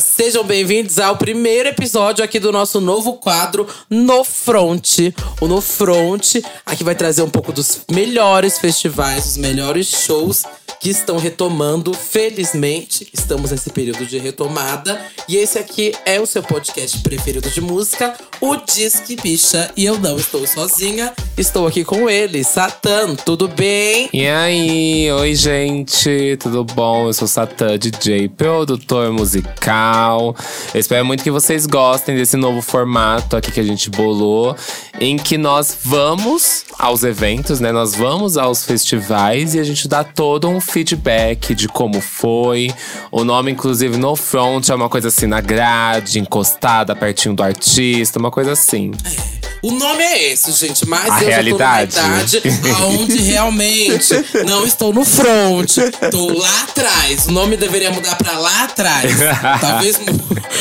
Sejam bem-vindos ao primeiro episódio aqui do nosso novo quadro No Front. O No Front aqui vai trazer um pouco dos melhores festivais, os melhores shows que estão retomando. Felizmente, estamos nesse período de retomada. E esse aqui é o seu podcast preferido de música, o Disque Bicha. E eu não estou sozinha, estou aqui com ele, Satã. Tudo bem? E aí? Oi, gente, tudo bom? Eu sou Satã, DJ, produtor musical. Eu espero muito que vocês gostem desse novo formato aqui que a gente bolou, em que nós vamos aos eventos, né? Nós vamos aos festivais e a gente dá todo um feedback de como foi. O nome, inclusive, no front é uma coisa assim na grade, encostada, pertinho do artista, uma coisa assim. O nome é esse, gente, mas A eu realidade. já tô numa idade onde realmente não estou no front, estou lá atrás. O nome deveria mudar pra lá atrás. Talvez mu-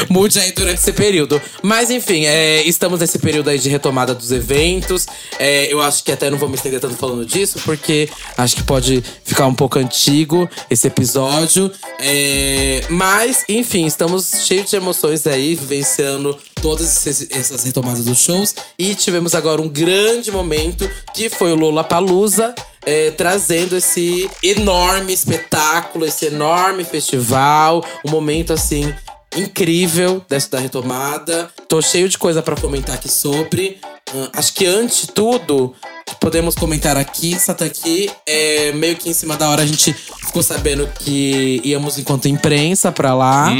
mude aí durante esse período. Mas enfim, é, estamos nesse período aí de retomada dos eventos. É, eu acho que até não vou me estender tanto falando disso, porque acho que pode ficar um pouco antigo esse episódio. É, mas, enfim, estamos cheios de emoções aí, vivenciando todas essas retomadas dos shows. E tivemos agora um grande momento, que foi o Lollapalooza. É, trazendo esse enorme espetáculo, esse enorme festival. Um momento, assim, incrível dessa da retomada. Tô cheio de coisa pra comentar aqui sobre. Acho que antes de tudo, podemos comentar aqui, Sata aqui, é meio que em cima da hora a gente ficou sabendo que íamos enquanto imprensa pra lá.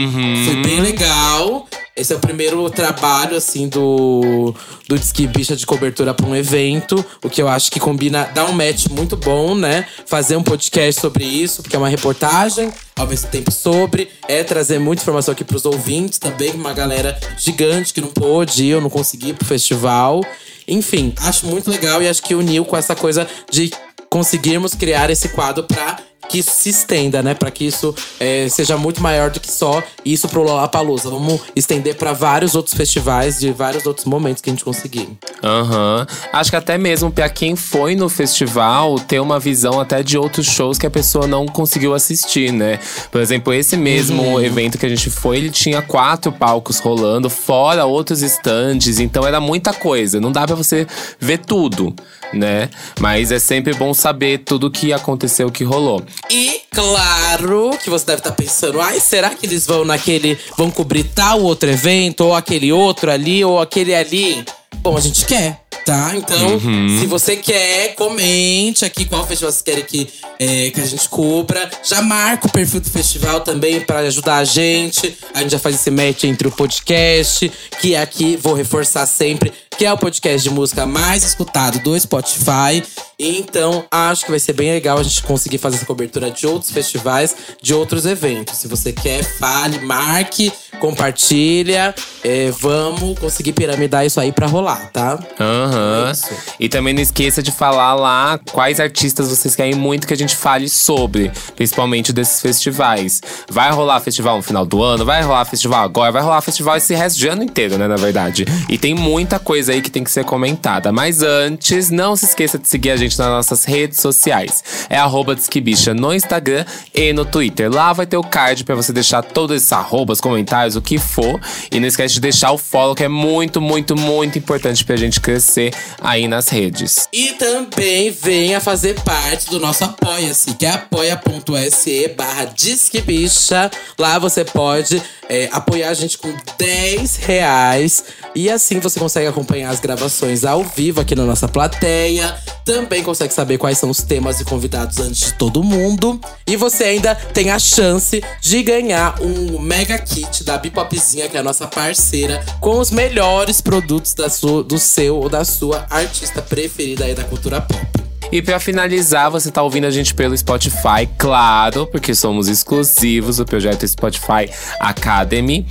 Foi bem legal. Esse é o primeiro trabalho, assim, do, do Disque Bicha de cobertura pra um evento. O que eu acho que combina, dá um match muito bom, né? Fazer um podcast sobre isso, porque é uma reportagem, ao mesmo tempo sobre. É trazer muita informação aqui pros ouvintes também, uma galera gigante que não pôde ir, eu não consegui ir pro festival. Enfim, acho muito legal e acho que uniu com essa coisa de conseguirmos criar esse quadro pra que isso se estenda, né? Pra que isso é, seja muito maior do que só isso pro Lollapalooza. Vamos estender pra vários outros festivais de vários outros momentos que a gente conseguir. Aham. Acho que até mesmo pra quem foi no festival ter uma visão até de outros shows que a pessoa não conseguiu assistir, né? Por exemplo, esse mesmo evento que a gente foi, ele tinha quatro palcos rolando, fora outros estandes, então era muita coisa. Não dá pra você ver tudo, né? Mas é sempre bom saber tudo que aconteceu, que rolou. E claro que você deve estar pensando, ai, será que eles vão naquele. vão cobrir tal outro evento, ou aquele outro ali, ou aquele ali? Bom, a gente quer, tá? Então, se você quer, comente aqui qual festival você quer que, é, que a gente cubra. Já marca o perfil do festival também pra ajudar a gente. A gente já faz esse match entre o podcast, que aqui vou reforçar sempre, que é o podcast de música mais escutado do Spotify. Então, acho que vai ser bem legal a gente conseguir fazer essa cobertura de outros festivais, de outros eventos. Se você quer, fale, marque, compartilha. É, vamos conseguir piramidar isso aí pra rolar, tá? Aham. É isso. E também não esqueça de falar lá quais artistas vocês querem muito que a gente fale sobre, principalmente desses festivais. Vai rolar festival no final do ano, vai rolar festival agora, vai rolar festival esse resto de ano inteiro, né, na verdade. E tem muita coisa aí que tem que ser comentada. Mas antes, não se esqueça de seguir a gente nas nossas redes sociais. É arroba no Instagram e no Twitter. Lá vai ter o card pra você deixar todos esses arrobas, comentários, o que for. E não esquece de deixar o follow, que é muito, muito, muito importante pra gente crescer aí nas redes. E também venha fazer parte do nosso Apoia-se, que é apoia.se barra Disque. Lá você pode é, apoiar a gente com 10 reais. E assim você consegue acompanhar as gravações ao vivo aqui na nossa plateia. Também consegue saber quais são os temas e convidados antes de todo mundo. E você ainda tem a chance de ganhar um mega kit da Bipopzinha, que é a nossa parceira, com os melhores produtos da sua, do seu ou da sua artista preferida aí da cultura pop. E pra finalizar, você tá ouvindo a gente pelo Spotify, claro, porque somos exclusivos do projeto Spotify Academy.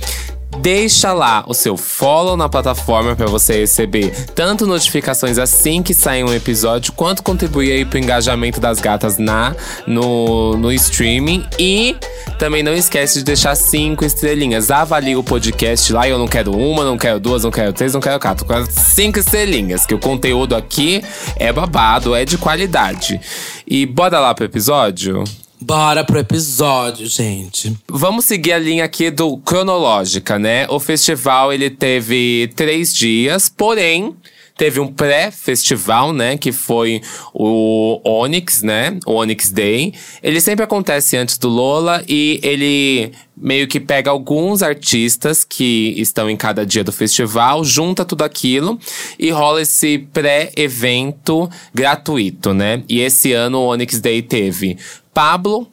Deixa lá o seu follow na plataforma para você receber tanto notificações assim que sair um episódio, quanto contribuir aí pro engajamento das gatas na no, no streaming. E também não esquece de deixar cinco estrelinhas. Avalie o podcast lá. Eu não quero uma, não quero duas, não quero três, não quero quatro. Quero cinco estrelinhas, que o conteúdo aqui é babado, é de qualidade. E bora lá pro episódio? Bora pro episódio, gente. Vamos seguir a linha aqui do cronológica, né? O festival ele teve três dias, porém teve um pré-festival, né, que foi o Onyx, né, o Onyx Day. Ele sempre acontece antes do Lola e ele meio que pega alguns artistas que estão em cada dia do festival, junta tudo aquilo e rola esse pré-evento gratuito, né? E esse ano o Onyx Day teve Pablo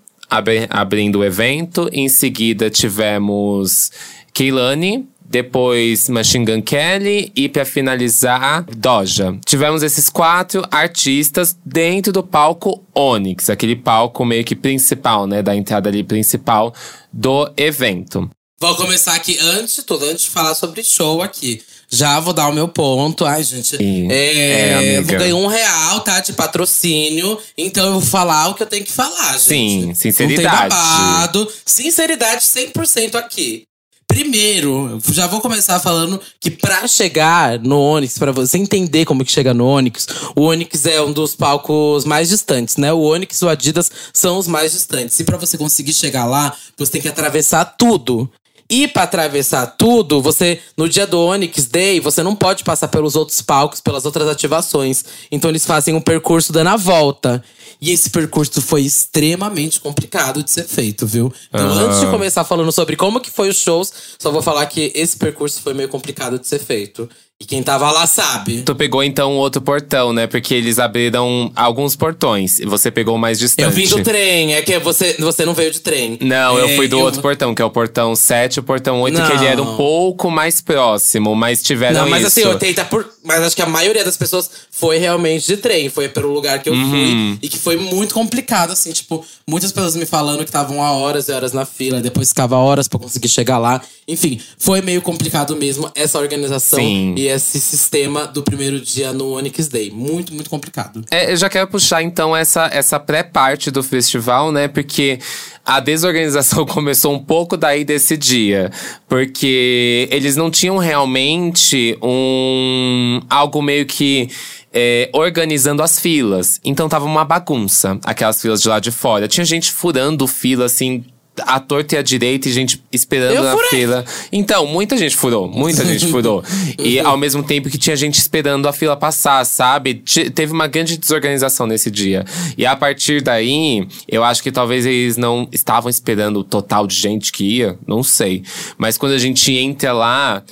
abrindo o evento, em seguida tivemos Keilani, depois Machine Gun Kelly e para finalizar Doja. Tivemos esses quatro artistas dentro do palco Onyx, aquele palco meio que principal, né, da entrada ali principal do evento. Vou começar aqui antes de tudo, antes de falar sobre show aqui. Já vou dar o meu ponto. Ai, gente. Sim. É, é vou ganhar um real, tá? De patrocínio. Então eu vou falar o que eu tenho que falar, gente. Sim, sinceridade. Não tem babado. Sinceridade 100% aqui. Primeiro, já vou começar falando que para chegar no Onix, para você entender como que chega no Onix, o Onix é um dos palcos mais distantes, né? O Onix e o Adidas são os mais distantes. E para você conseguir chegar lá, você tem que atravessar tudo. E para atravessar tudo, você no dia do Onyx Day, você não pode passar pelos outros palcos, pelas outras ativações. Então eles fazem um percurso dando a volta. E esse percurso foi extremamente complicado de ser feito, viu? Então, antes de começar falando sobre como que foi os shows, só vou falar que esse percurso foi meio complicado de ser feito. E quem tava lá sabe. Tu pegou então outro portão, né? Porque eles abriram alguns portões. E você pegou mais distante. Eu vim do trem. É que você, você não veio de trem. Não, é, eu fui do eu... outro portão, que é o portão 7 e o portão 8, não. que ele era um pouco mais próximo, mas tiveram. Não, mas isso. assim, 80 por. Mas acho que a maioria das pessoas foi realmente de trem. Foi pelo lugar que eu uhum. fui. E que foi muito complicado, assim. Tipo, muitas pessoas me falando que estavam há horas e horas na fila. Depois ficava horas para conseguir chegar lá. Enfim, foi meio complicado mesmo essa organização. Sim. E esse sistema do primeiro dia no Onyx Day. Muito, muito complicado. É, eu já quero puxar então essa, essa pré-parte do festival, né? Porque a desorganização começou um pouco daí desse dia. Porque eles não tinham realmente um. algo meio que. É, organizando as filas. Então tava uma bagunça, aquelas filas de lá de fora. Tinha gente furando fila, assim, a torta e a direita e gente esperando na fila. Então, muita gente furou, muita gente furou. e ao mesmo tempo que tinha gente esperando a fila passar, sabe? T teve uma grande desorganização nesse dia. E a partir daí, eu acho que talvez eles não estavam esperando o total de gente que ia, não sei. Mas quando a gente entra lá,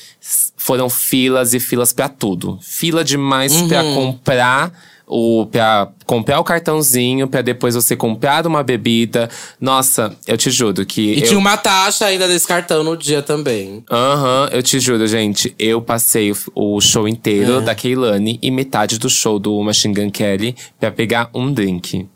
foram filas e filas para tudo. Fila demais uhum. para comprar o para comprar o cartãozinho para depois você comprar uma bebida. Nossa, eu te juro que E eu... tinha uma taxa ainda desse cartão no dia também. Aham, uhum, eu te juro, gente, eu passei o show inteiro é. da Keilani e metade do show do Machine Gun Kelly para pegar um drink.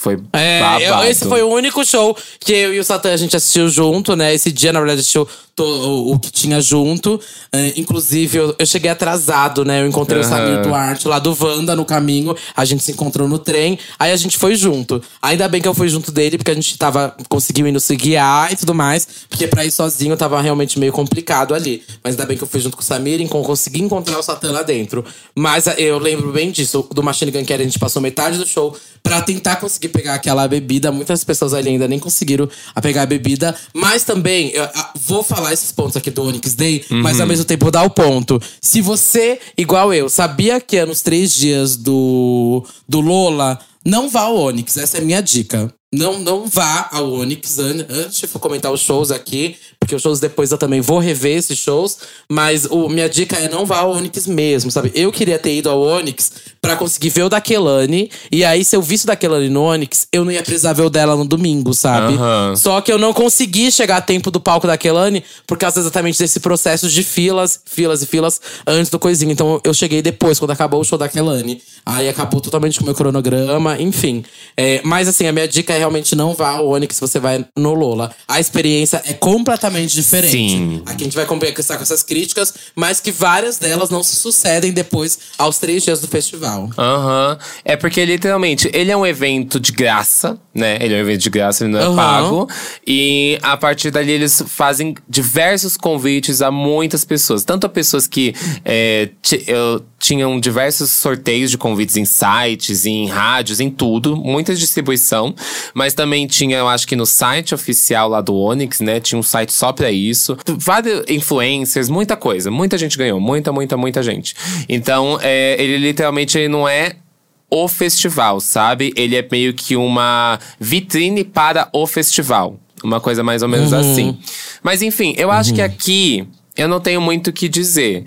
Foi é, babado. esse foi o único show que eu e o Satã a gente assistiu junto, né? Esse dia, na verdade, assistiu o, o que tinha junto. É, inclusive, eu, eu, cheguei atrasado, né? Eu encontrei uhum. o Samir Duarte lá do Wanda no caminho. A gente se encontrou no trem. Aí a gente foi junto. Ainda bem que eu fui junto dele, porque a gente tava conseguindo se guiar e tudo mais. Porque pra ir sozinho tava realmente meio complicado ali. Mas ainda bem que eu fui junto com o Samir e consegui encontrar o Satã lá dentro. Mas eu lembro bem disso. Do Machine Gun Kelly, a gente passou metade do show pra tentar conseguir pegar aquela bebida. Muitas pessoas ali ainda nem conseguiram a pegar a bebida. Mas também, eu, eu vou falar falar esses pontos aqui do Onyx Day, uhum. mas ao mesmo tempo dar o ponto. Se você, igual eu, sabia que é nos três dias do, do Lola, não vá ao Onyx. Essa é a minha dica. Não, não vá ao Onyx antes de comentar os shows aqui, porque os shows depois eu também vou rever esses shows. Mas o, minha dica é não vá ao Onyx mesmo, sabe? Eu queria ter ido ao Onyx para conseguir ver o da Kelani. E aí, se eu visse o da Kelani no Onyx, eu não ia precisar ver o dela no domingo, sabe? Uhum. Só que eu não consegui chegar a tempo do palco da Kelani por causa exatamente desse processo de filas, filas e filas antes do coisinho. Então eu cheguei depois, quando acabou o show da Kelani. Aí acabou totalmente com o meu cronograma, enfim. É, mas assim, a minha dica é realmente não vá ao Onyx se você vai no Lola. A experiência é completamente completamente diferente. Sim. Aqui a gente vai conversar com essas críticas, mas que várias delas não se sucedem depois aos três dias do festival. Aham. É porque literalmente ele é um evento de graça, né? Ele é um evento de graça, ele não é Aham. pago. E a partir dali eles fazem diversos convites a muitas pessoas. Tanto a pessoas que é, eu- tinham diversos sorteios de convites em sites, em rádios, em tudo, muita distribuição. Mas também tinha, eu acho que no site oficial lá do Onyx, né? Tinha um site só pra isso. Vários influencers, muita coisa. Muita gente ganhou, muita, muita, muita gente. Então, é, ele literalmente ele não é o festival, sabe? Ele é meio que uma vitrine para o festival. Uma coisa mais ou menos assim. Mas enfim, eu acho que aqui eu não tenho muito o que dizer.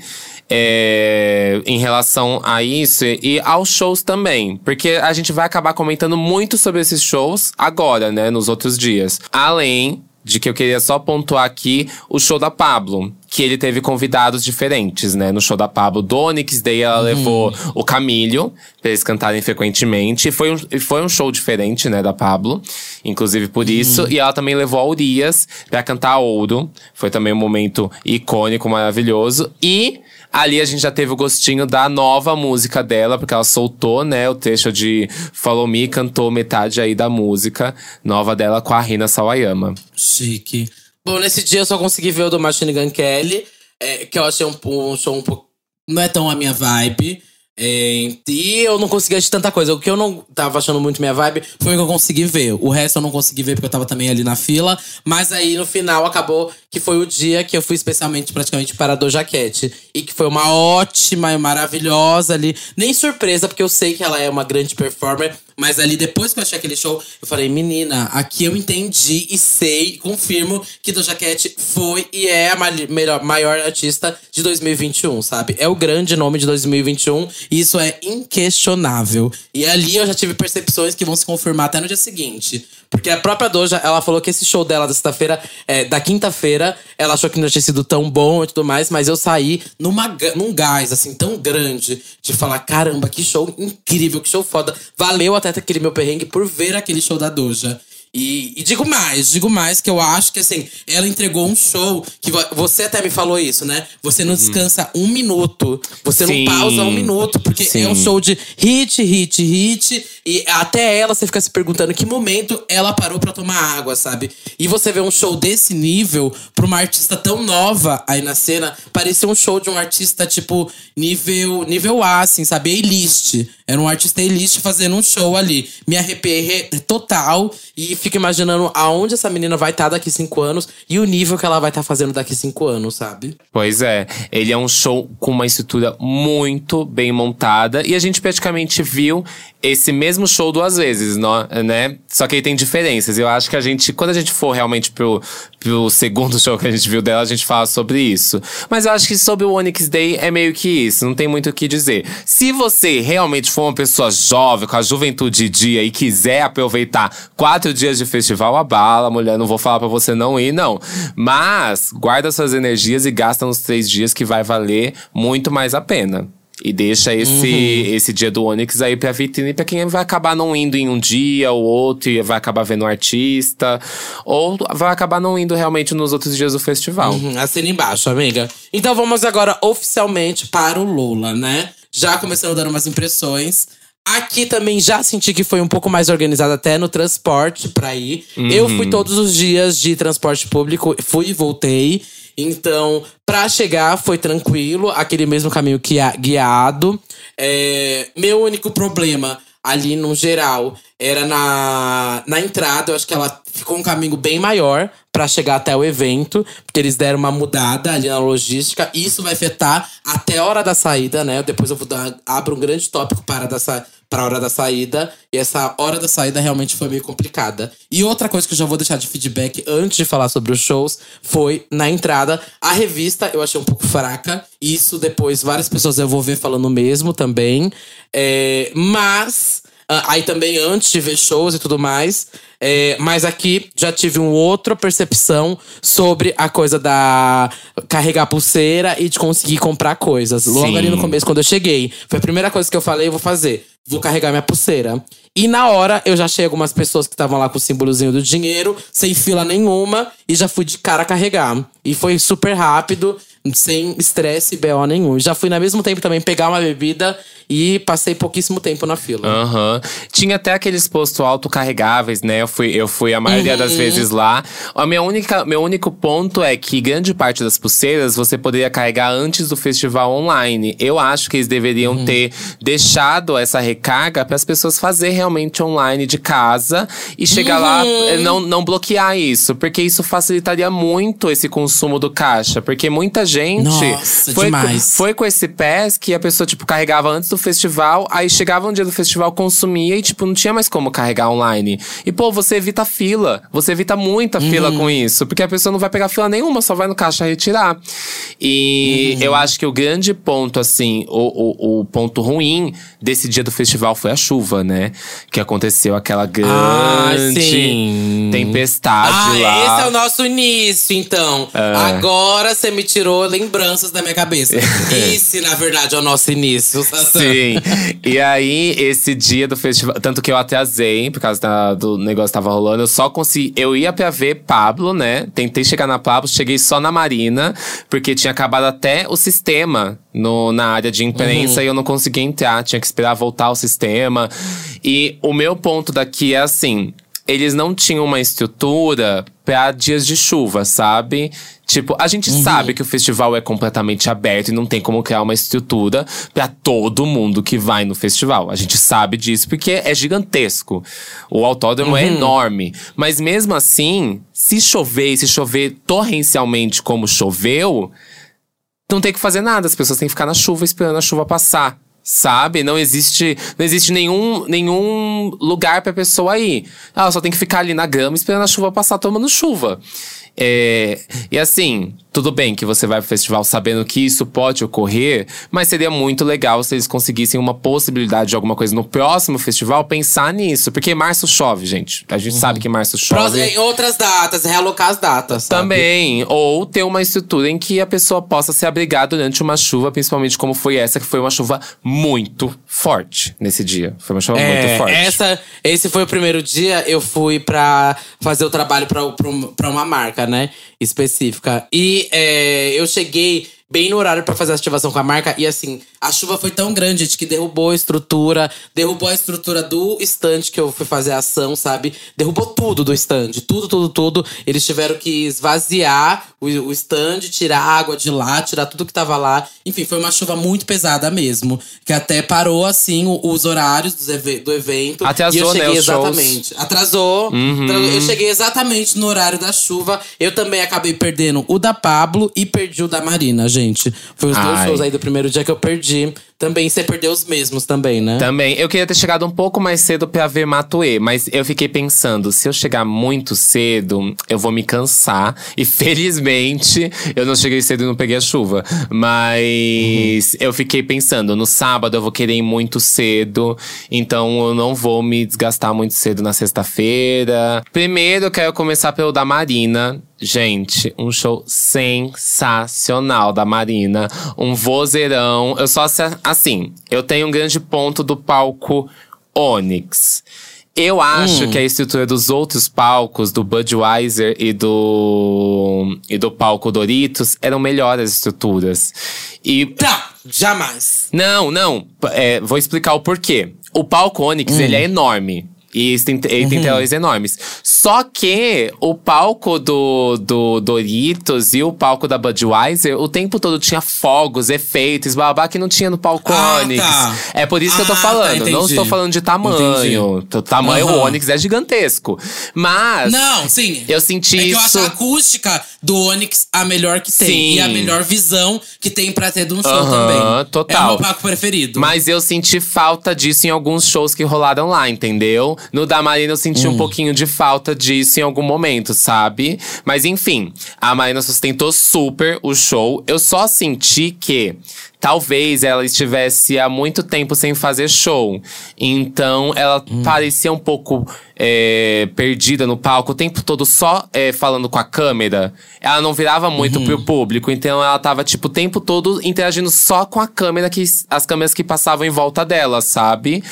é, em relação a isso e aos shows também. Porque a gente vai acabar comentando muito sobre esses shows agora, né? Nos outros dias. Além de que eu queria só pontuar aqui o show da Pablo. Que ele teve convidados diferentes, né? No show da Pablo, do Onyx Day, ela levou o Camilho, pra eles cantarem frequentemente. E foi um, foi um show diferente, né, da Pablo. Inclusive por isso. E ela também levou a Urias pra cantar Ouro. Foi também um momento icônico, maravilhoso. E ali a gente já teve o gostinho da nova música dela, porque ela soltou, né, o trecho de Follow Me, cantou metade aí da música nova dela com a Rina Sawayama. Chique. Bom, nesse dia eu só consegui ver o do Machine Gun Kelly, é, que eu achei um, um show um pouco. Não é tão a minha vibe. É, e eu não consegui assistir tanta coisa. O que eu não tava achando muito minha vibe foi o que eu consegui ver. O resto eu não consegui ver porque eu tava também ali na fila. Mas aí no final acabou que foi o dia que eu fui especialmente praticamente para a Doja Cat. E que foi uma ótima e maravilhosa ali. Nem surpresa, porque eu sei que ela é uma grande performer. Mas ali, depois que eu achei aquele show, eu falei, menina, aqui eu entendi e sei, confirmo que Doja Cat foi e é a melhor, maior artista de 2021, sabe? É o grande nome de 2021 e isso é inquestionável. E ali eu já tive percepções que vão se confirmar até no dia seguinte. Porque a própria Doja, ela falou que esse show dela da sexta-feira, é, da quinta-feira, ela achou que não tinha sido tão bom e tudo mais, mas eu saí numa, num gás, assim, tão grande, de falar: caramba, que show incrível, que show foda. Valeu até aquele meu perrengue por ver aquele show da Doja. E, e digo mais, digo mais que eu acho que assim, ela entregou um show que vo- você até me falou isso, né? Você não descansa um minuto, você Sim. não pausa um minuto, porque Sim. é um show de hit, hit, hit. E até ela você fica se perguntando que momento ela parou pra tomar água, sabe? E você vê um show desse nível pra uma artista tão nova aí na cena, parecia um show de um artista tipo nível nível A, assim, sabe? A-list. Era um artista A-list fazendo um show ali. Me arrepiei re- total e fico imaginando aonde essa menina vai estar daqui cinco anos e o nível que ela vai estar fazendo daqui cinco anos, sabe? Pois é, ele é um show com uma estrutura muito bem montada e a gente praticamente viu esse mesmo show duas vezes, né? Só que ele tem diferenças. Eu acho que a gente, quando a gente for realmente pro, pro segundo show que a gente viu dela, a gente fala sobre isso. Mas eu acho que sobre o Onyx Day é meio que isso, não tem muito o que dizer. Se você realmente for uma pessoa jovem, com a juventude de dia e quiser aproveitar quatro dias de festival, a bala, mulher, não vou falar pra você não ir, não. Mas guarda suas energias e gasta nos três dias que vai valer muito mais a pena. E deixa esse, esse dia do Onyx aí pra vitrine pra quem vai acabar não indo em um dia ou outro e vai acabar vendo o artista. Ou vai acabar não indo realmente nos outros dias do festival. Uhum, assina embaixo, amiga. Então vamos agora oficialmente para o Lula, né? Já começando dando umas impressões. Aqui também já senti que foi um pouco mais organizado até no transporte pra ir. Eu fui todos os dias de transporte público, fui e voltei. Então, pra chegar foi tranquilo, aquele mesmo caminho que a- guiado. É, meu único problema ali no geral era na, na entrada. Eu acho que ela ficou um caminho bem maior pra chegar até o evento, porque eles deram uma mudada ali na logística. Isso vai afetar até a hora da saída, né? Depois eu vou dar, abro um grande tópico para dessa para a hora da saída. E essa hora da saída realmente foi meio complicada. E outra coisa que eu já vou deixar de feedback antes de falar sobre os shows foi na entrada. A revista eu achei um pouco fraca. Isso depois várias pessoas eu vou ver falando mesmo também. É, mas. ah, Aí também antes de ver shows e tudo mais. É, mas aqui já tive uma outra percepção sobre a coisa da carregar pulseira e de conseguir comprar coisas. Logo Sim. ali no começo, quando eu cheguei. Foi a primeira coisa que eu falei, eu vou fazer. Vou carregar minha pulseira. E na hora eu já achei algumas pessoas que estavam lá com o símbolozinho do dinheiro, sem fila nenhuma, e já fui de cara carregar. E foi super rápido sem estresse BO nenhum. Já fui no mesmo tempo também pegar uma bebida e passei pouquíssimo tempo na fila. Aham. Tinha até aqueles postos autocarregáveis, né? Eu fui, eu fui a maioria das vezes lá. A minha única, meu único ponto é que grande parte das pulseiras você poderia carregar antes do festival online. Eu acho que eles deveriam ter deixado essa recarga para as pessoas fazer realmente online de casa e chegar lá eh, não, não bloquear isso, porque isso facilitaria muito esse consumo do caixa, porque muita gente Nossa, foi, demais. foi com esse pés que a pessoa, tipo, carregava antes do festival, aí chegava um dia do festival, consumia e, tipo, não tinha mais como carregar online. E, pô, você evita fila. Você evita muita fila com isso. Porque a pessoa não vai pegar fila nenhuma, só vai no caixa retirar. E eu acho que o grande ponto, assim, o, o, o ponto ruim desse dia do festival foi a chuva, né? Que aconteceu aquela grande sim. tempestade Ah, lá. esse é o nosso início, então. Agora você me tirou lembranças da minha cabeça. esse, na verdade, é o nosso início. Sim. E aí, esse dia do festival. Tanto que eu atrasei, por causa da- do negócio que tava rolando. Eu só consegui. Eu ia pra ver Pablo, né? Tentei chegar na Pablo, cheguei só na Marina, porque tinha acabado até o sistema no, na área de imprensa e eu não conseguia entrar. Tinha que esperar voltar o sistema. E o meu ponto daqui é assim. Eles não tinham uma estrutura pra dias de chuva, sabe? Tipo, a gente sabe que o festival é completamente aberto e não tem como criar uma estrutura pra todo mundo que vai no festival. A gente sabe disso porque é gigantesco. O autódromo é enorme. Mas mesmo assim, se chover, e se chover torrencialmente como choveu, não tem que fazer nada. As pessoas têm que ficar na chuva esperando a chuva passar. Sabe? Não existe, não existe nenhum, nenhum lugar pra pessoa ir. Ela só tem que ficar ali na grama esperando a chuva passar tomando chuva. É, e assim, tudo bem que você vai pro festival sabendo que isso pode ocorrer, mas seria muito legal se eles conseguissem uma possibilidade de alguma coisa no próximo festival pensar nisso. Porque março chove, gente. A gente sabe que março chove. Em outras datas, realocar as datas. sabe? Também. Ou ter uma estrutura em que a pessoa possa se abrigar durante uma chuva, principalmente como foi essa, que foi uma chuva muito forte nesse dia. Foi uma chuva muito É, forte. essa, esse foi o primeiro dia, eu fui pra fazer o trabalho pra uma marca, né? Específica. E é, eu cheguei bem no horário pra fazer a ativação com a marca. E assim, a chuva foi tão grande gente, que derrubou a estrutura, derrubou a estrutura do stand que eu fui fazer a ação, sabe? Derrubou tudo do stand, tudo, tudo, tudo. Eles tiveram que esvaziar o, stand, tirar a água de lá, tirar tudo que tava lá. Enfim, foi uma chuva muito pesada mesmo. Que até parou, assim, os horários do evento. Atrasou, né, os shows. Uhum. exatamente. Atrasou. Então, eu cheguei exatamente no horário da chuva. Eu também acabei perdendo o da Pablo e perdi o da Marina, gente. Foi os dois shows aí do primeiro dia que eu perdi. Também você perdeu os mesmos também, né? Também. Eu queria ter chegado um pouco mais cedo pra ver Matuê, mas eu fiquei pensando, se eu chegar muito cedo, eu vou me cansar. E felizmente, eu não cheguei cedo e não peguei a chuva. Mas eu fiquei pensando, no sábado eu vou querer ir muito cedo, então eu não vou me desgastar muito cedo na sexta-feira. Primeiro, eu quero começar pelo da Marina. Gente, um show sensacional da Marina. Um vozeirão. Eu só, assim, eu tenho um grande ponto do palco Onyx. Eu acho que a estrutura dos outros palcos, do Budweiser e do, e do palco Doritos, eram melhores as estruturas. E Não, jamais. não, não. É, vou explicar o porquê. O palco Onyx, ele é enorme. E tem, ele tem telões enormes. Só que o palco do, do Doritos e o palco da Budweiser, o tempo todo tinha fogos, efeitos, babá, que não tinha no palco Ah, Onyx. tá. É por isso que eu tô Ah, tá, falando. não entendi. estou falando de tamanho. O tamanho, o Aham. Onyx é gigantesco. Mas. Não, sim. Eu senti é que eu isso. acho a acústica do Onix a melhor que tem. Sim. E a melhor visão que tem pra ter de um show Aham, também. total. É o meu palco preferido. Mas eu senti falta disso em alguns shows que rolaram lá, entendeu? No da Marina eu senti um pouquinho de falta disso em algum momento, sabe? Mas enfim, a Marina sustentou super o show. Eu só senti que talvez ela estivesse há muito tempo sem fazer show. Então ela hum. parecia um pouco é, perdida no palco, o tempo todo só é, falando com a câmera. Ela não virava muito uhum. pro público, então ela tava, tipo, o tempo todo interagindo só com a câmera, que, as câmeras que passavam em volta dela, sabe?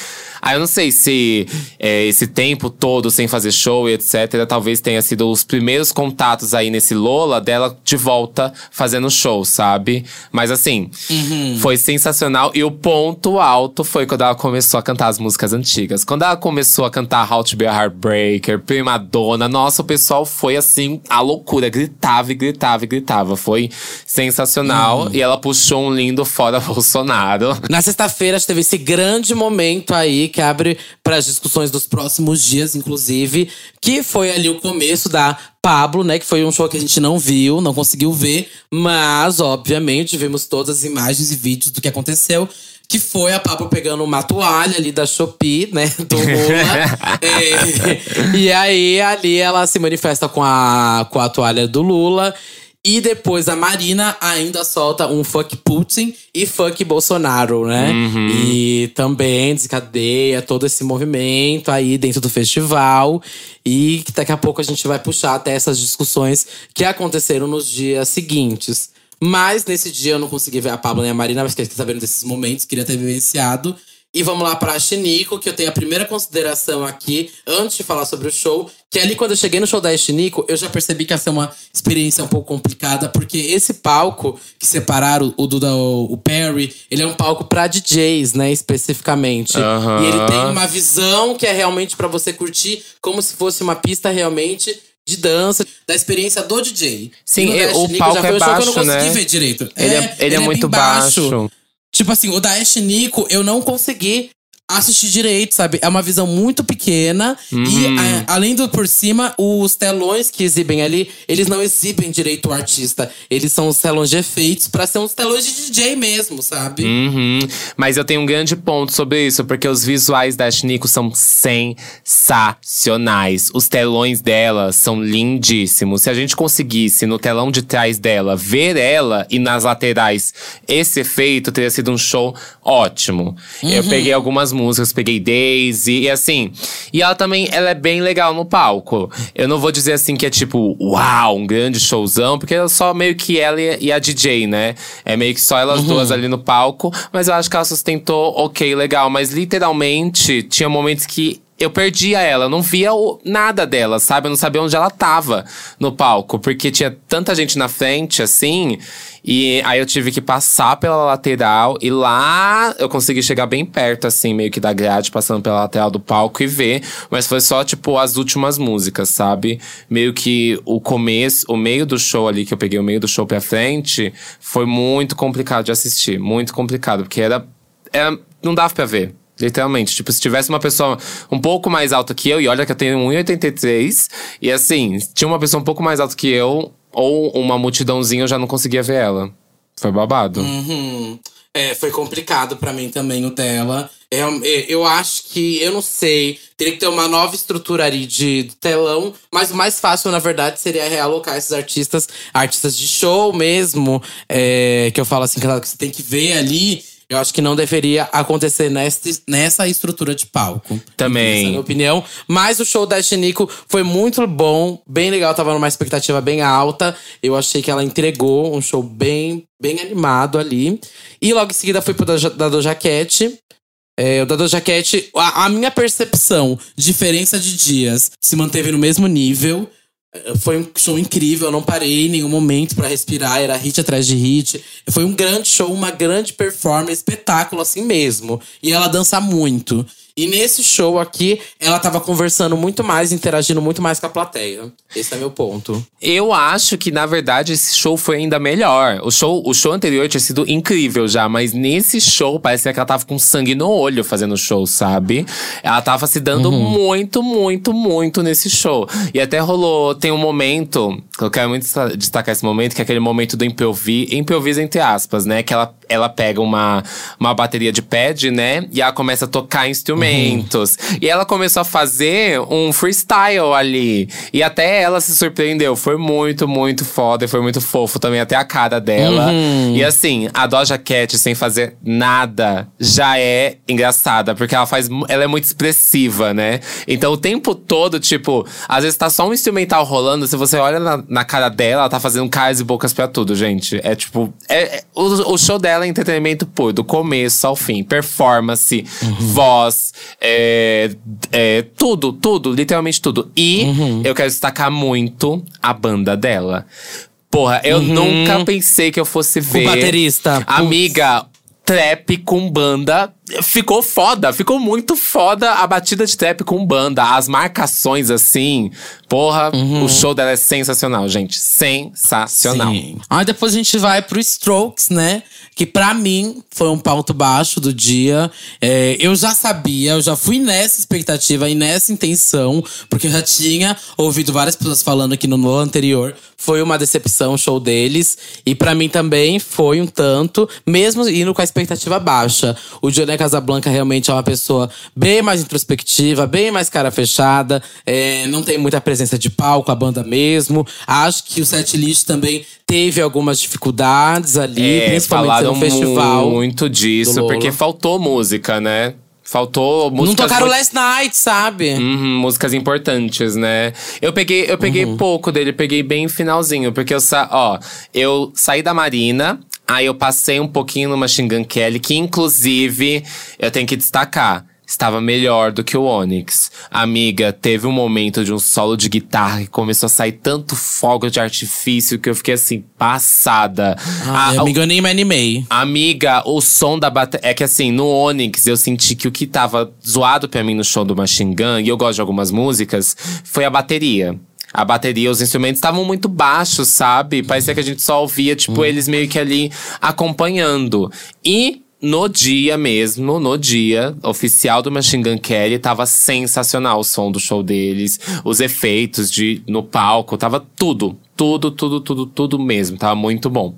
Aí eu não sei se é, esse tempo todo sem fazer show e etc., talvez tenha sido os primeiros contatos aí nesse Lola dela de volta fazendo show, sabe? Mas assim, uhum. foi sensacional. E o ponto alto foi quando ela começou a cantar as músicas antigas. Quando ela começou a cantar How to Be a Heartbreaker, Prima Donna, nossa, o pessoal foi assim, a loucura. Gritava e gritava e gritava. Foi sensacional. Uhum. E ela puxou um lindo fora Bolsonaro. Na sexta-feira teve esse grande momento aí que abre para as discussões dos próximos dias, inclusive, que foi ali o começo da Pablo, né? Que foi um show que a gente não viu, não conseguiu ver, mas, obviamente, vimos todas as imagens e vídeos do que aconteceu. Que foi a Pablo pegando uma toalha ali da Shopee, né? Do Lula. é, e aí, ali ela se manifesta com a, com a toalha do Lula. E depois a Marina ainda solta um fuck Putin e fuck Bolsonaro, né? Uhum. E também desencadeia todo esse movimento aí dentro do festival. E daqui a pouco a gente vai puxar até essas discussões que aconteceram nos dias seguintes. Mas nesse dia eu não consegui ver a Pablo nem a Marina, mas fiquei sabendo desses momentos, queria ter vivenciado. E vamos lá para a Xenico, que eu tenho a primeira consideração aqui, antes de falar sobre o show. Que ali, quando eu cheguei no show da Xenico, eu já percebi que ia ser uma experiência um pouco complicada, porque esse palco que separaram o Duda, o, Perry, ele é um palco para DJs, né, especificamente. Uhum. E ele tem uma visão que é realmente para você curtir, como se fosse uma pista realmente de dança, da experiência do DJ. Sim, o palco é baixo, né? Ele é, é ele, ele é, é muito baixo. baixo. Tipo assim, o da Nico, eu não consegui assistir direito, sabe? É uma visão muito pequena. Uhum. E a, além do por cima, os telões que exibem ali, eles não exibem direito o artista. Eles são os telões de efeitos para ser uns telões de DJ mesmo, sabe? Uhum. Mas eu tenho um grande ponto sobre isso, porque os visuais da Nico são sensacionais. Os telões dela são lindíssimos. Se a gente conseguisse, no telão de trás dela, ver ela e nas laterais esse efeito, teria sido um show ótimo. Uhum. Eu peguei algumas músicas, peguei Daisy e assim. E ela também, ela é bem legal no palco. Eu não vou dizer assim que é tipo, uau, um grande showzão, porque é só meio que ela e a DJ, né? É meio que só elas uhum. duas ali no palco, mas eu acho que ela sustentou ok, legal. Mas literalmente, tinha momentos que eu perdia ela, eu não via o, nada dela, sabe? Eu não sabia onde ela tava no palco, porque tinha tanta gente na frente, assim. E aí eu tive que passar pela lateral e lá eu consegui chegar bem perto, assim, meio que da grade, passando pela lateral do palco e ver. Mas foi só, tipo, as últimas músicas, sabe? Meio que o começo, o meio do show ali, que eu peguei o meio do show pra frente, foi muito complicado de assistir. Muito complicado, porque era. era não dava pra ver. Literalmente. Tipo, se tivesse uma pessoa um pouco mais alta que eu, e olha que eu tenho 1,83, e assim, tinha uma pessoa um pouco mais alta que eu, ou uma multidãozinha, eu já não conseguia ver ela. Foi babado. Uhum. É, foi complicado para mim também o dela. É, é, eu acho que, eu não sei, teria que ter uma nova estrutura ali de telão, mas o mais fácil, na verdade, seria realocar esses artistas, artistas de show mesmo, é, que eu falo assim, que você tem que ver ali eu acho que não deveria acontecer nessa, nessa estrutura de palco. Também. Essa é a minha opinião. Mas o show da Chinico foi muito bom, bem legal. Tava numa expectativa bem alta. Eu achei que ela entregou um show bem, bem animado ali. E logo em seguida foi pro da, da Doja Cat. É, o da Doja Cat, a, a minha percepção, diferença de dias, se manteve no mesmo nível. Foi um show incrível, eu não parei em nenhum momento para respirar, era hit atrás de hit. Foi um grande show, uma grande performance, espetáculo assim mesmo. E ela dança muito. E nesse show aqui, ela tava conversando muito mais, interagindo muito mais com a plateia. Esse é meu ponto. Eu acho que, na verdade, esse show foi ainda melhor. O show, o show anterior tinha sido incrível já, mas nesse show parece que ela tava com sangue no olho fazendo o show, sabe? Ela tava se dando uhum. muito, muito, muito nesse show. E até rolou, tem um momento, Eu quero muito destacar esse momento, que é aquele momento do improviso, improviso entre aspas, né? Que ela, ela pega uma, uma bateria de pad, né? E ela começa a tocar instrumentos. E ela começou a fazer um freestyle ali. E até ela se surpreendeu. Foi muito, muito foda. E foi muito fofo também, até a cara dela. Uhum. E assim, a Doja Cat, sem fazer nada, já é engraçada. Porque ela faz. Ela é muito expressiva, né? Então o tempo todo, tipo, às vezes tá só um instrumental rolando. Se você olha na, na cara dela, ela tá fazendo caras e bocas pra tudo, gente. É tipo. É, é o, o, show dela é entretenimento puro, do começo ao fim. Performance, uhum. voz, é, é, tudo, tudo, literalmente tudo. E uhum. eu quero destacar muito a banda dela. Porra, eu uhum. nunca pensei que eu fosse ver. O baterista. Amiga, trap com banda ficou foda, ficou muito foda a batida de trap com banda. As marcações, assim, porra, uhum. o show dela é sensacional, gente. Sensacional. Sim. Aí depois a gente vai pro Strokes, né? Que para mim foi um ponto baixo do dia. É, eu já sabia, eu já fui nessa expectativa e nessa intenção, porque eu já tinha ouvido várias pessoas falando aqui no, no anterior. Foi uma decepção o show deles. E para mim também foi um tanto, mesmo indo com a expectativa baixa. O Johnny Casablanca realmente é uma pessoa bem mais introspectiva, bem mais cara fechada, é, não tem muita presença de palco, a banda mesmo. Acho que o setlist também teve algumas dificuldades ali, é, principalmente no festival. muito disso, porque faltou música, né? Faltou músicas. Não tocaram muito... Last Night, sabe? Uhum, músicas importantes, né? Eu peguei, eu peguei uhum. pouco dele, peguei bem finalzinho, porque eu sa... ó, eu saí da Marina, Aí eu passei um pouquinho no Machine Gun Kelly, que inclusive eu tenho que destacar estava melhor do que o Onyx. Amiga, teve um momento de um solo de guitarra que começou a sair tanto fogo de artifício que eu fiquei assim, passada. Ai, a, amiga, eu nem me animei. Amiga, o som da bateria. É que assim, no Onyx eu senti que o que tava zoado pra mim no show do Machine Gun, e eu gosto de algumas músicas, foi a bateria a bateria, os instrumentos estavam muito baixos, sabe? Parecia que a gente só ouvia, tipo, hum. eles meio que ali acompanhando. E no dia mesmo, no dia oficial do Machine Gun Kelly, tava sensacional o som do show deles, os efeitos de no palco, tava tudo, tudo, tudo, tudo, tudo mesmo, tava muito bom.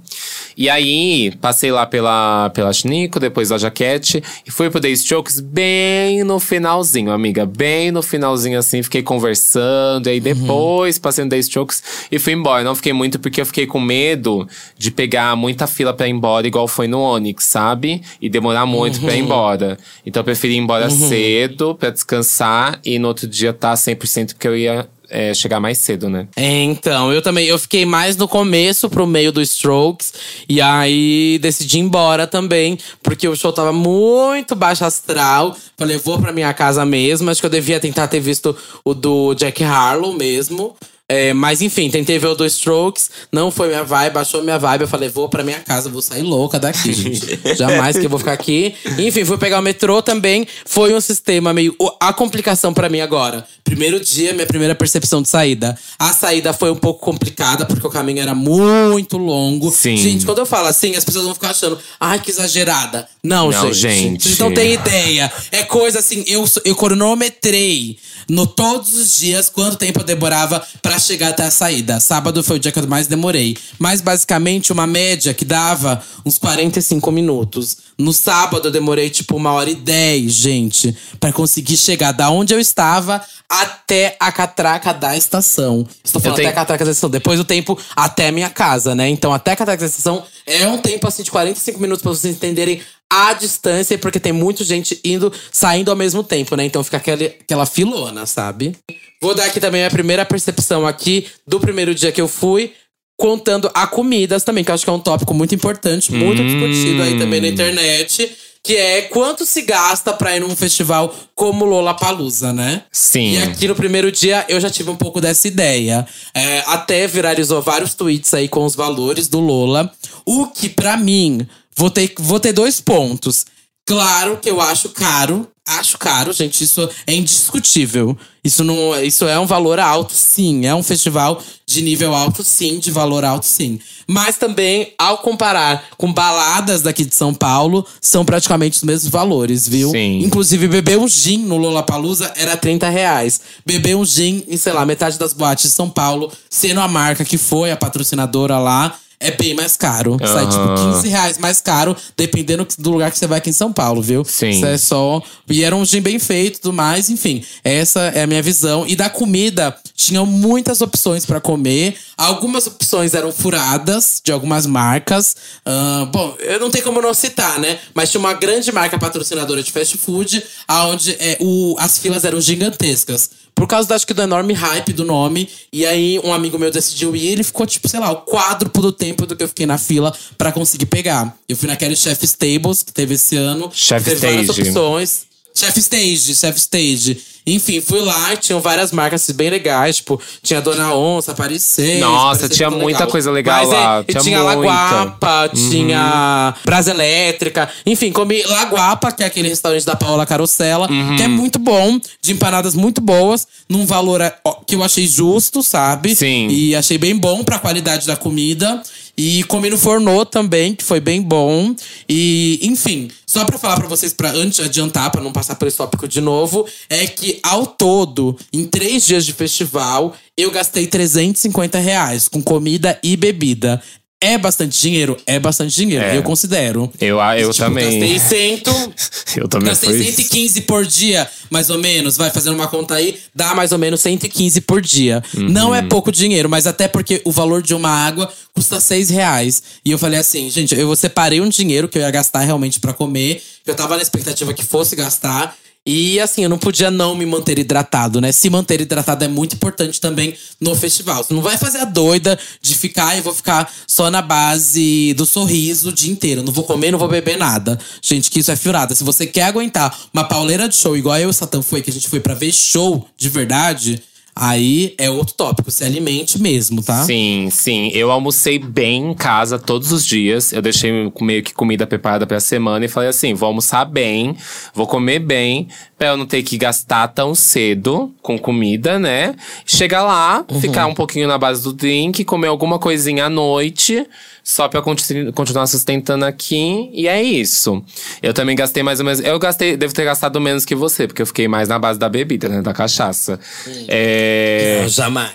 E aí, passei lá pela, pela Chinico, depois da Jaquete, e fui pro The Strokes bem no finalzinho, amiga. Bem no finalzinho, assim, fiquei conversando. E aí, uhum. depois, uhum. passei no The Strokes e fui embora. Não fiquei muito porque eu fiquei com medo de pegar muita fila pra ir embora, igual foi no Onyx, sabe? E demorar muito uhum. pra ir uhum. embora. Então, eu preferi ir embora uhum. cedo pra descansar e no outro dia tá 100% porque eu ia é, chegar mais cedo, né? É, então, eu também. Eu fiquei mais no começo pro meio do Strokes. E aí decidi ir embora também, porque o show tava muito baixo astral. Falei, vou pra minha casa mesmo. Acho que eu devia tentar ter visto o do Jack Harlow mesmo. É, mas enfim, tentei ver o do Strokes, não foi minha vibe, baixou minha vibe. Eu falei, vou pra minha casa, vou sair louca daqui, gente. Jamais que eu vou ficar aqui. Enfim, fui pegar o metrô também. Foi um sistema meio. A complicação para mim agora. Primeiro dia, minha primeira percepção de saída. A saída foi um pouco complicada, porque o caminho era muito longo. Sim. Gente, quando eu falo assim, as pessoas vão ficar achando, ai, que exagerada. Não, não gente. gente. Vocês não têm ideia. É coisa assim, eu, eu cronometrei no todos os dias quanto tempo eu demorava para chegar até a saída. Sábado foi o dia que eu mais demorei. Mas basicamente uma média que dava uns 45 minutos. No sábado eu demorei tipo uma hora e dez, gente, para conseguir chegar da onde eu estava até a catraca da estação. Estou falando tenho... até a catraca da estação. Depois o tempo até minha casa, né? Então até a catraca da estação é um tempo assim de 45 minutos para vocês entenderem a distância, porque tem muita gente indo, saindo ao mesmo tempo, né? Então fica aquele, aquela filona, sabe? Vou dar aqui também a primeira percepção aqui do primeiro dia que eu fui contando a comidas também, que eu acho que é um tópico muito importante, muito hum. discutido aí também na internet. Que é quanto se gasta pra ir num festival como Lollapalooza, né? Sim. E aqui no primeiro dia eu já tive um pouco dessa ideia. É, até viralizou vários tweets aí com os valores do Lola. O que, para mim, vou ter, vou ter dois pontos. Claro que eu acho caro. Acho caro, gente. Isso é indiscutível. Isso não, isso é um valor alto, sim. É um festival de nível alto, sim, de valor alto, sim. Mas também, ao comparar com baladas daqui de São Paulo, são praticamente os mesmos valores, viu? Sim. Inclusive, beber um gin no Lollapalooza era 30 reais. Beber um gin em, sei lá, metade das boates de São Paulo, sendo a marca que foi a patrocinadora lá, é bem mais caro. Sai tipo Aham. 15 reais mais caro, dependendo do lugar que você vai aqui em São Paulo, viu? Sim. Isso é só. E era um gin bem feito e tudo mais, enfim. Essa é a minha visão. E da comida, tinham muitas opções pra comer. Algumas opções eram furadas de algumas marcas. Ah, bom, eu não tenho como não citar, né? Mas tinha uma grande marca patrocinadora de fast food, onde é, o, as filas eram gigantescas. Por causa, do, acho que, do enorme hype do nome. E aí, um amigo meu decidiu ir. Ele ficou, tipo, sei lá, o quádruplo do tempo do que eu fiquei na fila pra conseguir pegar. Eu fui naquele Chef Stables que teve esse ano. Chef teve várias opções. Chef Stage, Chef Stage. Enfim, fui lá e tinham várias marcas bem legais. Tipo, tinha Dona Onça, 6. Nossa, tinha muita coisa legal Mas, lá, É, tinha tinha muita. Uhum. Laguapa, tinha Brasa Elétrica. Enfim, comi Laguapa, que é aquele restaurante da Paola Carosella. Uhum. Que é muito bom, de empanadas muito boas. Num valor é, que eu achei justo, sabe? Sim. E achei bem bom pra qualidade da comida. E comi no fornô também, que foi bem bom. E, enfim, só pra falar pra vocês, pra antes de adiantar, pra não passar por esse tópico de novo, é que ao todo, em três dias de festival, eu gastei 350 reais com comida e bebida. É bastante dinheiro? É bastante dinheiro, É. eu considero. Eu, eu Tipo, também. Gastei 100, Eu também Gastei fui. 115 por dia, mais ou menos. Vai fazendo uma conta aí, dá mais ou menos 115 por dia. Uhum. Não é pouco dinheiro, mas até porque o valor de uma água custa 6 reais. E eu falei assim, gente, eu separei um dinheiro que eu ia gastar realmente pra comer. Eu tava na expectativa que fosse gastar. E assim, eu não podia não me manter hidratado, né? Se manter hidratado é muito importante também no festival. Você não vai fazer a doida de ficar, eu vou ficar só na base do sorriso o dia inteiro. Não vou comer, não vou beber nada. Gente, que isso é furada. Se você quer aguentar uma pauleira de show, igual eu e o Satã foi, que a gente foi pra ver show de verdade, aí é outro tópico. Se alimente mesmo, tá? Sim, sim. Eu almocei bem em casa todos os dias. Eu deixei meio que comida preparada pra semana e falei assim: vou almoçar bem, vou comer bem, pra eu não ter que gastar tão cedo com comida, né? Chegar lá, Uhum. ficar um pouquinho na base do drink, comer alguma coisinha à noite, só pra continu- continuar sustentando aqui. E é isso. Eu também gastei mais ou menos. Eu gastei, devo ter gastado menos que você, porque eu fiquei mais na base da bebida, né? Da cachaça. É. Não, jamais.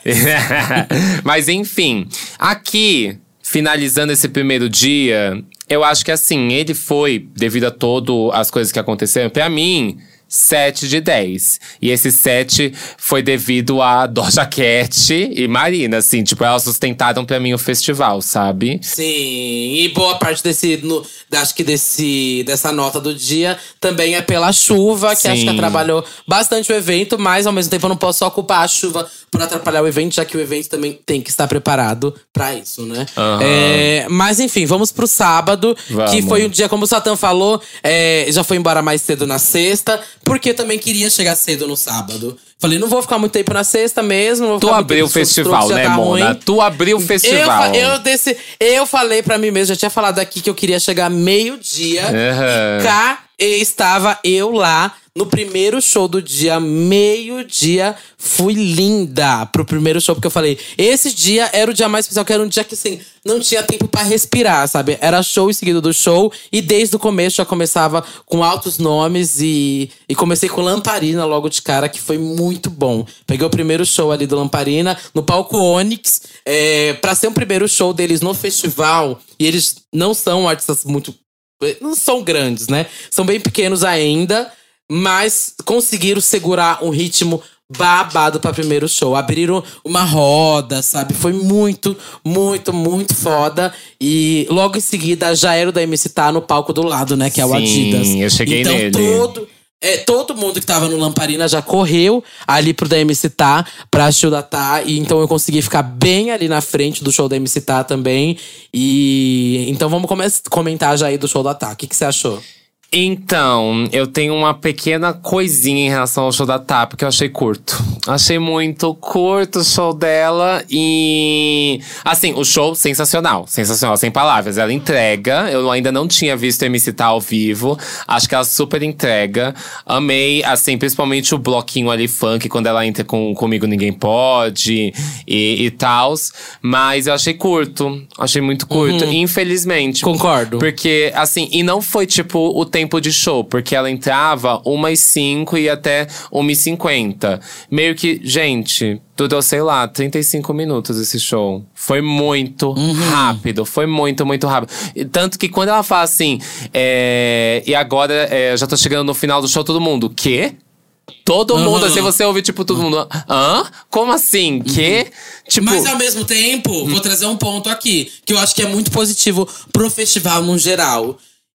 Mas enfim, aqui, finalizando esse primeiro dia, eu acho que assim, ele foi, devido a todas as coisas que aconteceram, pra mim. 7 de 10. E esse 7 foi devido a Doja Cat e Marina, assim, tipo, elas sustentaram pra mim o festival, sabe? Sim, e boa parte desse, no, acho que desse, dessa nota do dia também é pela chuva, que acho que Sim. atrapalhou bastante o evento, mas ao mesmo tempo eu não posso só culpar a chuva por atrapalhar o evento, já que o evento também tem que estar preparado pra isso, né? Aham. É, mas enfim, vamos pro sábado, que Vamos. foi um dia, como o Satã falou, é, já foi embora mais cedo na sexta, porque eu também queria chegar cedo no sábado. Falei, não vou ficar muito tempo na sexta mesmo. Tu abriu o festival, né, tá Mona? ruim. Tu abriu o Eu, festival. fa- eu, desse, eu falei pra mim mesmo, já tinha falado aqui que eu queria chegar meio-dia. E cá estava eu lá no primeiro show do dia, meio-dia. Fui linda pro primeiro show, porque eu falei, esse dia era o dia mais especial, que era um dia que assim, não tinha tempo pra respirar, sabe? Era show em seguida do show, e desde o começo já começava com altos nomes e, e comecei com Lamparina logo de cara, que foi muito bom. Peguei o primeiro show ali do Lamparina no palco Onyx. É, pra ser um primeiro show deles no festival, e eles não são artistas muito não são grandes, né? São bem pequenos ainda, mas conseguiram segurar um ritmo babado pra primeiro show. Abriram uma roda, sabe? Foi muito, muito, muito foda. E logo em seguida já era o da MC Tá no palco do lado, né? Que é o Sim, Adidas. eu cheguei então, nele. todo. É, todo mundo que tava no Lamparina já correu ali pro da MC Tá pra o da Tá. E então eu consegui ficar bem ali na frente do show da MC Tá também. E então vamos come- comentar já aí do show da Tá. O que você achou? Então, eu tenho uma pequena coisinha em relação ao show da TAP que eu achei curto. Achei muito curto o show dela e. Assim, o show sensacional. Sensacional, sem palavras. Ela entrega. Eu ainda não tinha visto a MC tá ao vivo. Acho que ela super entrega. Amei, assim, principalmente o bloquinho ali funk, quando ela entra com Comigo Ninguém Pode e, e tal. Mas eu achei curto. Achei muito curto. Uhum. Infelizmente. Concordo. Porque, assim, e não foi tipo o tempo de show, porque ela entrava umas 5 e até 1h50. Meio que, gente, durou, sei lá, 35 minutos esse show. Foi muito rápido, foi muito, muito rápido. E tanto que quando ela fala assim, é, e agora é, já tô chegando no final do show, todo mundo, quê? Todo mundo, assim, você ouve, tipo, todo mundo. Hã? Como assim? Quê? Tipo. Mas ao mesmo tempo, vou trazer um ponto aqui, que eu acho que é muito positivo pro festival no geral.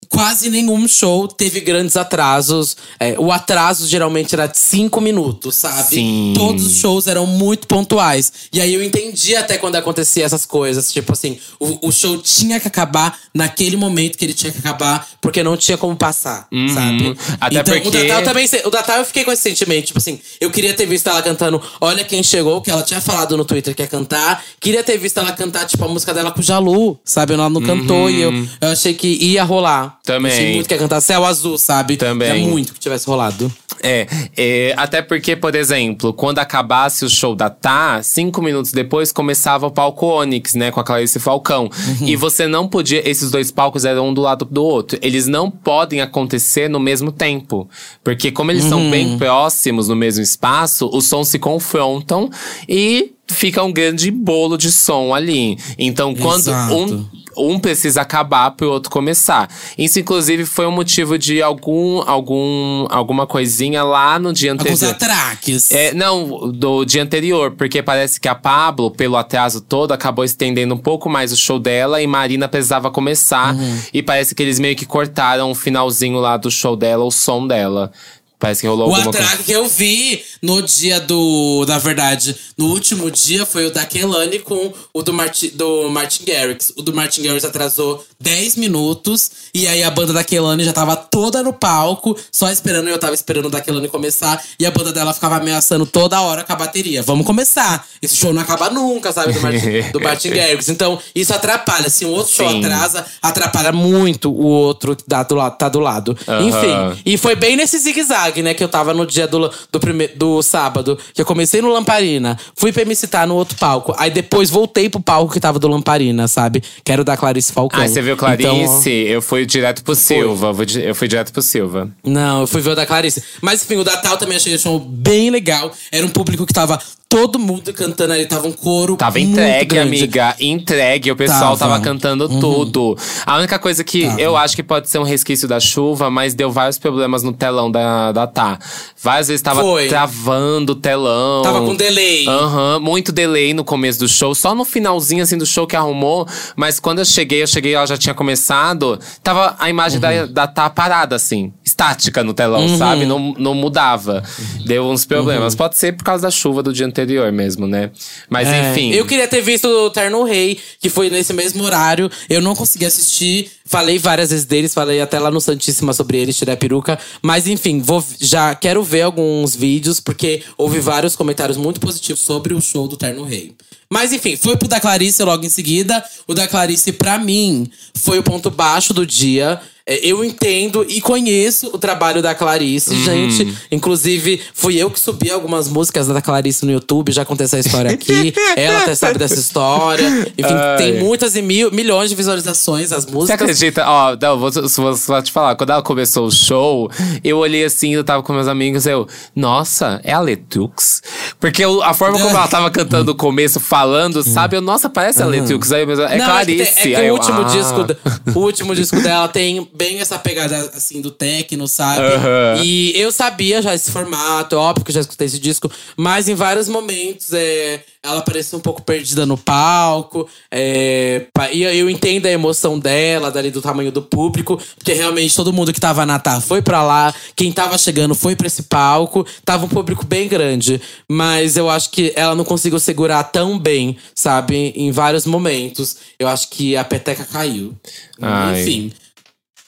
Quase nenhum show teve grandes atrasos. É, o atraso geralmente era de cinco minutos, sabe? Sim. Todos os shows eram muito pontuais. E aí eu entendi até quando acontecia essas coisas. Tipo assim, o, o show tinha que acabar naquele momento que ele tinha que acabar, porque não tinha como passar, sabe? Uhum. Até então, porque- o Natal também. O Natal eu fiquei com esse sentimento. Tipo assim, eu queria ter visto ela cantando Olha Quem Chegou, que ela tinha falado no Twitter que ia cantar. Queria ter visto ela cantar, tipo, a música dela com o Jalu, sabe? Ela não cantou e eu, eu achei que ia rolar. Também. Achei muito que cantar Céu Azul, sabe? Também. Queria muito que tivesse rolado. É, é, até porque, por exemplo, quando acabasse o show da Tá, cinco minutos depois começava o palco Onyx, né, com a Clarice Falcão. E você não podia, esses dois palcos eram um do lado do outro. Eles não podem acontecer no mesmo tempo. Porque como eles são bem próximos no mesmo espaço, os sons se confrontam e fica um grande bolo de som ali. Então, quando Exato. um um precisa acabar pro outro começar. Isso, inclusive, foi um motivo de algum, algum, alguma coisinha lá no dia Alguns anterior. atraques. É, não, do dia anterior, porque parece que a Pablo, pelo atraso todo, acabou estendendo um pouco mais o show dela e Marina precisava começar. Uhum. E parece que eles meio que cortaram o finalzinho lá do show dela, o som dela. Parece que rolou O alguma coisa. que eu vi no dia do. Na verdade, no último dia foi o da Kelani com o do, Marti, do Martin Garrix. O do Martin Garrix atrasou 10 minutos. E aí a banda da Kelani já tava toda no palco, só esperando. Eu tava esperando o da Kelani começar. E a banda dela ficava ameaçando toda hora com a bateria. Vamos começar. Esse show não acaba nunca, sabe? Do Martin, do Martin Garrix. Então, isso atrapalha. Se um outro show Sim. atrasa, atrapalha muito o outro que dá do lado, tá do lado. Enfim. E foi bem nesse zigue-zague, né? Que eu tava no dia do, do, prime- do sábado. Que eu comecei no Lamparina. Fui pra me citar no outro palco. Aí depois voltei pro palco que tava do Lamparina, sabe? Que era o da Clarice Falcão. Ah, você viu Clarice? Então, eu fui direto pro Silva. vou di- Eu fui direto pro Silva. não, eu fui ver o da Clarice. Mas enfim, o da Tal também achei o show bem legal. Era um público que tava todo mundo cantando ali. Tava um coro Tava entregue, grande. amiga. Entregue. O pessoal Tava. tava, cantando tudo. A única coisa que eu acho que pode ser um resquício da chuva, mas deu vários problemas no telão da, da Tá. Várias vezes tava Foi. travando o telão. Tava com delay. Aham, muito delay no começo do show. Só no finalzinho, assim, do show que arrumou. Mas quando eu cheguei, eu cheguei, ela já tinha começado. Tava a imagem da, Uhum. da Tá parada, assim. Estática no telão, sabe? Não, não mudava. Deu uns problemas. Uhum. Pode ser por causa da chuva do dia anterior mesmo, né? Mas É, enfim. Eu queria ter visto o Terno Rei, que foi nesse mesmo horário. Eu não consegui assistir. Falei várias vezes deles, falei até lá no Santíssima sobre eles, tirar a peruca. Mas enfim, vou, já quero ver alguns vídeos, porque houve vários comentários muito positivos sobre o show do Terno Rei. Mas enfim, foi pro da Clarice logo em seguida. O da Clarice, pra mim, foi o ponto baixo do dia. É, Eu entendo e conheço o trabalho da Clarice, gente. Inclusive, fui eu que subi algumas músicas da Clarice no YouTube, já contei essa história aqui. Ela até sabe dessa história. Enfim, Ai. tem muitas e mil, milhões de visualizações as Você músicas. acredita? Ó, não, vou, vou só te falar. Quando ela começou o show, eu olhei assim, eu tava com meus amigos, eu… Nossa, é a Letux? Porque eu- a forma como ela tava cantando o começo, falando, sabe? Eu, nossa, parece a Letux. Aí, eu pensei, é Não, Clarice. É que, tem- é que Aí o eu, último, ah. disco, da- o último disco dela tem bem essa pegada assim do techno, sabe? Aham. E eu sabia já esse formato, é óbvio que eu já escutei esse disco, mas em vários momentos é, ela parecia um pouco perdida no palco. é, e eu- entendo a emoção dela, dali do tamanho do público, porque realmente todo mundo que tava na Tá foi pra lá, quem tava chegando foi pra esse palco, tava um público bem grande. Mas eu acho que ela não conseguiu segurar tão bem, sabe? Em vários momentos. Eu acho que a peteca caiu. Ai. Enfim.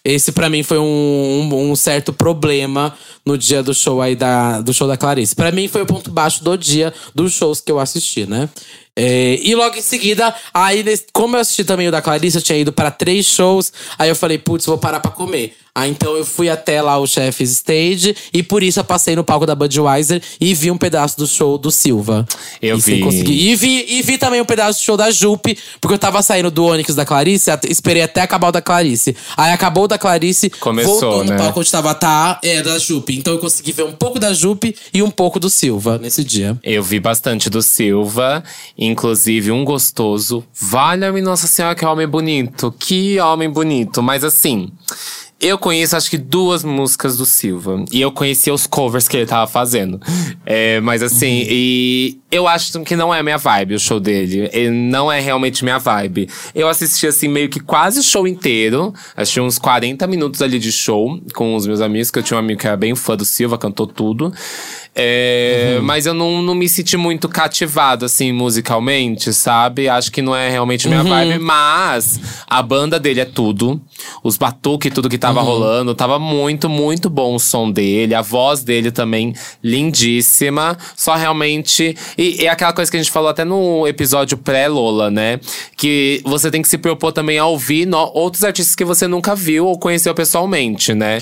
Esse para mim foi um, um, um, certo problema no dia do show aí da, do show da Clarice. Para mim foi o ponto baixo do dia dos shows que eu assisti, né? É, e logo em seguida, aí como eu assisti também o da Clarice, eu tinha ido para três shows, aí eu falei, putz, vou parar para comer. Ah, então eu fui até lá o Chef's Stage e por isso eu passei no palco da Budweiser e vi um pedaço do show do Silva. Eu e vi. E vi. E vi também um pedaço do show da Jupe, porque eu tava saindo do Onyx da Clarice, esperei até acabar o da Clarice. Aí acabou o da Clarice, Começou, voltou né? no palco onde tava tá, é, da Jupe. Então eu consegui ver um pouco da Jupe e um pouco do Silva nesse dia. Eu vi bastante do Silva, inclusive um gostoso. Valha-me Nossa Senhora, que homem bonito. Que homem bonito. Mas assim. Eu conheço acho que duas músicas do Silva. E eu conhecia os covers que ele tava fazendo. É, mas assim, uhum. e eu acho que não é minha vibe o show dele. Ele não é realmente minha vibe. Eu assisti assim meio que quase o show inteiro. Assisti uns 40 minutos ali de show com os meus amigos, que eu tinha um amigo que era bem fã do Silva, cantou tudo. É, uhum. Mas eu não, não me senti muito cativado, assim, musicalmente, sabe? Acho que não é realmente minha uhum. vibe. Mas a banda dele é tudo. Os batuques, tudo que tava uhum. rolando. Tava muito, muito bom o som dele. A voz dele também lindíssima. Só realmente. E, é aquela coisa que a gente falou até no episódio pré-Lola, né? Que você tem que se propor também a ouvir no, outros artistas que você nunca viu ou conheceu pessoalmente, né?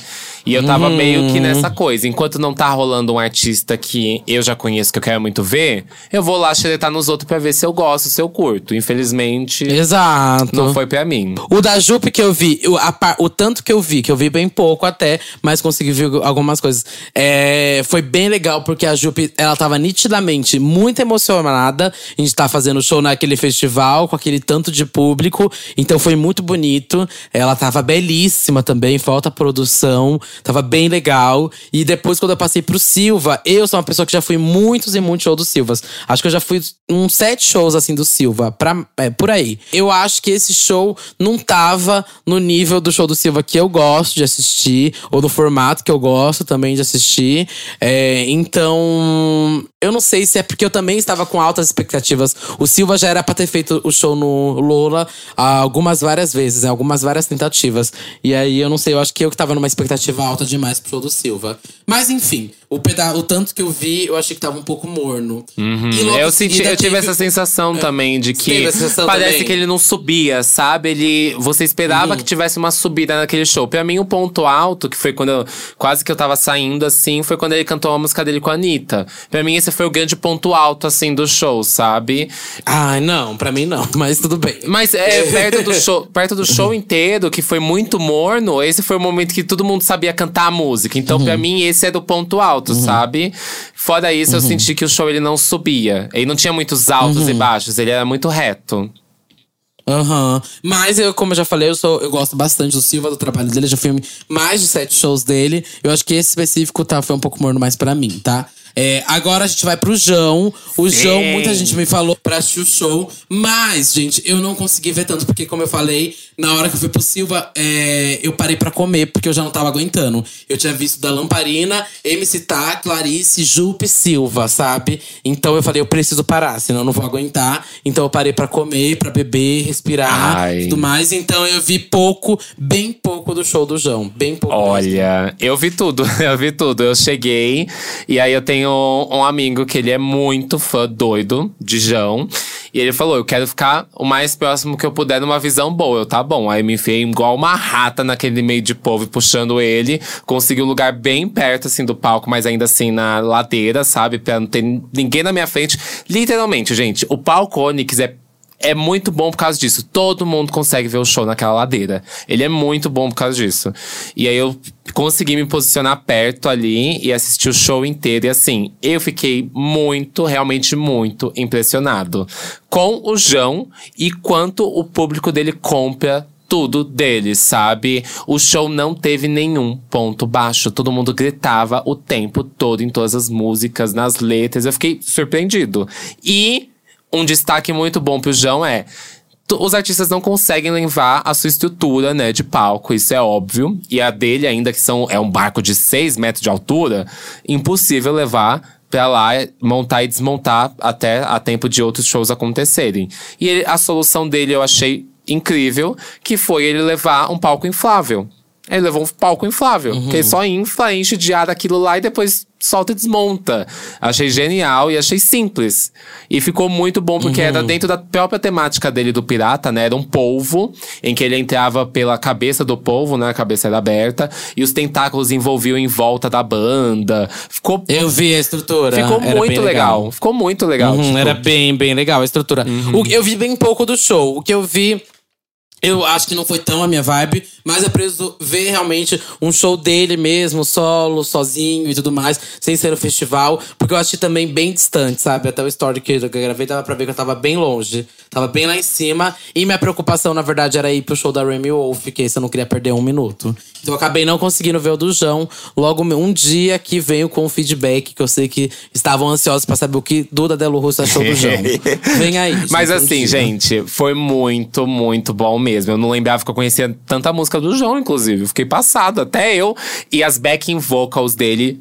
E eu tava meio que uhum. nessa coisa. Enquanto não tá rolando um artista que eu já conheço, que eu quero muito ver, eu vou lá xeretar nos outros pra ver se eu gosto, se eu curto. Infelizmente. Exato. Não foi pra mim. O da Jupe que eu vi, o, a, o tanto que eu vi, que eu vi bem pouco até, mas consegui ver algumas coisas. É, foi bem legal, porque a Jupe, ela tava nitidamente muito emocionada. A gente tá fazendo show naquele festival, com aquele tanto de público. Então foi muito bonito. Ela tava belíssima também, falta produção. Tava bem legal. E depois, quando eu passei pro Silva, eu sou uma pessoa que já fui muitos e muitos shows do Silvas. Acho que eu já fui uns sete shows assim do Silva, pra, é, por aí. Eu acho que esse show não tava no nível do show do Silva que eu gosto de assistir, ou no formato que eu gosto também de assistir. É, então, eu não sei se é porque eu também estava com altas expectativas. O Silva já era pra ter feito o show no Lola algumas várias vezes, né? algumas várias tentativas. E aí eu não sei, eu acho que eu que tava numa expectativa alta demais pro show do Silva. Mas enfim, o, peda o tanto que eu vi, eu achei que tava um pouco morno. Uhum. eu, senti, eu tive essa sensação é, também de que parece também? que ele não subia, sabe? Ele, você esperava uhum. que tivesse uma subida naquele show. Pra mim, o um ponto alto, que foi quando eu, quase que eu tava saindo assim, foi quando ele cantou a música dele com a Anitta. Pra mim, esse foi o grande ponto alto, assim, do show, sabe? Ai, não, pra mim não, mas tudo bem. Mas é, perto do show, perto do show inteiro, que foi muito morno, esse foi o momento que todo mundo sabia cantar a música. Então, uhum. pra mim, esse é do ponto alto alto, uhum. sabe? Fora isso, uhum. eu senti que o show ele não subia. Ele não tinha muitos altos uhum. e baixos, ele era muito reto. Aham. Uhum. Mas eu, como eu já falei, eu, sou, eu gosto bastante do Silva, do trabalho dele. Eu já fui mais de sete shows dele. Eu acho que esse específico tá, foi um pouco morno mais para mim, tá? É, agora a gente vai pro João. O Sim. João, muita gente me falou pra assistir o show. Mas, gente, eu não consegui ver tanto. Porque, como eu falei, na hora que eu fui pro Silva, é, eu parei pra comer. Porque eu já não tava aguentando. Eu tinha visto da Lamparina, MC Tá, Clarice, Jupe Silva, sabe? Então eu falei, eu preciso parar, senão eu não vou aguentar. Então eu parei pra comer, pra beber, respirar e tudo mais. Então eu vi pouco, bem pouco do show do João. Bem pouco. Olha, mesmo. eu vi tudo. Eu vi tudo. Eu cheguei e aí eu tenho tenho um amigo que ele é muito fã doido de João. E ele falou: Eu quero ficar o mais próximo que eu puder numa visão boa. Eu, tá bom. Aí me enfiei igual uma rata naquele meio de povo, puxando ele. Consegui um lugar bem perto, assim, do palco, mas ainda assim na ladeira, sabe? Pra não ter ninguém na minha frente. Literalmente, gente, o palco Onyx é é muito bom por causa disso. Todo mundo consegue ver o show naquela ladeira. Ele é muito bom por causa disso. E aí eu consegui me posicionar perto ali e assistir o show inteiro. E assim, eu fiquei muito, realmente muito impressionado com o João e quanto o público dele compra tudo dele, sabe? O show não teve nenhum ponto baixo. Todo mundo gritava o tempo todo em todas as músicas, nas letras. Eu fiquei surpreendido. E um destaque muito bom pro João é os artistas não conseguem levar a sua estrutura, né, de palco, isso é óbvio. E a dele, ainda que são, é um barco de 6 metros de altura, impossível levar pra lá montar e desmontar até a tempo de outros shows acontecerem. E ele, a solução dele eu achei incrível, que foi ele levar um palco inflável. Ele levou um palco inflável, Uhum. que ele só infla, enche de ar aquilo lá e depois solta e desmonta. Achei genial e achei simples. E ficou muito bom, porque Uhum. era dentro da própria temática dele do pirata, né? Era um polvo, em que ele entrava pela cabeça do polvo, né? A cabeça era aberta, e os tentáculos envolviam em volta da banda. Ficou, Eu vi a estrutura. ficou era muito bem legal. Ficou muito legal. Uhum, tipo, Era bem, bem legal a estrutura. O- eu vi bem pouco do show. O que eu vi. Eu acho que não foi tão a minha vibe, mas eu preciso ver realmente um show dele mesmo, solo, sozinho e tudo mais, sem ser no festival, porque eu achei também bem distante, sabe? Até o story que eu gravei dava pra ver que eu tava bem longe, tava bem lá em cima, e minha preocupação, na verdade, era ir pro show da Remy Wolf, que esse eu não queria perder um minuto. Então eu acabei não conseguindo ver o do João. Logo um dia que venho com o feedback, que eu sei que estavam ansiosos pra saber o que Duda Delo Russo achou do João. Vem aí. gente, Mas um assim, dia. gente, foi muito, muito bom mesmo. Eu não lembrava que eu conhecia tanta música do João, inclusive. Eu Fiquei passado, até eu. E as backing vocals dele,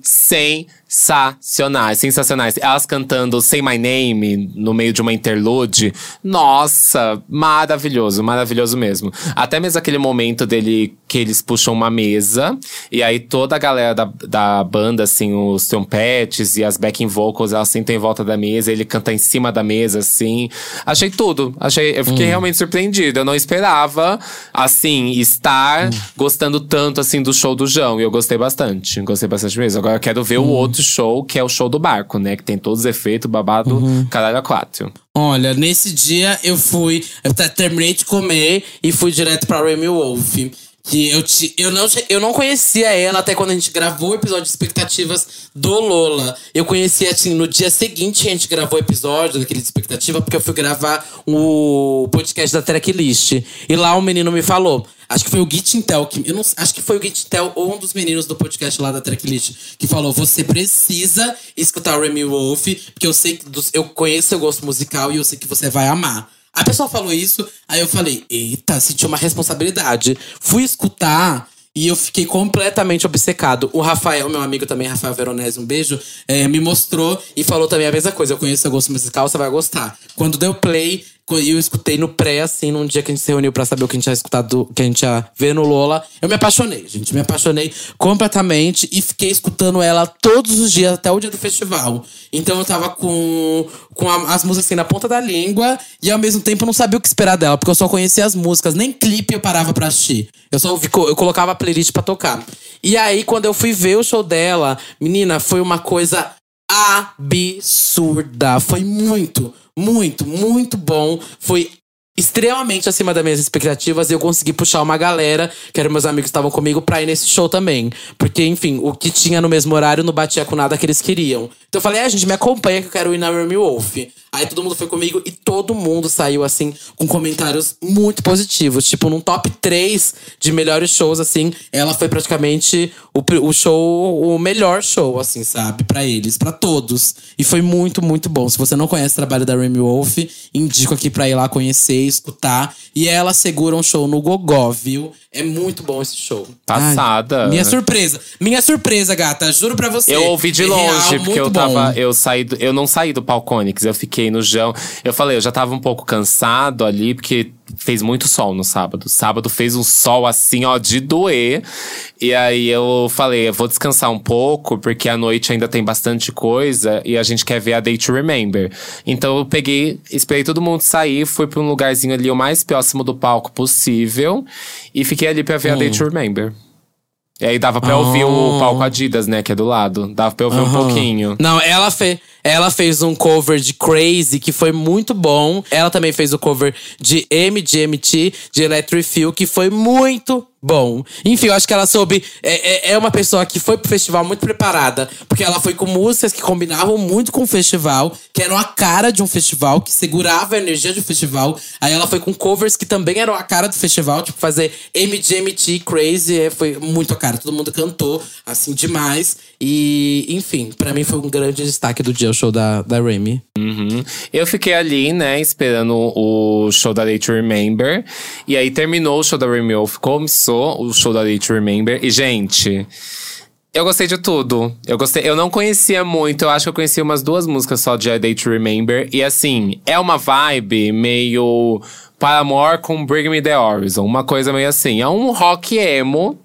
sensacionais, sensacionais. Elas cantando Say My Name no meio de uma interlude. Nossa, maravilhoso, maravilhoso mesmo. Até mesmo aquele momento dele que eles puxam uma mesa. E aí toda a galera da, da banda, assim, os trompetes e as backing vocals, elas sentam em volta da mesa. Ele canta em cima da mesa, assim. Achei tudo. Achei, eu fiquei realmente surpreendido. Eu não esperava, assim, estar gostando tanto, assim, do show do João. E eu gostei bastante. Gostei bastante mesmo. Agora eu quero ver o outro show, que é o show do barco, né? Que tem todos os efeitos, babado, caralho a quatro. Olha, nesse dia eu fui. Eu te- terminei de comer e fui direto pra Remy Wolf. Que eu, te, eu, não, eu não conhecia ela até quando a gente gravou o episódio de expectativas do Lola. Eu conhecia, assim, no dia seguinte a gente gravou o episódio daquele de expectativa, porque eu fui gravar o podcast da Tracklist. E lá um menino me falou. Acho que foi o Gitintel que. Eu não, acho que foi o Gitintel ou um dos meninos do podcast lá da Tracklist que falou: você precisa escutar o Remy Wolf, porque eu sei que eu conheço seu gosto musical e eu sei que você vai amar. A pessoa falou isso, aí eu falei, eita, senti uma responsabilidade. Fui escutar e eu fiquei completamente obcecado. O Rafael, meu amigo também, Rafael Veronese, um beijo, eh, me mostrou e falou também a mesma coisa. Eu conheço seu gosto musical, você vai gostar. Quando deu play, eu escutei no pré, assim, num dia que a gente se reuniu pra saber o que a gente ia escutar, do, que a gente ia ver no Lola. Eu me apaixonei, gente. Me apaixonei completamente e fiquei escutando ela todos os dias, até o dia do festival. Então eu tava com, com a- as músicas assim na ponta da língua e ao mesmo tempo eu não sabia o que esperar dela, porque eu só conhecia as músicas, nem clipe eu parava pra assistir. Eu só eu colocava a playlist pra tocar. E aí, quando eu fui ver o show dela, menina, foi uma coisa absurda. Foi muito, muito, muito bom. Foi extremamente acima das minhas expectativas e eu consegui puxar uma galera, que eram meus amigos que estavam comigo, pra ir nesse show também. Porque, enfim, o que tinha no mesmo horário não batia com nada que eles queriam. Então eu falei, ah, gente, me acompanha que eu quero ir na Remy Wolf. Aí todo mundo foi comigo e todo mundo saiu, assim, com comentários muito positivos. Tipo, num top 3 de melhores shows, assim, ela foi praticamente o, o show, o melhor show, assim, sabe? Pra eles, pra todos. E foi muito, muito bom. Se você não conhece o trabalho da Remy Wolf, indico aqui pra ir lá conhecer, escutar. E ela segura um show no Gogó, viu? É muito bom esse show. Passada. Ai, minha surpresa. Minha surpresa, gata. Juro pra você. Eu ouvi de É longe, real, porque eu bom. tava. Eu saí do- eu não saí do Palconix, eu fiquei no Jão. Eu falei, eu já tava um pouco cansado ali, porque fez muito sol no sábado. Sábado fez um sol assim, ó, de doer. E aí eu falei, eu vou descansar um pouco, porque à noite ainda tem bastante coisa e a gente quer ver a Day to Remember. Então eu peguei, esperei todo mundo sair, fui pra um lugarzinho ali o mais próximo do palco possível e fiquei ali pra ver a Day to Remember. E aí dava pra ouvir o Ah. palco Adidas, né, que é do lado. Dava pra ouvir um Aham. pouquinho. Não, ela, fe ela fez um cover de Crazy, que foi muito bom. Ela também fez o cover de MGMT, de Electric Feel, que foi muito bom. Enfim, eu acho que ela soube. É, é, é uma pessoa que foi pro festival muito preparada. Porque ela foi com músicas que combinavam muito com o festival, que eram a cara de um festival, que segurava a energia um festival. Aí ela foi com covers que também eram a cara do festival, tipo fazer MGMT Crazy, é, foi muito a cara. Todo mundo cantou, assim, demais. E, enfim, pra mim foi um grande destaque do dia, o show da, da Remy. Uhum. Eu fiquei ali, né, esperando o show da Day to Remember. E aí terminou o show da Remy Wolf, começou o show da Day to Remember. E, gente. Eu gostei de tudo. Eu gostei. Eu não conhecia muito. Eu acho que eu conhecia umas duas músicas só de A Day to Remember. E assim, é uma vibe meio Paramore com Bring Me The Horizon. Uma coisa meio assim. É um rock emo.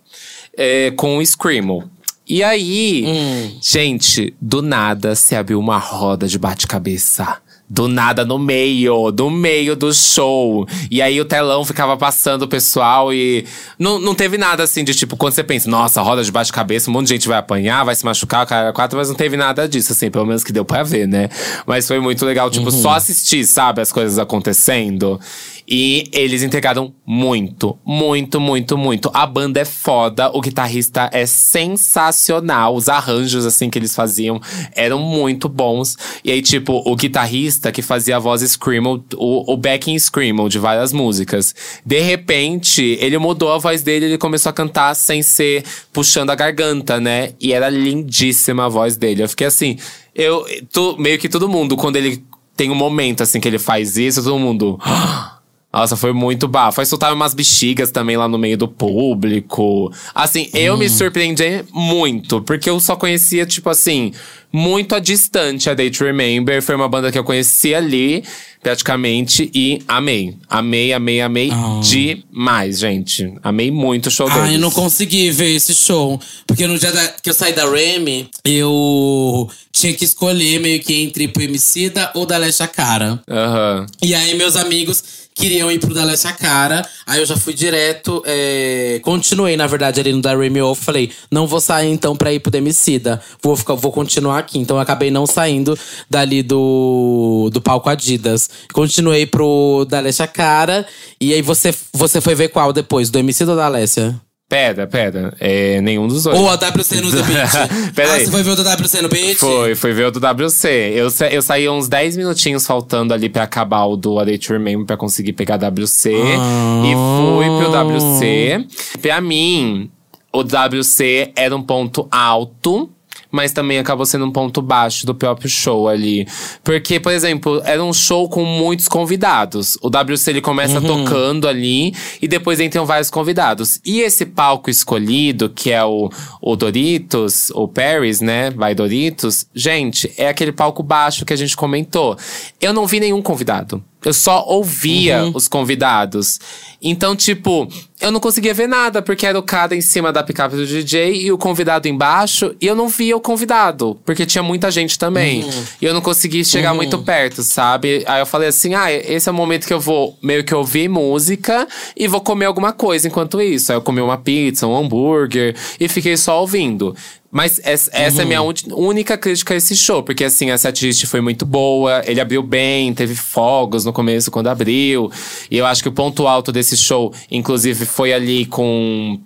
é, com Screamo. E aí, Hum. gente, do nada se abriu uma roda de bate-cabeça. Do nada, no meio, no meio do show. E aí o telão ficava passando o pessoal e. Não, não teve nada assim de tipo, quando você pensa, nossa, roda de bate-cabeça, um monte de gente vai apanhar, vai se machucar, o cara é quatro, mas não teve nada disso, assim, pelo menos que deu pra ver, né? Mas foi muito legal, tipo, só assistir, sabe, as coisas acontecendo. E eles entregaram muito, muito, muito, muito. A banda é foda, o guitarrista é sensacional. Os arranjos, assim, que eles faziam eram muito bons. E aí, tipo, o guitarrista que fazia a voz Screamo, o, o backing Screamo de várias músicas. De repente, ele mudou a voz dele, ele começou a cantar sem ser puxando a garganta, né? E era lindíssima a voz dele. Eu fiquei assim, eu, tu, meio que todo mundo, quando ele tem um momento assim que ele faz isso, todo mundo. Nossa, foi muito bafo. Aí soltaram umas bexigas também lá no meio do público. Assim, eu me surpreendi muito, porque eu só conhecia, tipo assim, muito a distante a Day to Remember. Foi uma banda que eu conheci ali, praticamente, e amei. Amei, amei, amei demais, gente. Amei muito o show deles. Ai, eu não consegui ver esse show. Porque no dia da- que eu saí da Remy, eu tinha que escolher meio que entre pro Emicida ou da Lesha Cara. Aham. E aí, meus amigos queriam ir pro da Lesha Cara. Aí eu já fui direto. é, Continuei, na verdade, ali no da Remy. Falei, não vou sair então pra ir pro Demicida. Vou, ficar, vou continuar aqui. Então eu acabei não saindo dali do, do palco Adidas. Continuei pro da Lesha Cara. E aí você, você foi ver qual depois? Do Emicida ou da Alessia? Pera, pera. É, nenhum dos dois. Ou a WC no The Beat? Pera ah, aí. você foi ver o da WC no Beat? Foi, foi ver o do WC. Eu, eu saí uns 10 minutinhos faltando ali pra acabar o do A Day to Remember pra conseguir pegar WC. E fui pro WC. Pra mim, o WC era um ponto alto. Mas também acabou sendo um ponto baixo do próprio show ali. Porque, por exemplo, era um show com muitos convidados. O WC ele começa tocando ali e depois entram vários convidados. E esse palco escolhido, que é o, o Doritos, o Paris, né? Vai Doritos. Gente, é aquele palco baixo que a gente comentou. Eu não vi nenhum convidado. Eu só ouvia os convidados. Então, tipo, eu não conseguia ver nada, porque era o cara em cima da picape do DJ e o convidado embaixo, e eu não via o convidado, porque tinha muita gente também. E eu não conseguia chegar muito perto, sabe? Aí eu falei assim: ah, esse é o momento que eu vou meio que ouvir música e vou comer alguma coisa enquanto isso. Aí eu comi uma pizza, um hambúrguer e fiquei só ouvindo. Mas essa, essa é a minha única crítica a esse show, porque assim, a setlist foi muito boa, ele abriu bem, teve fogos no começo quando abriu. E eu acho que o ponto alto desse show, inclusive, foi ali com.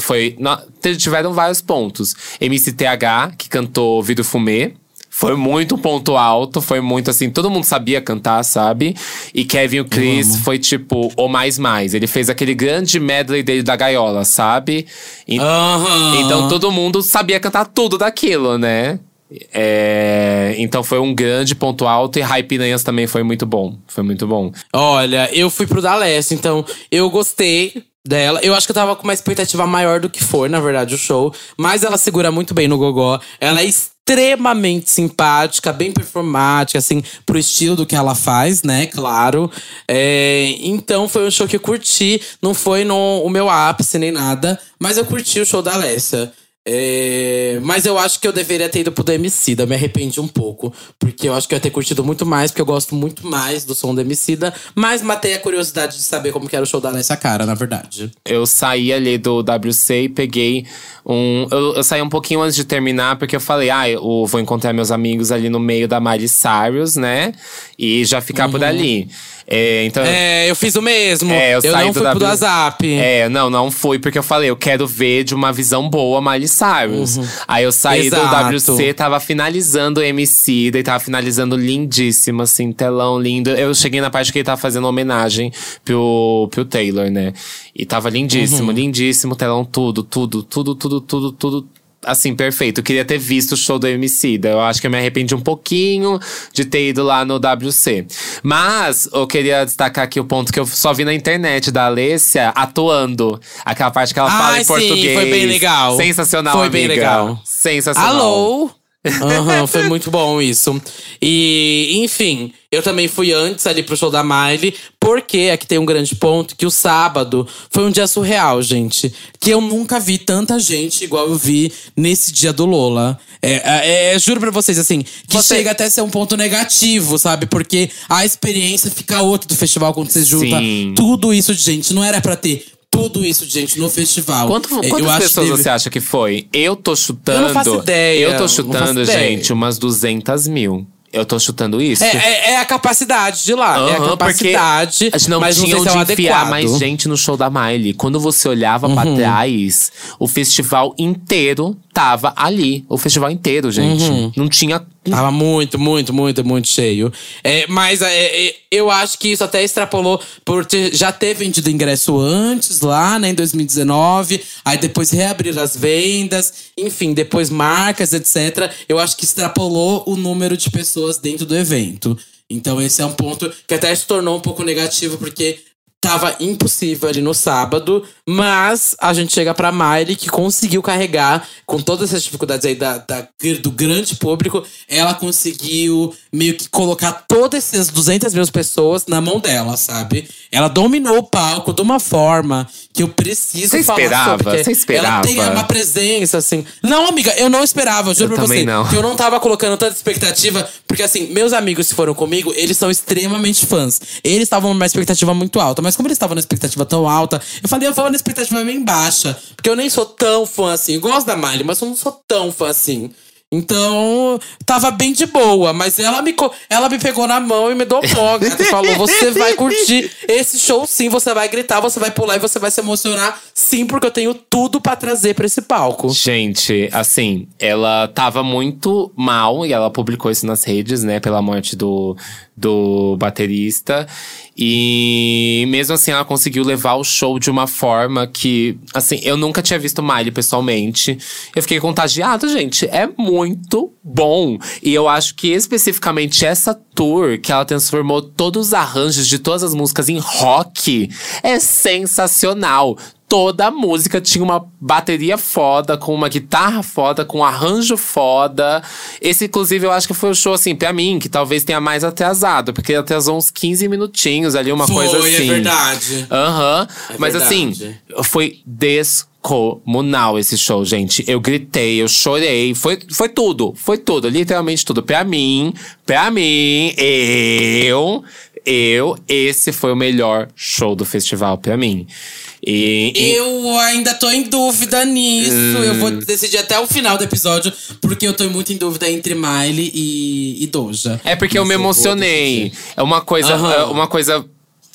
Foi. na- tiveram vários pontos. MCTH, que cantou Vidro Fumê. Foi muito ponto alto, foi muito assim, todo mundo sabia cantar, sabe? E Kevin o Chris foi tipo o mais mais. Ele fez aquele grande medley dele da gaiola, sabe? E- Aham. então todo mundo sabia cantar tudo daquilo, né? É, então foi um grande ponto alto e Hype Piranhas também foi muito bom. Foi muito bom. Olha, eu fui pro da Leste, então eu gostei dela. Eu acho que eu tava com uma expectativa maior do que foi, na verdade, o show. Mas ela segura muito bem no gogó. Ela é extremamente simpática, bem performática, assim, pro estilo do que ela faz, né? Claro. É, então foi um show que eu curti. Não foi no, o meu ápice nem nada, mas eu curti o show da Alessia. É, mas eu acho que eu deveria ter ido pro do Emicida, me arrependi um pouco. Porque eu acho que eu ia ter curtido muito mais, porque eu gosto muito mais do som do Emicida. Mas matei a curiosidade de saber como que era o show da Alessia Cara, na verdade. Eu saí ali do WC e peguei um. Eu, eu saí um pouquinho antes de terminar, porque eu falei, ah, eu vou encontrar meus amigos ali no meio da Miley Cyrus, né? E já ficar por ali. É, então. É, eu fiz o mesmo. É, eu, saí não do fui pro W- WhatsApp. É, não, não fui, porque eu falei, eu quero ver de uma visão boa Miley Cyrus. Aí eu saí Exato. do WC, tava finalizando o MC, daí tava finalizando lindíssimo, assim, telão lindo. Eu cheguei na parte que ele tava fazendo homenagem pro, pro Taylor, né? E tava lindíssimo, lindíssimo, telão, tudo, tudo, tudo, tudo, tudo, tudo. Assim, perfeito. Eu queria ter visto o show do MC. Eu acho que eu me arrependi um pouquinho de ter ido lá no WC. Mas eu queria destacar aqui o ponto que eu só vi na internet da Alessia atuando. Aquela parte que ela fala em sim, português. foi bem legal. Sensacional, Foi bem amiga. legal. Sensacional. Alô? Aham, foi muito bom isso. E, enfim, eu também fui antes ali pro show da Miley, porque aqui tem um grande ponto que o sábado foi um dia surreal, gente. Que eu nunca vi tanta gente igual eu vi nesse dia do Lola. É, é, é juro pra vocês, assim, que Você- chega até a ser um ponto negativo, sabe? Porque a experiência fica outra do festival quando você junta Sim. tudo isso de gente. Não era pra ter tudo isso gente no festival. Quanto- É, eu quantas que pessoas teve- você acha que foi? Eu tô chutando. Eu não faço ideia, Eu tô chutando, faço ideia. gente, umas 200 mil. Eu tô chutando isso. É, é, é a capacidade de lá. é a capacidade. a gente não mas tinha não onde enfiar mais gente no show da Miley. Quando você olhava Uhum. pra trás, o festival inteiro tava ali. O festival inteiro, gente. Uhum. Não tinha. Tava muito, muito, muito, muito cheio. É, mas é, é, eu acho que isso até extrapolou por ter- já ter vendido ingresso antes, lá, né, em 2019. Aí depois reabrir as vendas. Enfim, depois marcas, etc. Eu acho que extrapolou o número de pessoas dentro do evento. Então esse é um ponto que até se tornou um pouco negativo, porque Tava impossível ali no sábado, mas a gente chega pra Miley, que conseguiu carregar, com todas essas dificuldades aí da, da- do grande público, ela conseguiu meio que colocar todas essas 200 mil pessoas na mão dela, sabe? Ela dominou o palco de uma forma que eu preciso Você falar esperava? sobre. Você esperava? Ela tem uma presença, assim. Não, amiga, eu não esperava, eu juro Eu pra você. não. Que eu não tava colocando tanta expectativa, porque assim, meus amigos que foram comigo, eles são extremamente fãs. Eles estavam numa expectativa muito alta, mas como eles estavam numa expectativa tão alta, eu falei, eu vou na expectativa bem baixa, porque eu nem sou tão fã assim. Eu gosto da Miley, mas eu não sou tão fã assim. Então, tava bem de boa, mas ela me, ela me pegou na mão e me dopou. Ela falou: você vai curtir esse show sim, você vai gritar, você vai pular e você vai se emocionar sim, porque eu tenho tudo pra trazer pra esse palco. Gente, assim, ela tava muito mal e ela publicou isso nas redes, né, pela morte do, do baterista. E mesmo assim, ela conseguiu levar o show de uma forma que, assim, eu nunca tinha visto Miley pessoalmente. Eu fiquei contagiado, gente. É muito bom. E eu acho que especificamente essa tour, que ela transformou todos os arranjos de todas as músicas em rock, é sensacional toda música tinha uma bateria foda, com uma guitarra foda, com um arranjo foda. Esse, inclusive, eu acho que foi o show, assim, pra mim, que talvez tenha mais atrasado, porque atrasou uns 15 minutinhos ali, uma Foi, coisa é assim. verdade. Aham. É Mas assim, verdade. foi descomunal esse show, gente. Eu gritei, eu chorei. Foi, foi tudo. Foi tudo. Literalmente tudo. Pra mim, pra mim, eu. Eu, esse foi o melhor show do festival pra mim. E, e- Eu ainda tô em dúvida nisso. Eu Hum. vou decidir até o final do episódio, porque eu tô muito em dúvida entre Miley e, e Doja. É porque eu Mas me vou emocionei. É uma coisa, é uma coisa.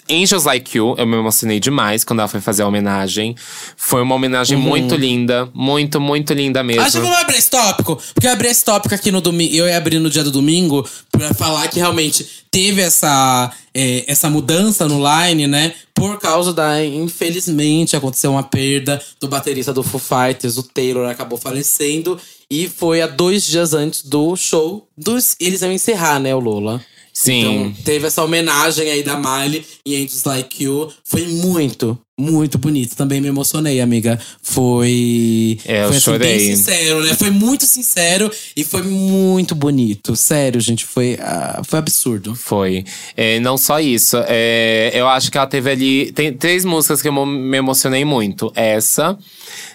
Angels Like You, eu me emocionei demais quando ela foi fazer a homenagem. Foi uma homenagem muito linda. Muito, muito linda mesmo. Acho que vamos abrir esse tópico. Porque eu abri esse tópico aqui no domingo. Eu ia abrir no dia do domingo pra falar que realmente teve essa, é, essa mudança no line, né? Por causa da. Infelizmente, aconteceu uma perda do baterista do Foo Fighters. O Taylor acabou falecendo. E foi há dois dias antes do show dos. Eles iam encerrar, né, o Lola. Sim. Então, teve essa homenagem aí da Miley e Angels Like You. Foi muito, muito bonito. Também me emocionei, amiga. Foi. É, eu foi assim, chorei. bem sincero, né? Foi muito sincero e foi muito bonito. Sério, gente. Foi, ah, foi absurdo. Foi. É, não só isso. É, eu acho que ela teve ali. Tem três músicas que eu me emocionei muito. Essa.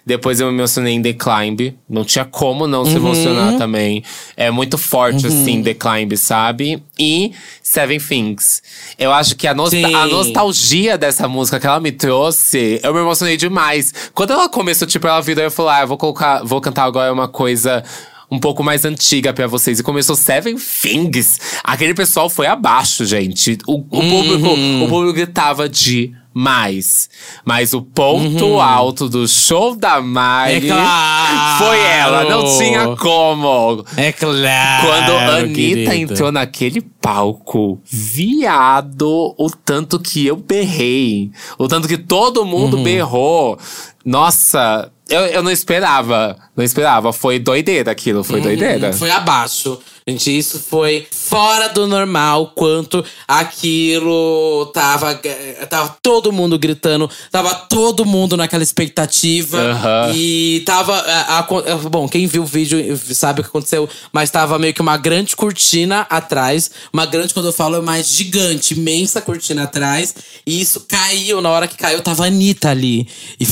Depois eu me emocionei em The Climb. Não tinha como não se emocionar também. É muito forte, assim, The Climb, sabe? E Seven Things. Eu acho que a, nosta- Sim. a nostalgia dessa música que ela me trouxe, eu me emocionei demais. Quando ela começou, tipo, ela virou e eu falei, ah, eu vou colocar, vou cantar agora uma coisa um pouco mais antiga pra vocês. E começou Seven Things. Aquele pessoal foi abaixo, gente. O, o público, o público gritava demais. Mas o ponto alto do show da Miley É claro! foi ela. Não tinha como. É claro. Quando a Anitta querido. entrou naquele palco, viado, o tanto que eu berrei, o tanto que todo mundo Uhum. berrou. Nossa, eu, eu não esperava. Não esperava. Foi doideira aquilo, foi doideira. Foi abaixo. Gente, isso foi fora do normal. Quanto aquilo tava. eh, Tava todo mundo gritando. Tava todo mundo naquela expectativa. Aham. E tava. a- a- bom, quem viu o vídeo sabe o que aconteceu. Mas tava meio que uma grande cortina atrás. Uma grande, quando eu falo, é mais gigante, imensa cortina atrás. E isso caiu. Na hora que caiu, tava a Anitta ali. E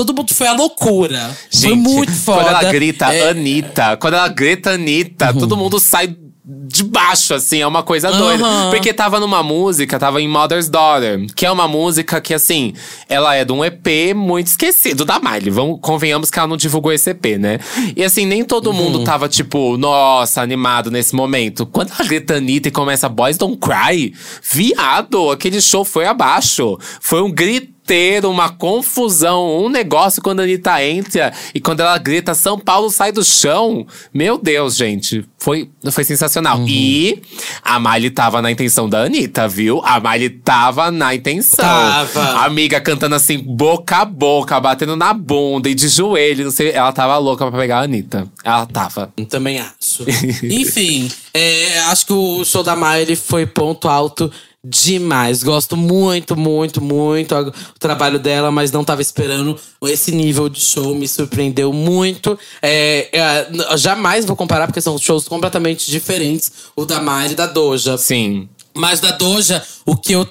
todo mundo foi a loucura. foi Gente, muito foda. Quando ela grita É, Uhum. Anitta, quando ela grita Anitta, todo mundo sai de baixo, assim, é uma coisa doida. Aham. Porque tava numa música, tava em Mother's Daughter, que é uma música que, assim, ela é de um EP muito esquecido da Miley. Vamos, convenhamos que ela não divulgou esse EP, né? E assim, nem todo Uhum. mundo tava, tipo, nossa, animado nesse momento. Quando ela grita Anitta e começa Boys Don't Cry, viado, aquele show foi abaixo. Foi um grito inteiro, uma confusão, um negócio quando a Anitta entra e quando ela grita São Paulo sai do chão. Meu Deus, gente. Foi, foi sensacional. Uhum. E a Miley tava na intenção da Anitta, viu? A Miley tava na intenção. Tava. A amiga cantando assim, boca a boca, batendo na bunda e de joelho, não sei. Ela tava louca pra pegar a Anitta. Ela tava. Também acho. Enfim, é, acho que o show da Miley foi ponto alto demais. Gosto muito, muito, muito o trabalho dela, mas não tava esperando esse nível de show. Me surpreendeu muito. É, é, jamais vou comparar, porque são shows completamente diferentes. O da Miley e da Doja. Sim. Mas da Doja, o que eu.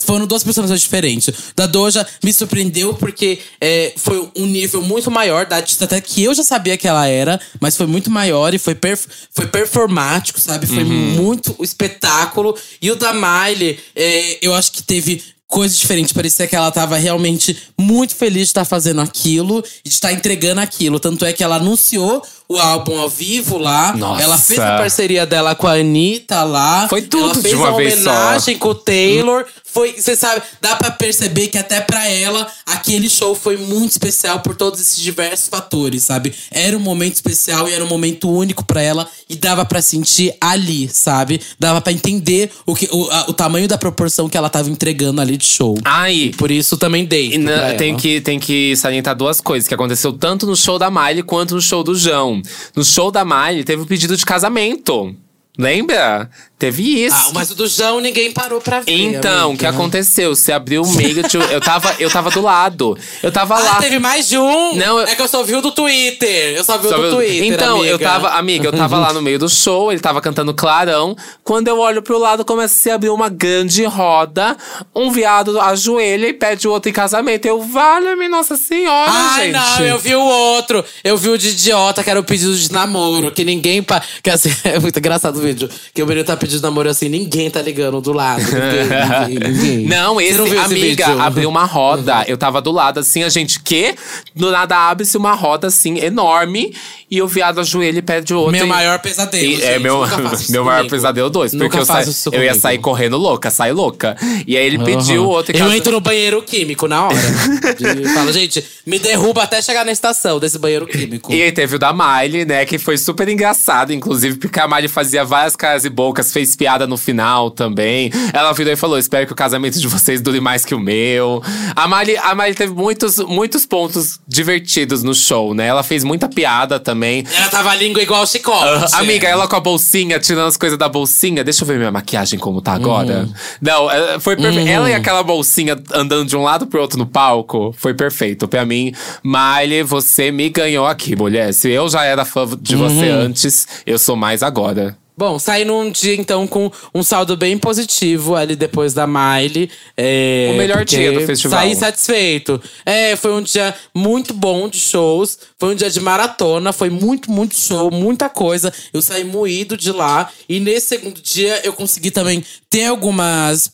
Foram duas personagens diferentes. Da Doja me surpreendeu porque é, foi um nível muito maior da artista, até que eu já sabia que ela era, mas foi muito maior e foi, perf- foi performático, sabe? Foi muito espetáculo. E o da Miley, é, eu acho que teve coisas diferentes. Parecia que ela tava realmente muito feliz de estar fazendo aquilo e de estar entregando aquilo. Tanto é que ela anunciou o álbum ao vivo lá. Nossa. Ela fez a parceria dela com a Anitta lá. Foi tudo ela de fez uma uma vez só. homenagem com o Taylor. Foi, você sabe, dá pra perceber que até pra ela aquele show foi muito especial por todos esses diversos fatores, sabe? Era um momento especial e era um momento único pra ela e dava pra sentir ali, sabe? Dava pra entender o que o, a- o tamanho da proporção que ela tava entregando ali de show. Ai, Por isso também dei. Tem, que, tem que salientar duas coisas que aconteceu tanto no show da Miley quanto no show do João. No show da Miley teve o pedido de casamento. Lembra? Teve isso. Ah, mas o do João ninguém parou pra ver. Então, o que aconteceu? Você abriu o meio. eu, tava, eu tava do lado. Eu tava Ah, lá. teve mais de um? Não, eu- É que eu só vi o do Twitter. Eu só vi o Só do eu- Twitter. Então, eu amiga. tava, amiga, eu tava lá no meio do show, ele tava cantando clarão. Quando eu olho pro lado, começa a se abrir uma grande roda. Um viado ajoelha e pede o outro em casamento. Eu, vale-me, Nossa Senhora, Ai, gente. não, eu vi o outro. Eu vi o de idiota, que era o pedido de namoro. Que ninguém. Pa... Que assim, é muito engraçado o vídeo. Que o menino tá pedindo namoro assim, ninguém tá ligando do lado. Ninguém, ninguém, ninguém. Não, esse, não esse amiga, vídeo? abriu uma roda. Eu tava do lado, assim, a gente, que? Do nada abre-se uma roda, assim, enorme. E o viado ajoelha e pede outro. Meu e- maior pesadelo. E é gente. meu, faça isso meu maior comigo. pesadelo dois. Nunca Porque eu, sa- eu ia sair correndo louca, sair louca. E aí ele pediu o outro Eu casa- entro no banheiro químico na hora. De- Falo, gente, me derruba até chegar na estação desse banheiro químico. E aí teve o da Miley, né? Que foi super engraçado, inclusive, porque a Miley fazia várias caras e bocas, fez piada no final também. Ela virou e falou: espero que o casamento de vocês dure mais que o meu. A Miley, a Miley teve muitos, muitos pontos divertidos no show, né? Ela fez muita piada também. Ela tava a língua igual chicote. Ah, Amiga, ela com a bolsinha, tirando as coisas da bolsinha. Deixa eu ver minha maquiagem como tá agora. Uhum. Não, é, foi perfeito. Ela e aquela bolsinha andando de um lado pro outro no palco. Foi perfeito. Pra mim, Miley, você me ganhou aqui, mulher. Se eu já era fã de você Uhum. antes, eu sou mais agora. Bom, saí num dia, então, com um saldo bem positivo ali depois da Miley. É, O melhor dia do festival. Saí satisfeito. É, foi um dia muito bom de shows. Foi um dia de maratona. Foi muito, muito show, muita coisa. Eu saí moído de lá. E nesse segundo dia, eu consegui também ter algumas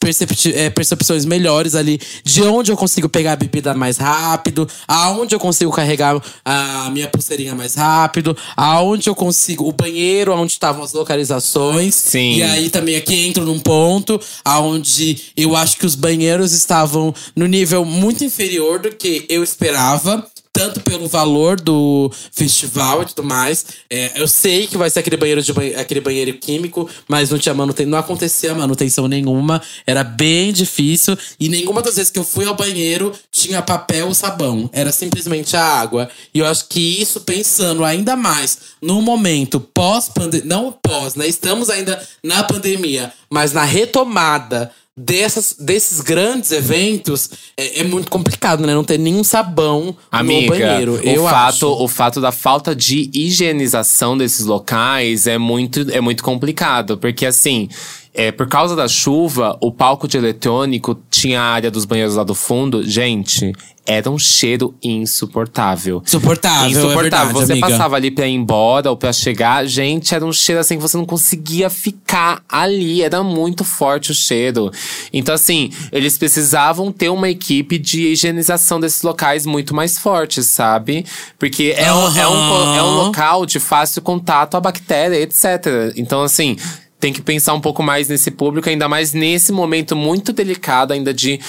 é, percepções melhores ali. De onde eu consigo pegar a bebida mais rápido. Aonde eu consigo carregar a minha pulseirinha mais rápido. Aonde eu consigo… O banheiro, onde estavam as localizações. Sim. E aí também aqui entro num ponto aonde eu acho que os banheiros estavam no nível muito inferior do que eu esperava. Tanto pelo valor do festival e tudo mais. É, eu sei que vai ser aquele banheiro de aquele banheiro químico, mas não tinha manutenção, não acontecia manutenção nenhuma. Era bem difícil e nenhuma das vezes que eu fui ao banheiro tinha papel ou sabão. Era simplesmente a água. E eu acho que isso pensando ainda mais no momento pós pandemia, não pós, né? Estamos ainda na pandemia, mas na retomada dessas, desses grandes eventos é, é, muito complicado, né? Não ter nenhum sabão Amiga, no banheiro. O eu fato, acho. o fato da falta de higienização desses locais é muito, é muito complicado. Porque assim. É, por causa da chuva, o palco de eletrônico tinha a área dos banheiros lá do fundo. Gente, era um cheiro insuportável. Insuportável, Insuportável. é verdade, você amiga. passava ali pra ir embora ou pra chegar, gente, era um cheiro assim que você não conseguia ficar ali. Era muito forte o cheiro. Então, assim, eles precisavam ter uma equipe de higienização desses locais muito mais forte, sabe? Porque é, um, é, um, é um local de fácil contato à bactéria, etc. Então, assim tem que pensar um pouco mais nesse público, ainda mais nesse momento muito delicado ainda de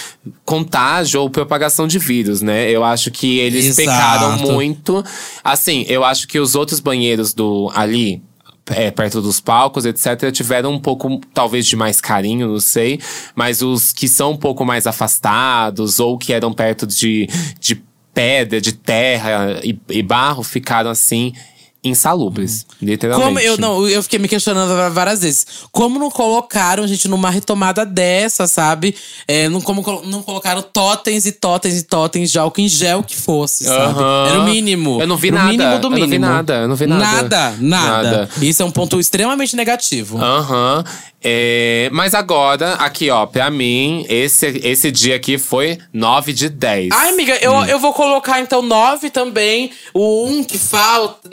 contágio ou propagação de vírus, né? Eu acho que eles Exato. pecaram muito. Assim, eu acho que os outros banheiros do ali é, perto dos palcos, etc., tiveram um pouco, talvez, de mais carinho, não sei. Mas os que são um pouco mais afastados ou que eram perto de, de pedra, de terra e, e barro, ficaram assim. Insalubres, literalmente. Como eu não, eu fiquei me questionando várias vezes. Como não colocaram, gente, numa retomada dessa, sabe? É, não, como não colocaram totens e totens e totens de álcool em gel que fosse, sabe? Aham. Era o mínimo. Eu não vi Era o nada. mínimo do Eu não vi mínimo. nada, eu não vi nada. Nada, nada. Nada. Isso é um ponto extremamente negativo. Aham. É, mas agora, aqui, ó, pra mim, esse, esse dia aqui foi 9 de 10. Ai, amiga, eu, Hum. eu vou colocar então nove também. O um que falta.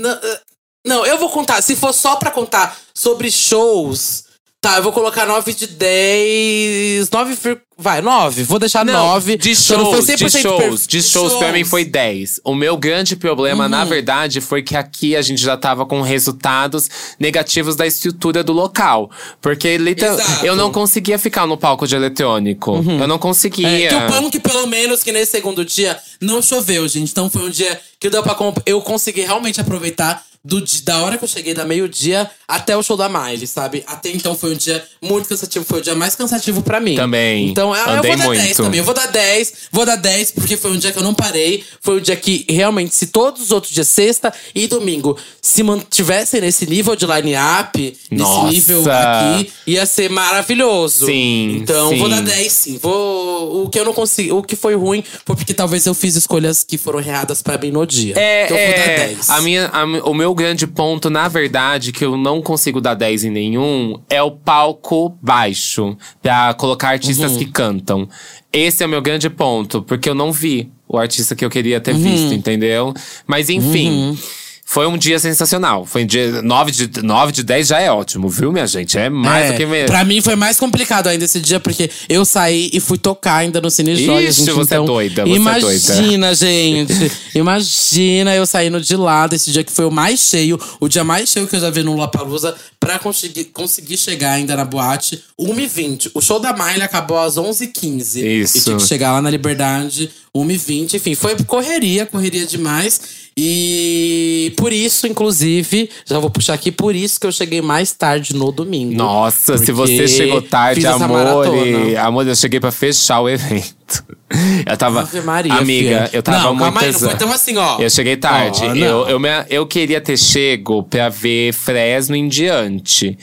Não, eu vou contar. Se for só pra contar sobre shows, tá, eu vou colocar nove de dez. Nove. vir- Vai, nove. Vou deixar Não, nove. de Só não foi shows, de 100% shows, per- de shows pra mim foi 10. O meu grande problema, na verdade, foi que aqui a gente já tava com resultados negativos da estrutura do local. Porque literal, eu não conseguia ficar no palco de eletrônico. Eu não conseguia. É, que o bom que pelo menos que nesse segundo dia não choveu, gente. Então foi um dia que deu pra eu consegui realmente aproveitar do, da hora que eu cheguei da meio-dia até o show da Miley, sabe? Até então foi um dia muito cansativo, foi o dia mais cansativo pra mim. Também. Então ah, eu vou dar 10 muito. também. Eu vou dar 10, vou dar 10 porque foi um dia que eu não parei. Foi um dia que realmente, se todos os outros dias, sexta e domingo, se mantivessem nesse nível de line-up, nesse nível aqui, ia ser maravilhoso. Sim, Então, sim. vou dar 10 sim. Vou. O que eu não consegui. O que foi ruim foi porque talvez eu fiz escolhas que foram erradas pra mim no dia. É, então eu vou dar é, 10. a minha, a o meu grande ponto, na verdade, que eu não consigo dar 10 em nenhum, é o palco baixo. Pra colocar artistas Uhum. que cantam. Esse é o meu grande ponto, porque eu não vi o artista que eu queria ter Uhum. visto, entendeu? Mas enfim. Foi um dia sensacional. Foi um dia. 9 de, 9 de 10 já é ótimo, viu, minha gente? É mais É, do que mesmo. Pra mim foi mais complicado ainda esse dia, porque eu saí e fui tocar ainda no Cine Joias. Ixi, gente, você é então, doida, você é Imagina, gente. Imagina eu saindo de lá desse dia que foi o mais cheio, o dia mais cheio que eu já vi no Lollapalooza, pra conseguir, conseguir chegar ainda na boate, 1h20. O show da Miley acabou às 11h15. Isso. E tinha que chegar lá na Liberdade, 1h20. Enfim, foi correria, correria demais. E por isso, inclusive, já vou puxar aqui, por isso que eu cheguei mais tarde no domingo. Nossa, se você chegou tarde, amor. Amor, eu cheguei pra fechar o evento. Eu tava. Ave Maria, amiga, filha. eu tava Não, muito calma aí, não foi tão assim, ó. Eu cheguei tarde. Não. eu, eu, me- eu queria ter chego pra ver Fresno em diante.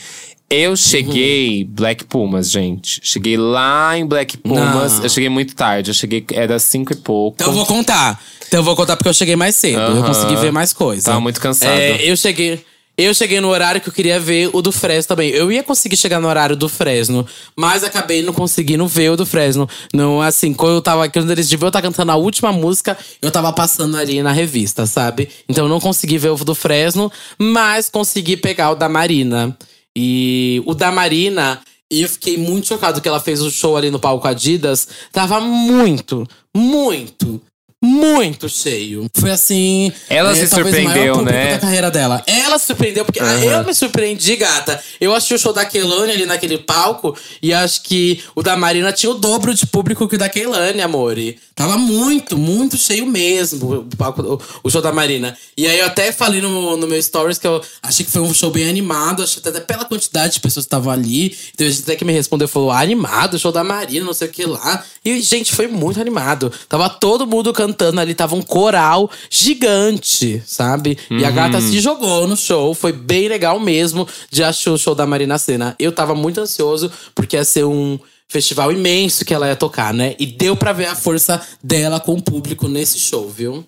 Eu cheguei Black Pumas, gente. Cheguei lá em Black Pumas. Não. Eu cheguei muito tarde. Eu cheguei, era cinco e pouco. Então eu vou contar. Então eu vou contar porque eu cheguei mais cedo. Eu Aham. consegui ver mais coisa. Tava muito cansado. É, eu cheguei. Eu cheguei no horário que eu queria ver o do Fresno também. Eu ia conseguir chegar no horário do Fresno, mas acabei não conseguindo ver o do Fresno. Não, assim, quando eu tava. Quando eles deviam estar cantando a última música, eu tava passando ali na revista, sabe? Então eu não consegui ver o do Fresno, mas consegui pegar o da Marina. E o da Marina, e eu fiquei muito chocado que ela fez o show ali no palco Adidas. Tava muito, muito, muito cheio. Foi assim. Ela é, se surpreendeu, né? Da carreira dela. Ela se surpreendeu, porque ah, eu me surpreendi, gata. Eu achei o show da Kehlani ali naquele palco e acho que o da Marina tinha o dobro de público que o da Kehlani, amore. Tava muito, muito cheio mesmo o, palco, o, show da Marina. E aí eu até falei no, no meu stories que eu achei que foi um show bem animado, achei até pela quantidade de pessoas que estavam ali. Então a gente até que me respondeu, falou, ah, animado, show da Marina, não sei o que lá. E, gente, foi muito animado. Tava todo mundo cantando ali, tava um coral gigante, sabe? E a gata se jogou no show, foi bem legal mesmo de achar o show da Marina Senna. Eu tava muito ansioso, porque ia ser um festival imenso que ela ia tocar, né? E deu pra ver a força dela com o público nesse show, viu?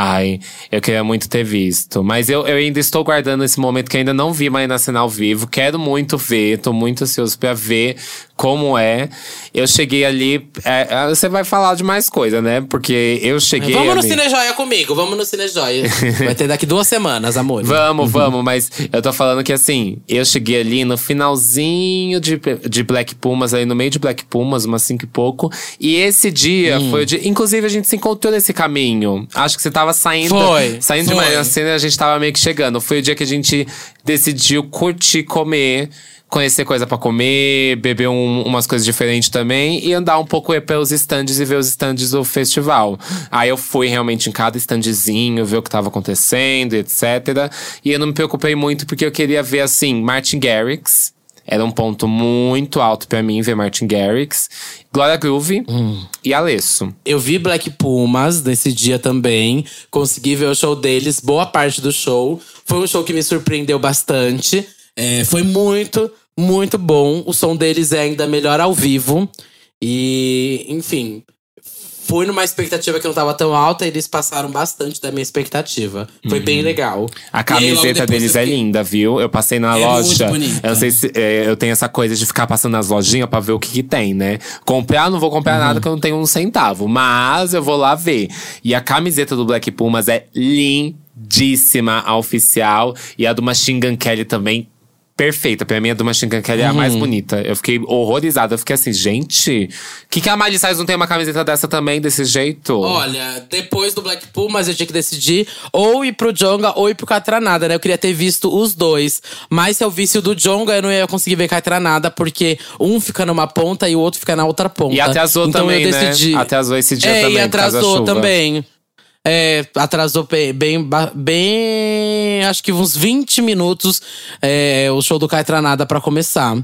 Ai, eu queria muito ter visto. Mas eu, eu ainda estou guardando esse momento que ainda não vi Marina Senna ao vivo. Quero muito ver, tô muito ansioso pra ver como é. Eu cheguei ali. é, é, você vai falar de mais coisa, né? Porque eu cheguei. Vamos no ali- Cine Joia comigo, vamos no Cine Joia. Vai ter daqui duas semanas, amor. Vamos, vamos, mas eu tô falando que assim, eu cheguei ali no finalzinho de, de Black Pumas, ali no meio de Black Pumas, umas cinco e pouco. E esse dia Hum. foi o dia. Inclusive, a gente se encontrou nesse caminho. Acho que você tava saindo. Foi, Saindo de foi. Maria Cena, a gente tava meio que chegando. Foi o dia que a gente decidiu curtir comer. Conhecer coisa pra comer, beber um- umas coisas diferentes também e andar um pouco pelos stands e ver os stands do festival. Aí eu fui realmente em cada standzinho, ver o que tava acontecendo, etc. E eu não me preocupei muito porque eu queria ver, assim, Martin Garrix. Era um ponto muito alto pra mim ver Martin Garrix. Glória Groove e Alesso. Eu vi Black Pumas nesse dia também. Consegui ver o show deles, boa parte do show. Foi um show que me surpreendeu bastante. É, foi muito, muito bom. O som deles é ainda melhor ao vivo. E, enfim, fui numa expectativa que não tava tão alta e eles passaram bastante da minha expectativa. Foi bem legal. Uhum. A aí, camiseta depois deles é fiquei- linda, viu? Eu passei na É loja. Eu sei se é, eu tenho essa coisa de ficar passando nas lojinhas pra ver o que, que tem, né? Comprar, não vou comprar Uhum. nada que eu não tenho um centavo. Mas eu vou lá ver. E a camiseta do Black Pumas é lindíssima, a oficial. E a do Machine Gun Kelly também. Perfeita, pra mim a do Machine Gun Kelly é a mais Uhum. bonita. Eu fiquei horrorizada. Eu fiquei assim, gente, que que a Miley Cyrus não tem uma camiseta dessa também, desse jeito? Olha, depois do Black Pumas eu tinha que decidir ou ir pro Jonga ou ir pro Catranada, né? Eu queria ter visto os dois. Mas se eu visse o do Jonga, eu não ia conseguir ver Catranada, porque um fica numa ponta e o outro fica na outra ponta. E atrasou então também, eu né? decidi... Atrasou esse dia é, também, E por causa da atrasou chuva. também. É, atrasou bem, bem. Acho que uns 20 minutos é, o show do Caetranada pra começar.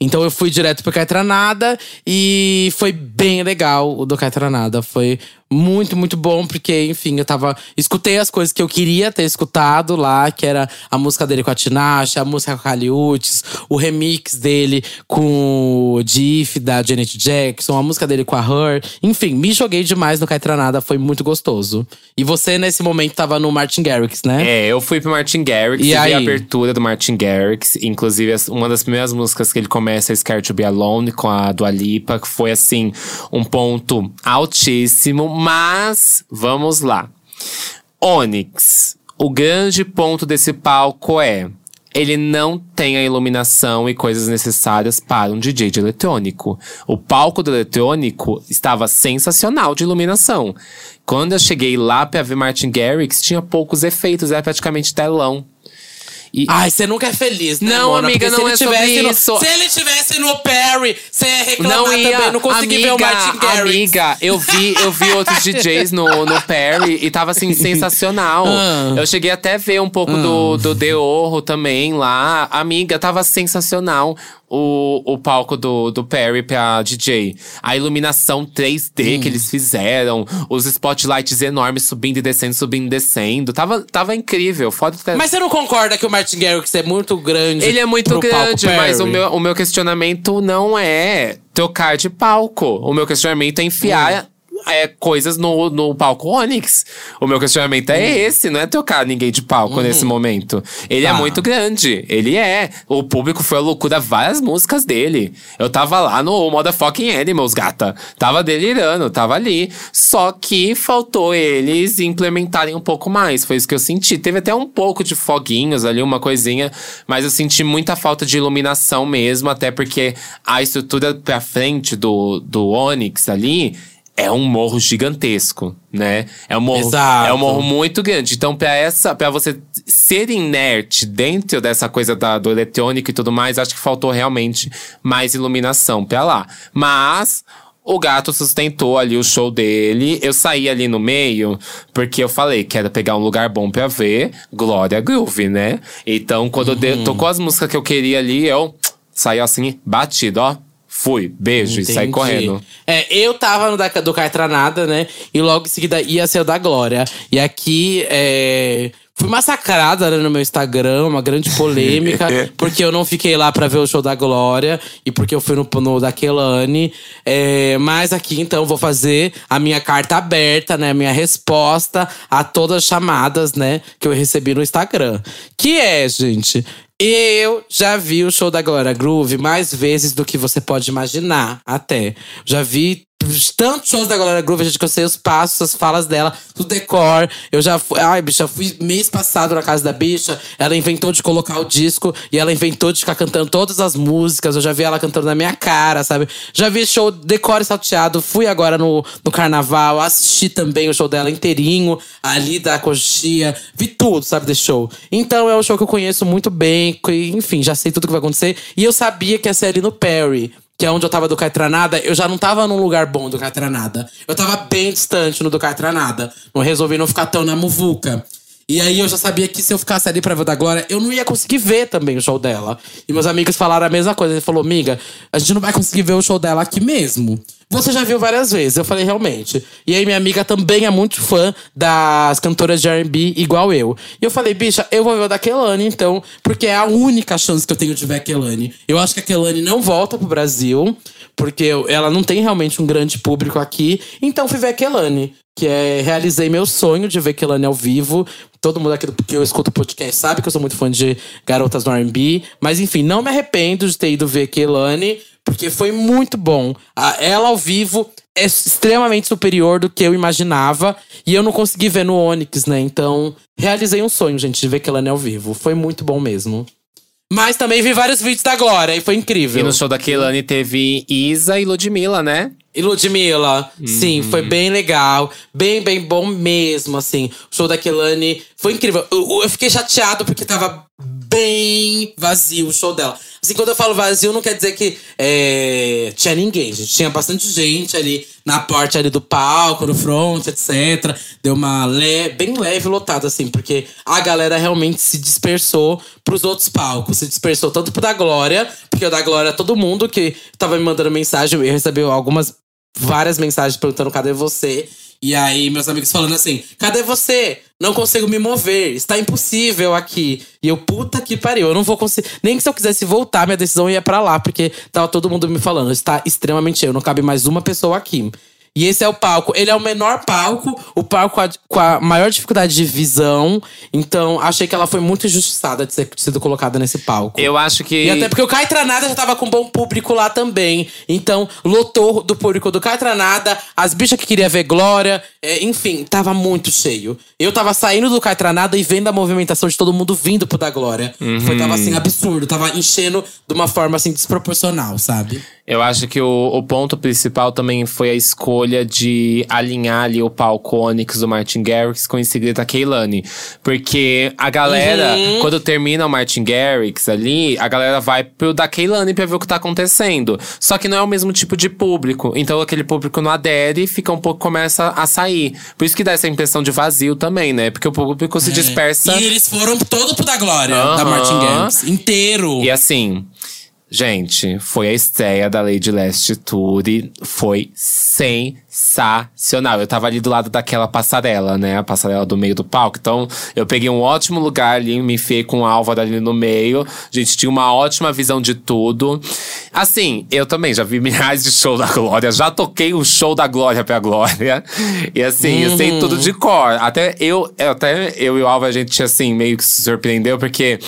Então eu fui direto pro Caetranada e foi bem legal o do Caetranada. Foi muito, muito bom, porque, enfim, eu tava. Escutei as coisas que eu queria ter escutado lá, que era a música dele com a Tinashe, a música com a Caliutes, o remix dele com o Diff da Janet Jackson, a música dele com a Her. Enfim, me joguei demais no Caetranada, foi muito gostoso. E você, nesse momento, tava no Martin Garrix, né? É, eu fui pro Martin Garrix E e, vi aí? a abertura do Martin Garrix. Inclusive, uma das primeiras músicas que ele começa é Scared to Be Alone, com a Dua Lipa, que foi, assim, um ponto altíssimo. Mas, vamos lá. Onyx. O grande ponto desse palco é… Ele não tem a iluminação e coisas necessárias para um DJ de eletrônico. O palco do eletrônico estava sensacional de iluminação. Quando eu cheguei lá pra ver Martin Garrix, tinha poucos efeitos, era praticamente telão. E, Ai, você nunca é feliz, né, Não, Mona? amiga, Porque não ele é sobre no- isso. Se ele tivesse no Perry, você ia reclamar não ia, também. Não consegui amiga, ver o Martin Garrix. amiga, eu vi, eu vi outros DJs no, no Perry e tava assim sensacional. Ah. Eu cheguei até a ver um pouco do, do Deorro também lá. Amiga, tava sensacional o, o palco do, do Perry pra DJ. A iluminação 3D Hum. que eles fizeram, os spotlights enormes subindo e descendo, subindo e descendo. Tava, tava incrível. Foda até. Mas você não concorda que o Martin Garrix é muito grande? Ele é muito grande, mas o meu, o meu questionamento não é trocar de palco. O meu questionamento é enfiar é, coisas no, no palco Onyx. O meu questionamento é esse, não é trocar ninguém de palco nesse momento. Ele é Tá. muito grande. Ele é. O público foi a loucura várias músicas dele. Eu tava lá no Motherfucking Animals, gata. Tava delirando, tava ali. Só que faltou eles implementarem um pouco mais. Foi isso que eu senti. Teve até um pouco de foguinhos ali, uma coisinha. Mas eu senti muita falta de iluminação mesmo. Até porque a estrutura pra frente do, do Onyx ali é um morro gigantesco, né? É um morro, Exato. é um morro muito grande. Então, pra essa, para você ser inerte dentro dessa coisa da, do eletrônico e tudo mais, acho que faltou realmente mais iluminação pra lá. Mas o gato sustentou ali o show dele. Eu saí ali no meio, porque eu falei que era pegar um lugar bom pra ver. Glória Groove, né? Então, quando Uhum. eu de- tocou as músicas que eu queria ali, eu saí assim, batido, ó. Fui, beijo e saí Entendi. correndo. É, eu tava no da, do Cartranada, né? E logo em seguida ia ser o da Glória. E aqui, é, Fui massacrada né, no meu Instagram, uma grande polêmica, porque eu não fiquei lá pra ver o show da Glória e porque eu fui no, no da Kelane. É, mas aqui, então, vou fazer a minha carta aberta, né? A minha resposta a todas as chamadas, né? Que eu recebi no Instagram. Que é, gente. Eu já vi o show da Glória Groove mais vezes do que você pode imaginar, até. Já vi tantos shows da Glória Groove, gente, que eu sei os passos, as falas dela, o decor. Eu já fui. Ai, bicha, fui mês passado na casa da bicha. Ela inventou de colocar o disco e ela inventou de ficar cantando todas as músicas. Eu já vi ela cantando na minha cara, sabe? Já vi show decor salteado. Fui agora no, no carnaval, assisti também o show dela inteirinho, ali da coxinha. Vi tudo, sabe, desse show. Então é um show que eu conheço muito bem, enfim, já sei tudo que vai acontecer. E eu sabia que ia ser ali no Perry que é onde eu tava do Caetranada, eu já não tava num lugar bom do Caetranada. Eu tava bem distante no do Caetranada. Não resolvi não ficar tão na muvuca. E aí eu já sabia que se eu ficasse ali pra ver da Glória, eu não ia conseguir ver também o show dela. E meus amigos falaram a mesma coisa. Ele falou, amiga, a gente não vai conseguir ver o show dela aqui mesmo. Você já viu várias vezes. Eu falei, realmente. E aí minha amiga também é muito fã das cantoras de R&B, igual eu. E eu falei, bicha, eu vou ver o da Kelane, então. Porque é a única chance que eu tenho de ver a Kelane. Eu acho que a Kelane não volta pro Brasil. Porque ela não tem realmente um grande público aqui. Então fui ver Kelane. Que é, realizei meu sonho de ver Kelane ao vivo. Todo mundo aqui que eu escuto podcast sabe que eu sou muito fã de garotas no R&B. Mas enfim, não me arrependo de ter ido ver Kelane. Porque foi muito bom. Ela ao vivo é extremamente superior do que eu imaginava. E eu não consegui ver no Onyx, né? Então, realizei um sonho, gente, de ver Kelane ao vivo. Foi muito bom mesmo. Mas também vi vários vídeos da Glória e foi incrível. E no show da Kehlani teve Isa e Ludmilla, né? E Ludmilla, sim, foi bem legal. Bem, bem bom mesmo, assim. O show da Kelane foi incrível. Eu, eu fiquei chateado porque tava bem vazio o show dela. Assim, quando eu falo vazio, não quer dizer que é, tinha ninguém, gente. Tinha bastante gente ali na parte ali do palco, no front, etc. Deu uma le bem leve lotada, assim, porque a galera realmente se dispersou pros outros palcos. Se dispersou tanto pro da Glória, porque o da Glória, todo mundo que tava me mandando mensagem, eu recebi algumas várias mensagens perguntando cadê você. E aí, meus amigos falando assim: cadê você? Não consigo me mover, está impossível aqui. E eu, puta que pariu, eu não vou conseguir. Nem que se eu quisesse voltar, minha decisão ia pra lá, porque tava todo mundo me falando: está extremamente cheio, não cabe mais uma pessoa aqui. E esse é o palco. Ele é o menor palco, o palco com a, com a maior dificuldade de visão. Então, achei que ela foi muito injustiçada de ter sido colocada nesse palco. Eu acho que. E até porque o Caetranada já tava com bom público lá também. Então, lotou do público do Caetranada, as bichas que queria ver Glória, é, enfim, tava muito cheio. Eu tava saindo do Caetranada e vendo a movimentação de todo mundo vindo pro da Glória. Foi, tava assim, absurdo. Tava enchendo de uma forma assim, desproporcional, sabe? Eu acho que o, o ponto principal também foi a escolha de alinhar ali o palco Onyx do Martin Garrix com em seguida a Kehlani. Porque a galera, Uhum. quando termina o Martin Garrix ali, a galera vai pro da Kehlani pra ver o que tá acontecendo. Só que não é o mesmo tipo de público. Então aquele público não adere e fica um pouco, começa a sair. Por isso que dá essa impressão de vazio também, né? Porque o público se dispersa. E eles foram todo pro da Glória, Aham. da Martin Garrix. Inteiro. E assim, gente, foi a estreia da Lady e foi sensacional. Eu tava ali do lado daquela passarela, né? A passarela do meio do palco. Então, eu peguei um ótimo lugar ali, me enfiei com o Álvaro ali no meio. Gente tinha uma ótima visão de tudo. Assim, eu também já vi milhares de shows da Glória, já toquei o show da Glória pra Glória. E assim, eu sei tudo de cor. Até eu, eu- até eu e o Álvaro, a gente assim, meio que se surpreendeu, porque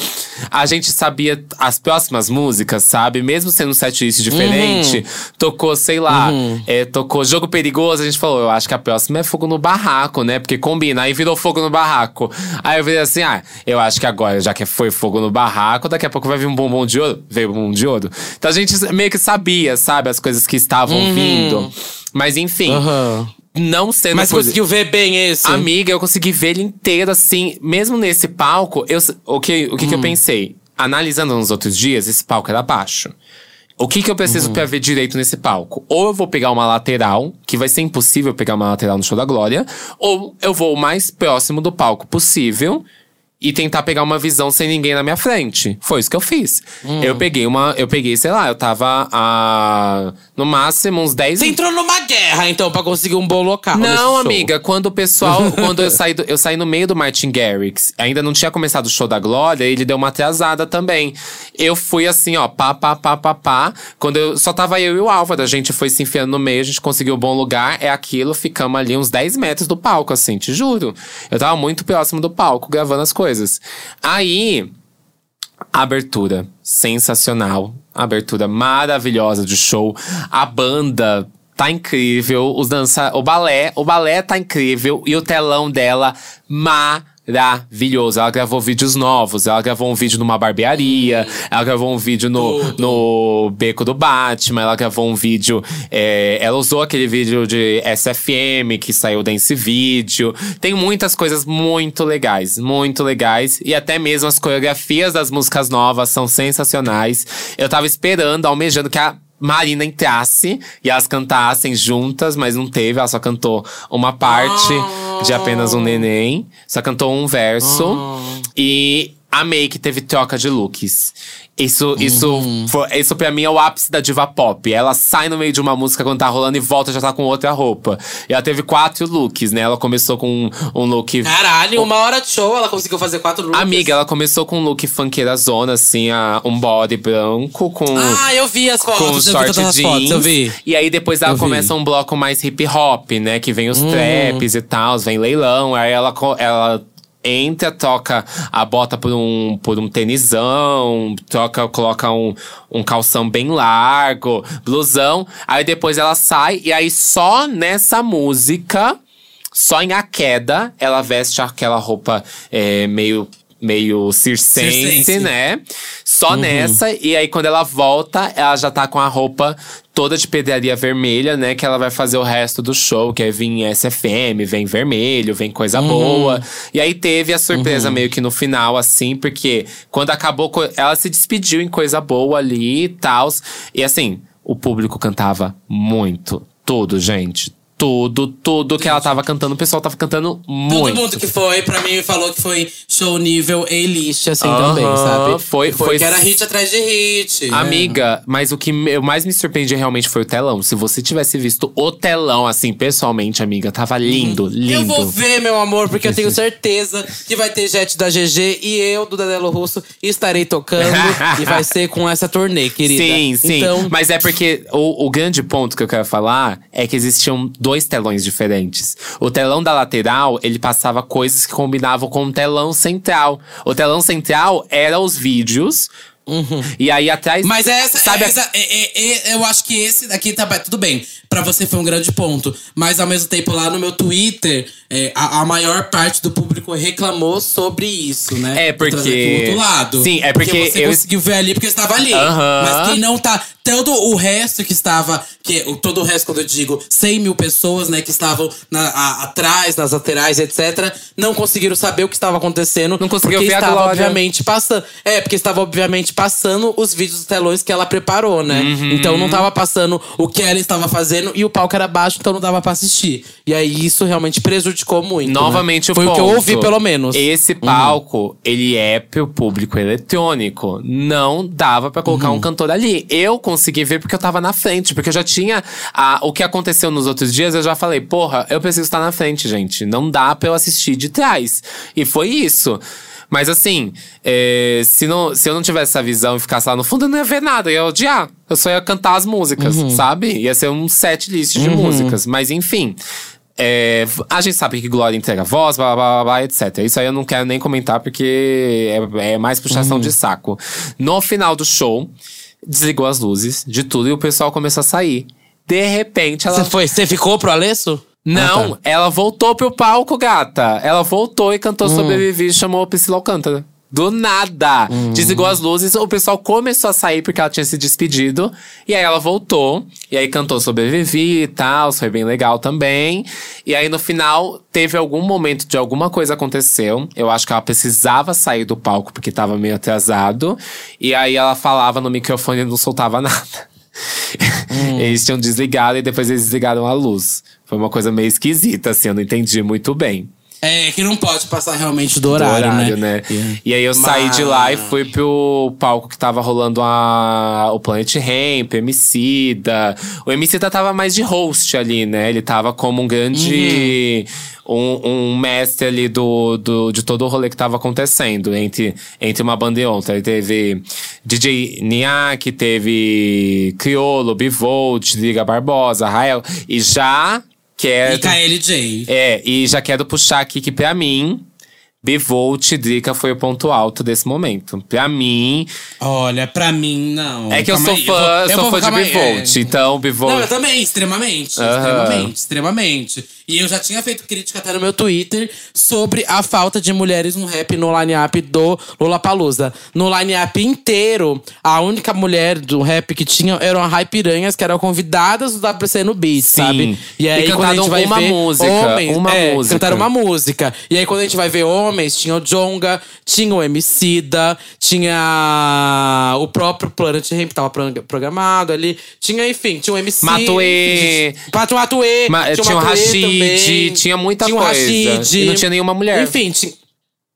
a gente sabia as próximas músicas, sabe? Mesmo sendo um setlist diferente, tocou, sei lá, é, tocou Jogo Perigoso, a gente falou, eu acho que a próxima é Fogo no Barraco, né? Porque combina, aí virou Fogo no Barraco. Aí eu falei assim, ah, eu acho que agora, já que foi Fogo no Barraco, daqui a pouco vai vir um bombom de ouro. Veio um bombom de ouro. Então a gente meio que sabia, sabe? As coisas que estavam vindo. Mas enfim. Não sendo Mas coisa- conseguiu ver bem esse? Amiga, eu consegui ver ele inteiro assim. Mesmo nesse palco, eu, o que, o que, Hum. que eu pensei? Analisando nos outros dias, esse palco era baixo. O que, que eu preciso Uhum. pra ver direito nesse palco? Ou eu vou pegar uma lateral, que vai ser impossível pegar uma lateral no show da Glória, ou eu vou o mais próximo do palco possível e tentar pegar uma visão sem ninguém na minha frente. Foi isso que eu fiz. Hum. Eu peguei uma. Eu peguei, sei lá, eu tava a. No máximo uns 10 Você entrou numa guerra, então, pra conseguir um bom local. não, amiga, quando o pessoal. quando eu saí, do- eu saí no meio do Martin Garrix, ainda não tinha começado o show da Glória, ele deu uma atrasada também. Eu fui assim, ó, pá, pá, pá, pá, pá. Quando eu. Só tava eu e o Álvaro, a gente foi se enfiando no meio, a gente conseguiu um bom lugar, é aquilo, ficamos ali uns 10 metros do palco, assim, te juro. Eu tava muito próximo do palco, gravando as coisas. Aí. Abertura sensacional, abertura maravilhosa de show. A banda tá incrível, os dança, o balé, o balé tá incrível e o telão dela maravilhoso. Ela gravou vídeos novos, ela gravou um vídeo numa barbearia, ela gravou um vídeo no, no beco do Batman, ela gravou um vídeo, é, ela usou aquele vídeo de SFM que saiu desse vídeo. Tem muitas coisas muito legais, muito legais. E até mesmo as coreografias das músicas novas são sensacionais. Eu tava esperando, almejando que a Marina entrasse e elas cantassem juntas, mas não teve, ela só cantou uma parte de apenas um neném, só cantou um verso. E amei que teve troca de looks. Isso, isso, foi, isso pra mim é o ápice da diva pop. Ela sai no meio de uma música quando tá rolando e volta já tá com outra roupa. E ela teve quatro looks, né? Ela começou com um, um look Caralho, uma hora de show, ela conseguiu fazer quatro looks. Amiga, ela começou com um look funkeira zona, assim, a, um body branco com. Ah, eu vi as fotos, com vi short as jeans. fotos, eu vi. E aí depois ela Eu vi. Hum. começa um bloco mais hip hop, né? Que vem os traps e tal, vem leilão. Aí ela, ela entra, toca a bota por um, por um tenisão, troca, coloca um, um calção bem largo, blusão. Aí depois ela sai, e aí só nessa música. Só em A Queda, ela veste aquela roupa é, meio, meio circense, Circense. né? Só Uhum. nessa. E aí, quando ela volta, ela já tá com a roupa toda de pedraria vermelha, né? Que ela vai fazer o resto do show, que é vir SFM, vem vermelho, vem coisa Uhum. boa. E aí teve a surpresa meio que no final, assim, porque quando acabou, ela se despediu em coisa boa ali e tal. E assim, o público cantava muito. Tudo, gente. Tudo, tudo que ela tava cantando, o pessoal tava cantando muito. Todo mundo que foi, pra mim, falou que foi show nível A-list, assim, Aham, também, sabe? foi- foi- que era hit atrás de hit. Amiga, mas o que eu mais me surpreendi realmente foi o telão. Se você tivesse visto o telão, assim, pessoalmente, amiga, tava lindo, lindo. Eu vou ver, meu amor, porque eu tenho certeza que vai ter jet da GG e eu, do Danilo Russo, estarei tocando. e vai ser com essa turnê, querida. Sim, sim. Então, Mas é porque o, o grande ponto que eu quero falar é que existiam dois telões diferentes. O telão da lateral, ele passava coisas que combinavam com o telão central. O telão central era os vídeos. E aí atrás. Mas essa, Sabe a- essa- é- é- é- eu acho que esse daqui tá tudo bem. Pra você foi um grande ponto. Mas ao mesmo tempo, lá no meu Twitter, é, a, a maior parte do público reclamou sobre isso, né? É, porque- pro outro lado. Sim, é porque você eu- conseguiu ver ali porque estava ali. Mas quem não tá. Todo o resto que estava. Que, todo o resto, quando eu digo 100 mil pessoas, né, que estavam na- a- atrás, nas laterais, etc., não conseguiram saber o que estava acontecendo. Não conseguiu porque ver a estava, Glória. obviamente, passando. É, porque estava, obviamente, passando os vídeos dos telões que ela preparou, né? Uhum. Então não tava passando o que ela estava fazendo e o palco era baixo, então não dava pra assistir. E aí isso realmente prejudicou muito. né? Novamente o Foi o que eu ponto. ouvi, pelo menos. Esse palco, ele é pro público eletrônico. Não dava pra colocar Uhum. um cantor ali. Eu consegui ver porque eu tava na frente. Porque eu já tinha… a- o que aconteceu nos outros dias, eu já falei… Porra, eu preciso estar na frente, gente. Não dá pra eu assistir de trás. E foi isso. Mas assim, é, se, não, se eu não tivesse essa visão e ficasse lá no fundo, eu não ia ver nada. Eu ia odiar. Eu só ia cantar as músicas, Uhum. sabe? Ia ser um set list de músicas. Mas enfim… É, a gente sabe que Glória entrega voz, blá, blá, blá, blá, etc. Isso aí eu não quero nem comentar porque é, é mais puxação de saco. No final do show, desligou as luzes de tudo e o pessoal começou a sair. De repente, ela. Você foi? Você ficou pro Alesso? Não, Ah, tá. ela voltou pro palco, gata. Ela voltou e cantou Sobrevivi e chamou a Priscila Alcântara. Do nada. Uhum. Desligou as luzes, o pessoal começou a sair porque ela tinha se despedido. E aí ela voltou. E aí cantou Sobrevivi e tal, foi bem legal também. E aí no final, teve algum momento de alguma coisa aconteceu. Eu acho que ela precisava sair do palco porque tava meio atrasado. E aí ela falava no microfone e não soltava nada. Hum. eles tinham desligado e depois eles desligaram a luz. Foi uma coisa meio esquisita, assim, eu não entendi muito bem. É, que não pode passar realmente do horário, do horário né? né? E aí eu Mas... saí de lá e fui pro palco que tava rolando a, o Planet Ramp, Emicida. O Emicida tava mais de host ali, né? Ele tava como um grande… Uhum. Um, um, mestre ali do, do, de todo o rolê que tava acontecendo entre, entre uma banda e outra. Ele teve DJ Niak, teve Criolo, Bivolt, Liga Barbosa, Rael. E já quero. E KLJ. É, e já quero puxar aqui que pra mim, Bivolt Drica foi o ponto alto desse momento. Pra mim. Olha, pra mim, não. É que eu sou fã, eu vou, eu sou fã de Bivolt, é. então Bivolt. Não, eu também, extremamente. Uhum. Extremamente, extremamente. E eu já tinha feito crítica até no meu Twitter sobre a falta de mulheres no rap no line-up do Lollapalooza. No line-up inteiro, a única mulher do rap que tinha eram a Rai Piranhas, que eram convidadas do WC no Beat, Sim. sabe? E aí, e quando a gente vai uma ver música, homens, uma é, música. cantaram uma música. E aí, quando a gente vai ver homens, tinha o Jonga, tinha o Emicida, tinha o próprio Planet Ramp, tava programado ali. Tinha, enfim, tinha o MC. Matuê. Tinha o Matuê. Ma tinha, tinha o Rashid também. tinha muita tinha coisa. Rashid, e não tinha nenhuma mulher. Enfim, tinha,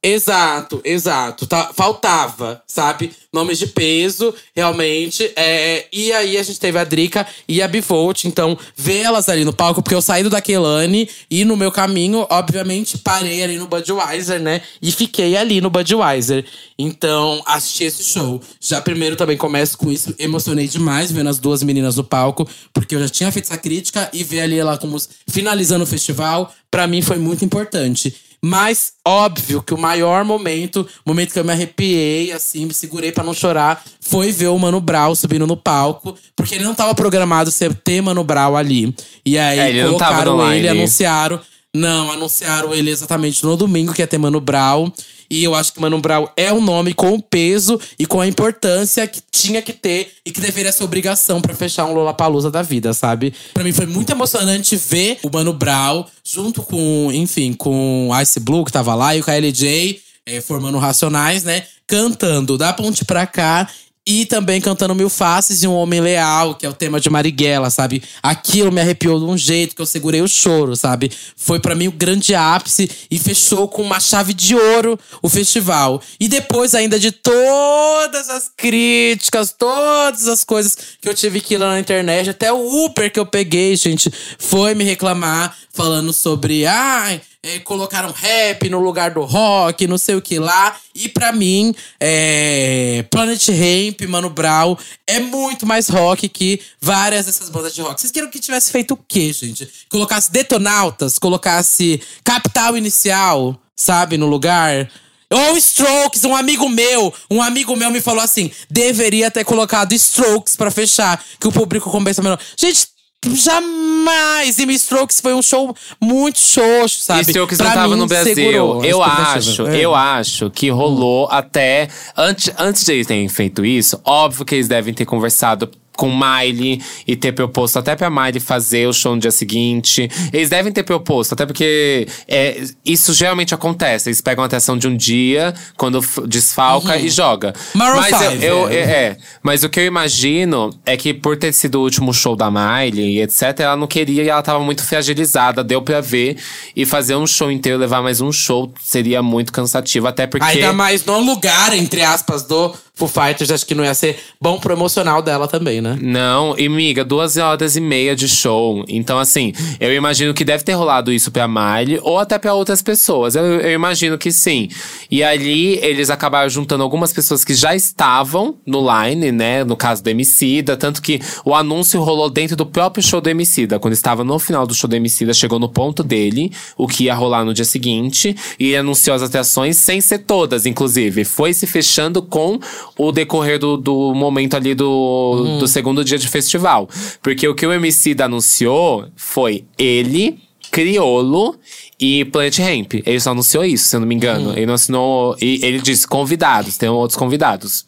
Exato, exato. Tá, faltava, sabe? Nomes de peso, realmente. É, e aí a gente teve a Drica e a Bivolt. Então, vê-las ali no palco, porque eu saí do Daquelane e no meu caminho, obviamente, parei ali no Budweiser, né? E fiquei ali no Budweiser. Então, assisti esse show. Já primeiro também começo com isso. Emocionei demais vendo as duas meninas no palco, porque eu já tinha feito essa crítica e ver ali ela como finalizando o festival, para mim foi muito importante. Mas, óbvio que o maior momento, o momento que eu me arrepiei, assim, me segurei para não chorar, foi ver o Mano Brown subindo no palco. Porque ele não tava programado ser ter Mano Brown ali. E aí, é, ele colocaram ele, anunciaram. Não, anunciaram ele exatamente no domingo, que ia ter Mano Brown. E eu acho que Mano Brown é um nome com o peso e com a importância que tinha que ter e que deveria ser obrigação para fechar um Lollapalooza da vida, sabe? Para mim foi muito emocionante ver o Mano Brown junto com, enfim, com Ice Blue que tava lá e o KLJ é, formando Racionais, né? Cantando da ponte pra cá e também cantando Mil Faces e Um Homem Leal, que é o tema de Marighella, sabe? Aquilo me arrepiou de um jeito que eu segurei o choro, sabe? Foi para mim o grande ápice e fechou com uma chave de ouro o festival. E depois ainda de todas as críticas, todas as coisas que eu tive que ir lá na internet, até o Uber que eu peguei, gente, foi me reclamar falando sobre, ai, é, colocaram rap no lugar do rock, não sei o que lá. E para mim, é, Planet Ramp, Mano Brown, é muito mais rock que várias dessas bandas de rock. Vocês queriam que tivesse feito o quê, gente? Colocasse Detonautas, colocasse Capital Inicial, sabe, no lugar. Ou Strokes, um amigo meu, um amigo meu me falou assim: deveria ter colocado Strokes para fechar, que o público compensa menor. Gente, Jamais! E Me Strokes foi um show muito xoxo, sabe? E Strokes pra não tava no Brasil. Segurou, eu acho, é. eu acho que rolou hum. até. Antes, antes de eles terem feito isso, óbvio que eles devem ter conversado com Miley e ter proposto até pra Miley fazer o show no dia seguinte. Eles devem ter proposto, até porque é, isso geralmente acontece. Eles pegam a atenção de um dia, quando desfalca uhum. e joga. Maroon mas five, eu, eu é. É, é. Mas o que eu imagino é que por ter sido o último show da Miley etc, ela não queria e ela tava muito fragilizada. Deu pra ver. E fazer um show inteiro, levar mais um show, seria muito cansativo. Até porque. Ainda mais no lugar, entre aspas, do Foo Fighters, acho que não ia ser bom pro emocional dela também, né? Não, e miga, duas horas e meia de show. Então, assim, eu imagino que deve ter rolado isso pra Miley ou até pra outras pessoas. Eu, eu imagino que sim. E ali, eles acabaram juntando algumas pessoas que já estavam no line, né? No caso do Emicida. Tanto que o anúncio rolou dentro do próprio show do Emicida. Quando estava no final do show do Emicida, chegou no ponto dele, o que ia rolar no dia seguinte. E anunciou as atrações sem ser todas, inclusive. Foi se fechando com o decorrer do, do momento ali do, uhum. do segundo dia de festival. Porque o que o MC anunciou foi ele Criolo e Planet Ramp. Ele só anunciou isso, se eu não me engano. Ele não assinou. E ele disse convidados, tem outros convidados.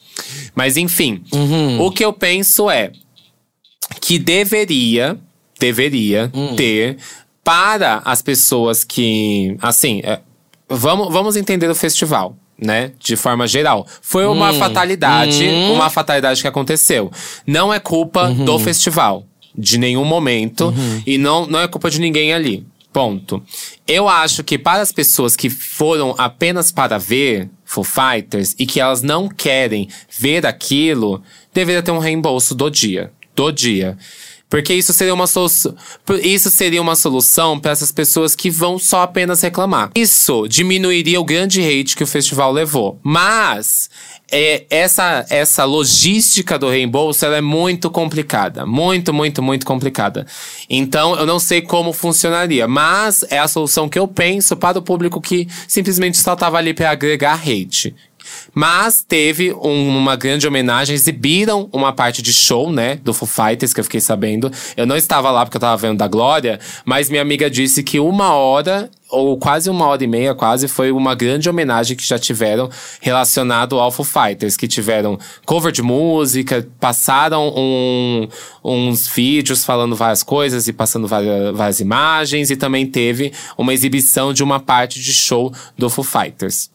Mas enfim, o que eu penso é que deveria, deveria ter para as pessoas que. Assim, é, vamos, vamos entender o festival. Né? De forma geral. Foi uma fatalidade, uma fatalidade que aconteceu. Não é culpa do festival. De nenhum momento. E não, não é culpa de ninguém ali. Ponto. Eu acho que para as pessoas que foram apenas para ver Foo Fighters e que elas não querem ver aquilo, deveria ter um reembolso do dia. Do dia. Porque isso seria uma solução. Isso seria uma solução para essas pessoas que vão só apenas reclamar. Isso diminuiria o grande hate que o festival levou. Mas é, essa, essa logística do reembolso ela é muito complicada. Muito, muito, muito complicada. Então, eu não sei como funcionaria. Mas é a solução que eu penso para o público que simplesmente só estava ali para agregar hate. Mas teve um- uma grande homenagem, exibiram uma parte de show, né, do Foo Fighters, que eu fiquei sabendo. Eu não estava lá porque eu tava vendo da Glória, mas minha amiga disse que uma hora, ou quase uma hora e meia, quase, foi uma grande homenagem que já tiveram relacionado ao Foo Fighters, que tiveram cover de música, passaram um- uns vídeos falando várias coisas e passando várias, várias imagens, e também teve uma exibição de uma parte de show do Foo Fighters.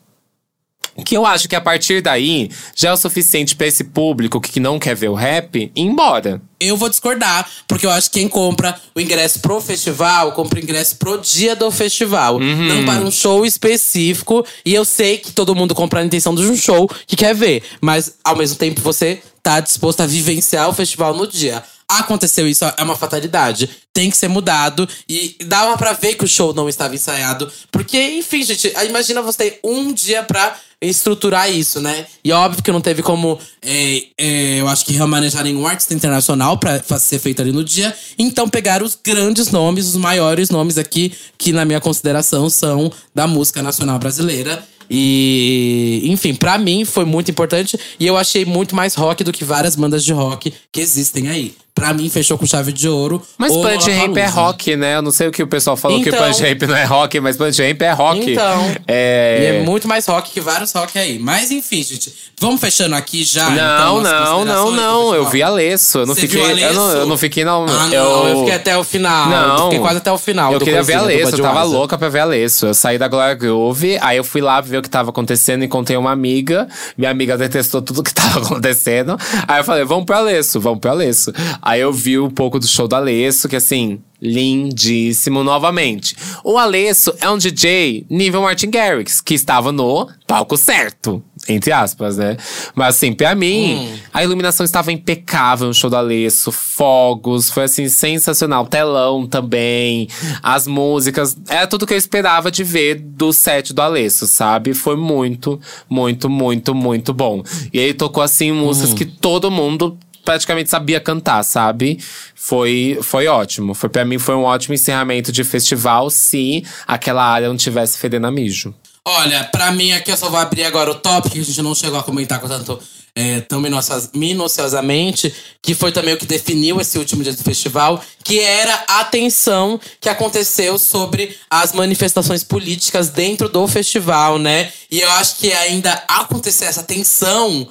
Que eu acho que a partir daí já é o suficiente pra esse público que não quer ver o rap ir embora. Eu vou discordar, porque eu acho que quem compra o ingresso pro festival, compra o ingresso pro dia do festival. Uhum. Não para um show específico. E eu sei que todo mundo compra a intenção de um show que quer ver. Mas, ao mesmo tempo, você tá disposto a vivenciar o festival no dia. Aconteceu isso, é uma fatalidade. Tem que ser mudado. E dava pra ver que o show não estava ensaiado. Porque, enfim, gente, imagina você ter um dia pra estruturar isso, né? E óbvio que não teve como, é, é, eu acho que remanejarem um artista internacional pra ser feito ali no dia. Então pegaram os grandes nomes, os maiores nomes aqui, que na minha consideração são da música nacional brasileira. E, enfim, pra mim foi muito importante e eu achei muito mais rock do que várias bandas de rock que existem aí. Pra mim, fechou com chave de ouro. Mas Punch Ramp é rock, né? Eu não sei o que o pessoal falou que Então- Punch Ramp não é rock, mas Punch Ramp é rock. Então. É... E é muito mais rock que vários rock aí. Mas enfim, gente. Vamos fechando aqui já. Não, então, não, não, não. Eu vi Alesso. Eu não Você fiquei. Eu, não, eu não fiquei, não. Ah, não, eu... eu... fiquei até o final. Não. Eu fiquei quase até o final. Eu queria ver Alesso, eu tava louca pra ver Alesso. Eu saí da Glória Groove, aí eu fui lá ver o que tava acontecendo, encontrei uma amiga. Minha amiga detestou tudo que tava acontecendo. Aí eu falei, vamos pro Alesso, vamos pro Alesso. Aí eu vi um pouco do show do Alesso, que assim, lindíssimo novamente. O Alesso é um DJ nível Martin Garrix, que estava no palco certo. Entre aspas, né? Mas assim, pra mim, a iluminação estava impecável no show do Alesso. Fogos, foi assim, sensacional. Telão também. As músicas. Era tudo que eu esperava de ver do set do Alesso, sabe? Foi muito, muito, muito, muito bom. E ele tocou, assim, músicas que todo mundo praticamente sabia cantar, sabe? Foi, foi ótimo. Foi para mim foi um ótimo encerramento de festival se aquela área não tivesse fedendo a mijo. Olha, pra mim aqui eu só vou abrir agora o tópico que a gente não chegou a comentar com tanto. É, tão minucios- minuciosamente, que foi também o que definiu esse último dia do festival, que era a tensão que aconteceu sobre as manifestações políticas dentro do festival, né? E eu acho que ainda acontecer essa tensão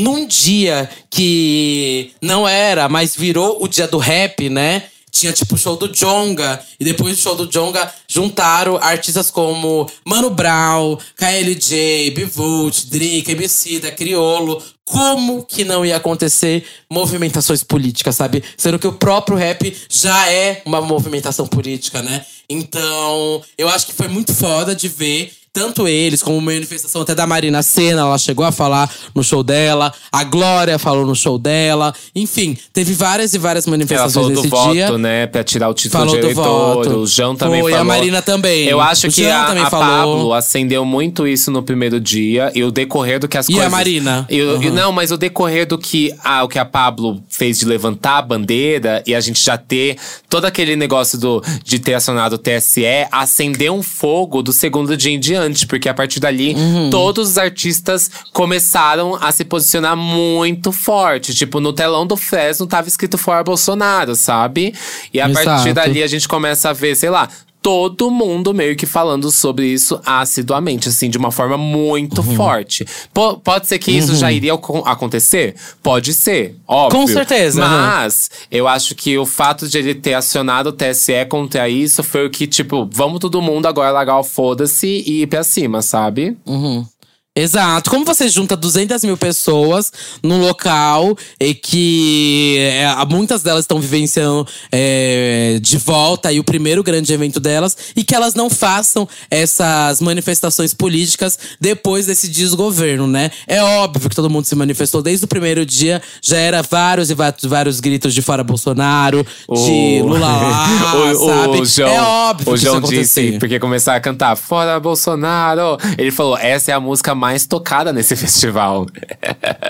num dia que não era, mas virou o dia do rap, né? Tinha tipo o show do Jonga. E depois do show do Jonga, juntaram artistas como Mano Brown, KLJ, Bivolt, Drake, Emicida, Criolo. Como que não ia acontecer movimentações políticas, sabe? Sendo que o próprio rap já é uma movimentação política, né? Então, eu acho que foi muito foda de ver tanto eles como uma manifestação até da Marina Senna, ela chegou a falar no show dela, a Glória falou no show dela. Enfim, teve várias e várias Ela manifestações falou do nesse voto, dia. né? Pra tirar o título Falou de do eleitor. voto. O João também Foi, falou. a Marina também. Eu acho O que João a, a falou. Pablo acendeu muito isso no primeiro dia. E o decorrer do que as E a coisas… Marina? E o- e Uhum. não, mas o decorrer do que a, o que a Pablo fez de levantar a bandeira e a gente já ter todo aquele negócio do, de ter acionado o TSE, acendeu um fogo do segundo dia em diante. Porque a partir dali, Uhum. todos os artistas começaram a se posicionar muito forte. Tipo, no telão do Fresno tava escrito For Bolsonaro, sabe? E a partir Exato. dali a gente começa a ver, sei lá, todo mundo meio que falando sobre isso assiduamente, assim, de uma forma muito uhum. forte. P pode ser que isso uhum. já iria acontecer? Pode ser, óbvio. Com certeza. Mas uhum. eu acho que o fato de ele ter acionado o TSE contra isso foi o que, tipo, vamos todo mundo agora largar o foda-se e ir pra cima, sabe? Uhum. Exato. Como você junta 200 mil pessoas num local e que é, muitas delas estão vivenciando é, de volta aí o primeiro grande evento delas e que elas não façam essas manifestações políticas depois desse desgoverno, né? É óbvio que todo mundo se manifestou desde o primeiro dia, já era vários e vários gritos de fora Bolsonaro, de Lula lá, o, sabe? O João, é óbvio o que João isso disse, porque começar a cantar fora Bolsonaro, ele falou, essa é a música mais tocada nesse festival.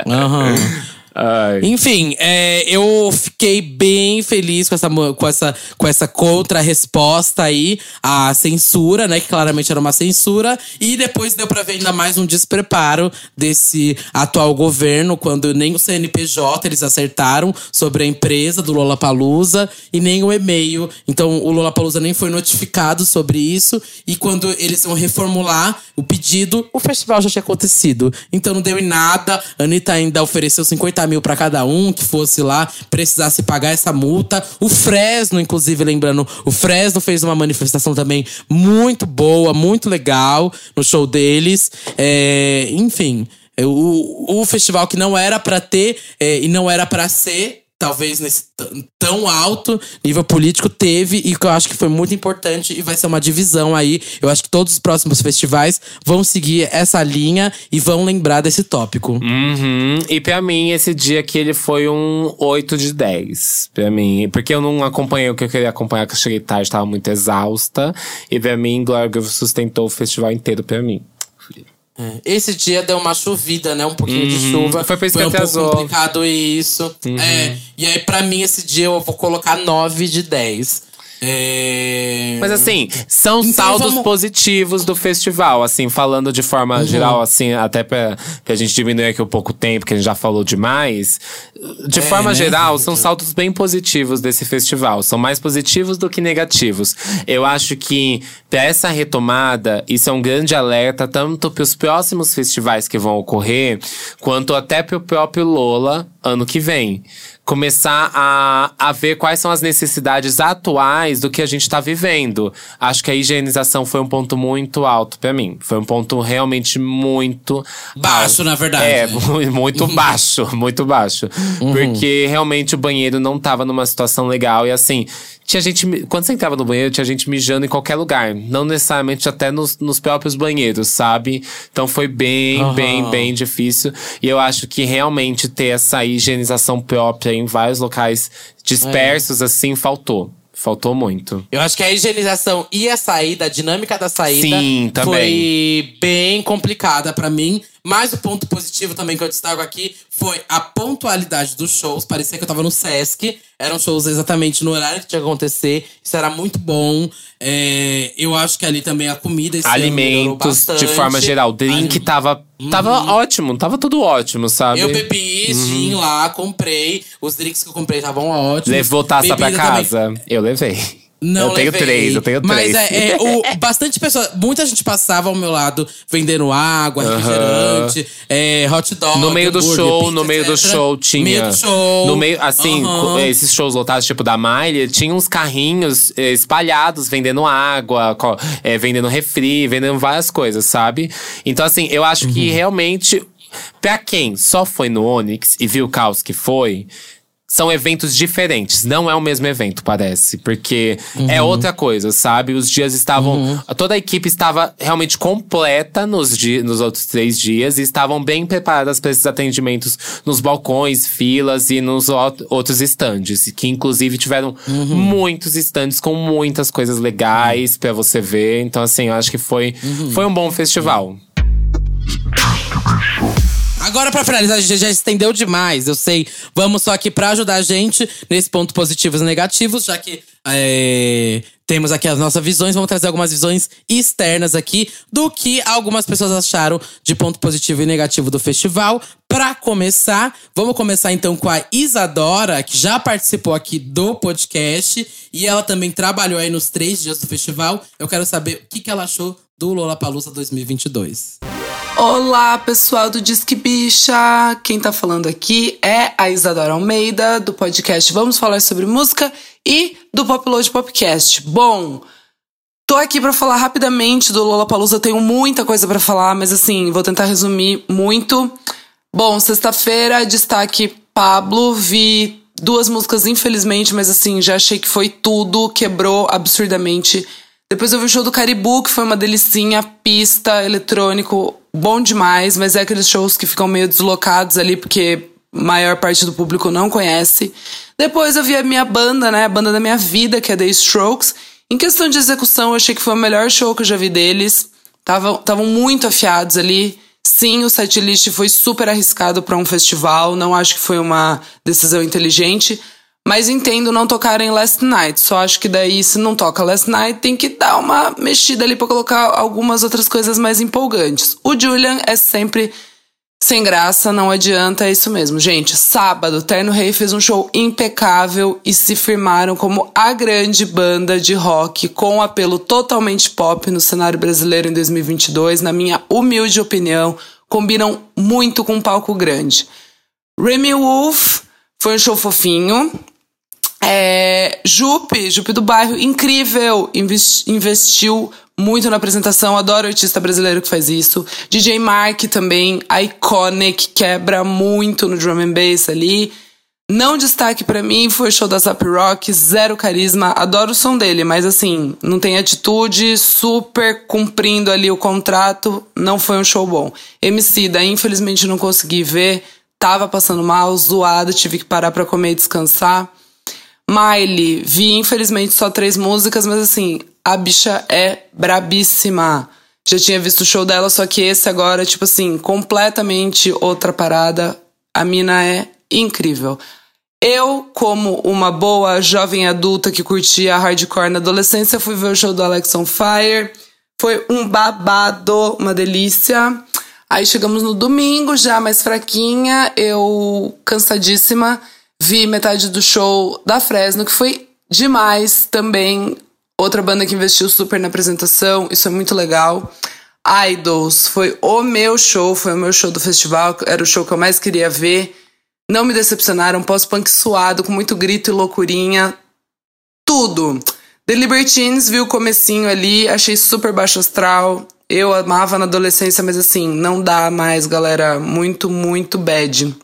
Uhum. Ai. Enfim, é, eu fiquei bem feliz com essa, com essa, com essa contra-resposta aí à censura, né? Que claramente era uma censura. E depois deu pra ver ainda mais um despreparo desse atual governo, quando nem o CNPJ eles acertaram sobre a empresa do Lollapalooza e nem o e-mail. Então o Lollapalooza nem foi notificado sobre isso. E quando eles vão reformular o pedido, o festival já tinha acontecido. Então não deu em nada. A Anitta ainda ofereceu 50 50 mil para cada um que fosse lá, precisasse pagar essa multa. O Fresno, inclusive, lembrando, o Fresno fez uma manifestação também muito boa, muito legal no show deles. É, enfim, o, o festival que não era para ter é, e não era para ser talvez nesse tão alto nível político teve e que eu acho que foi muito importante e vai ser uma divisão aí. Eu acho que todos os próximos festivais vão seguir essa linha e vão lembrar desse tópico. Uhum. E para mim, esse dia aqui ele foi um 8 de 10. Pra mim. Porque eu não acompanhei o que eu queria acompanhar, que eu cheguei tarde, tava muito exausta. E pra mim, Glória sustentou o festival inteiro pra mim. É. Esse dia deu uma chovida, né? Um pouquinho uhum. de chuva. Foi Foi um pouco complicado isso. Uhum. É, e aí, pra mim, esse dia eu vou colocar 9 de 10. É... Mas assim, são então, saldos vamos... positivos do festival, assim, falando de forma uhum. geral, assim, até pra, pra gente diminuir aqui um pouco o tempo, que a gente já falou demais. De é, forma né? geral, são saldos bem positivos desse festival. São mais positivos do que negativos. Eu acho que pra essa retomada, isso é um grande alerta, tanto para os próximos festivais que vão ocorrer, quanto até pro próprio Lola ano que vem começar a, a ver quais são as necessidades atuais do que a gente está vivendo. Acho que a higienização foi um ponto muito alto para mim. Foi um ponto realmente muito baixo, alto. na verdade. É, muito baixo, muito baixo. Uhum. Porque realmente o banheiro não estava numa situação legal e assim, tinha gente. Quando você entrava no banheiro, tinha gente mijando em qualquer lugar. Não necessariamente até nos, nos próprios banheiros, sabe? Então foi bem, uhum. bem, bem difícil. E eu acho que realmente ter essa higienização própria em vários locais dispersos, é. assim, faltou. Faltou muito. Eu acho que a higienização e a saída, a dinâmica da saída Sim, foi bem complicada para mim. Mas o ponto positivo também que eu destaco aqui foi a pontualidade dos shows. Parecia que eu tava no Sesc. Eram shows exatamente no horário que tinha que acontecer. Isso era muito bom. É, eu acho que ali também a comida. Alimentos, de forma geral. Drink Alim... tava, tava uhum. ótimo. Tava tudo ótimo, sabe? Eu bebi uhum. gin lá, comprei. Os drinks que eu comprei estavam ótimos. Levou taça Bebida pra casa? Também. Eu levei. Não eu tenho três, eu tenho três. Mas é, é o, bastante pessoas. Muita gente passava ao meu lado vendendo água, refrigerante, é, hot dog. No meio do show, pizza, no meio etc. do show tinha. No meio do show. No meio, assim, esses shows lotados, tipo da Miley, tinha uns carrinhos é, espalhados vendendo água, é, vendendo refri, vendendo várias coisas, sabe? Então, assim, eu acho uhum. que realmente, pra quem só foi no Onyx e viu o caos que foi são eventos diferentes. Não é o mesmo evento, parece. Porque é uhum. é outra coisa, sabe? Os dias estavam. Uhum. Toda a equipe estava realmente completa nos, di nos outros três dias e estavam bem preparadas para esses atendimentos nos balcões, filas e nos outros estandes. Que inclusive tiveram uhum. muitos estandes com muitas coisas legais para você ver. Então, assim, eu acho que foi, uhum. foi um bom festival. Agora, pra finalizar, a gente já estendeu demais, eu sei. Vamos só aqui pra ajudar a gente nesse ponto positivos e negativos, já que é, temos aqui as nossas visões. Vamos trazer algumas visões externas aqui do que algumas pessoas acharam de ponto positivo e negativo do festival. Pra começar, vamos começar então com a Isadora, que já participou aqui do podcast e ela também trabalhou aí nos três dias do festival. Eu quero saber o que, que ela achou do Lollapalooza 2022. Olá, pessoal do Disque Bicha! Quem tá falando aqui é a Isadora Almeida, do podcast Vamos Falar Sobre Música e do Popload Popcast. Bom, tô aqui para falar rapidamente do Lollapalooza, eu tenho muita coisa para falar, mas assim, vou tentar resumir muito. Bom, sexta-feira, destaque Pablo, vi duas músicas infelizmente, mas assim, já achei que foi tudo, quebrou absurdamente depois eu vi o show do Caribu, que foi uma delicinha, pista, eletrônico, bom demais, mas é aqueles shows que ficam meio deslocados ali, porque a maior parte do público não conhece. Depois eu vi a minha banda, né, a banda da minha vida, que é The Strokes. Em questão de execução, eu achei que foi o melhor show que eu já vi deles. Estavam muito afiados ali. Sim, o setlist foi super arriscado para um festival, não acho que foi uma decisão inteligente. Mas entendo não tocarem Last Night. Só acho que daí, se não toca Last Night, tem que dar uma mexida ali pra colocar algumas outras coisas mais empolgantes. O Julian é sempre sem graça, não adianta, é isso mesmo. Gente, sábado, Terno Rei fez um show impecável e se firmaram como a grande banda de rock com apelo totalmente pop no cenário brasileiro em 2022. Na minha humilde opinião, combinam muito com um palco grande. Remy Wolf foi um show fofinho, é, Jupe, Jupe do bairro, incrível, investiu muito na apresentação, adoro artista brasileiro que faz isso. DJ Mark também, iconic, quebra muito no drum and bass ali. Não destaque para mim foi o show da Zap Rock, zero carisma, adoro o som dele, mas assim, não tem atitude, super cumprindo ali o contrato, não foi um show bom. MC da infelizmente não consegui ver, tava passando mal, zoado, tive que parar para comer e descansar. Miley, vi infelizmente só três músicas, mas assim, a bicha é brabíssima. Já tinha visto o show dela, só que esse agora, tipo assim, completamente outra parada. A mina é incrível. Eu, como uma boa jovem adulta que curtia hardcore na adolescência, fui ver o show do Alex on Fire. Foi um babado, uma delícia. Aí chegamos no domingo, já mais fraquinha, eu cansadíssima. Vi metade do show da Fresno, que foi demais também. Outra banda que investiu super na apresentação, isso é muito legal. Idols foi o meu show, foi o meu show do festival, era o show que eu mais queria ver. Não me decepcionaram, pós-punk suado, com muito grito e loucurinha. Tudo. The Libertines viu o comecinho ali, achei super baixo astral. Eu amava na adolescência, mas assim, não dá mais, galera. Muito, muito bad.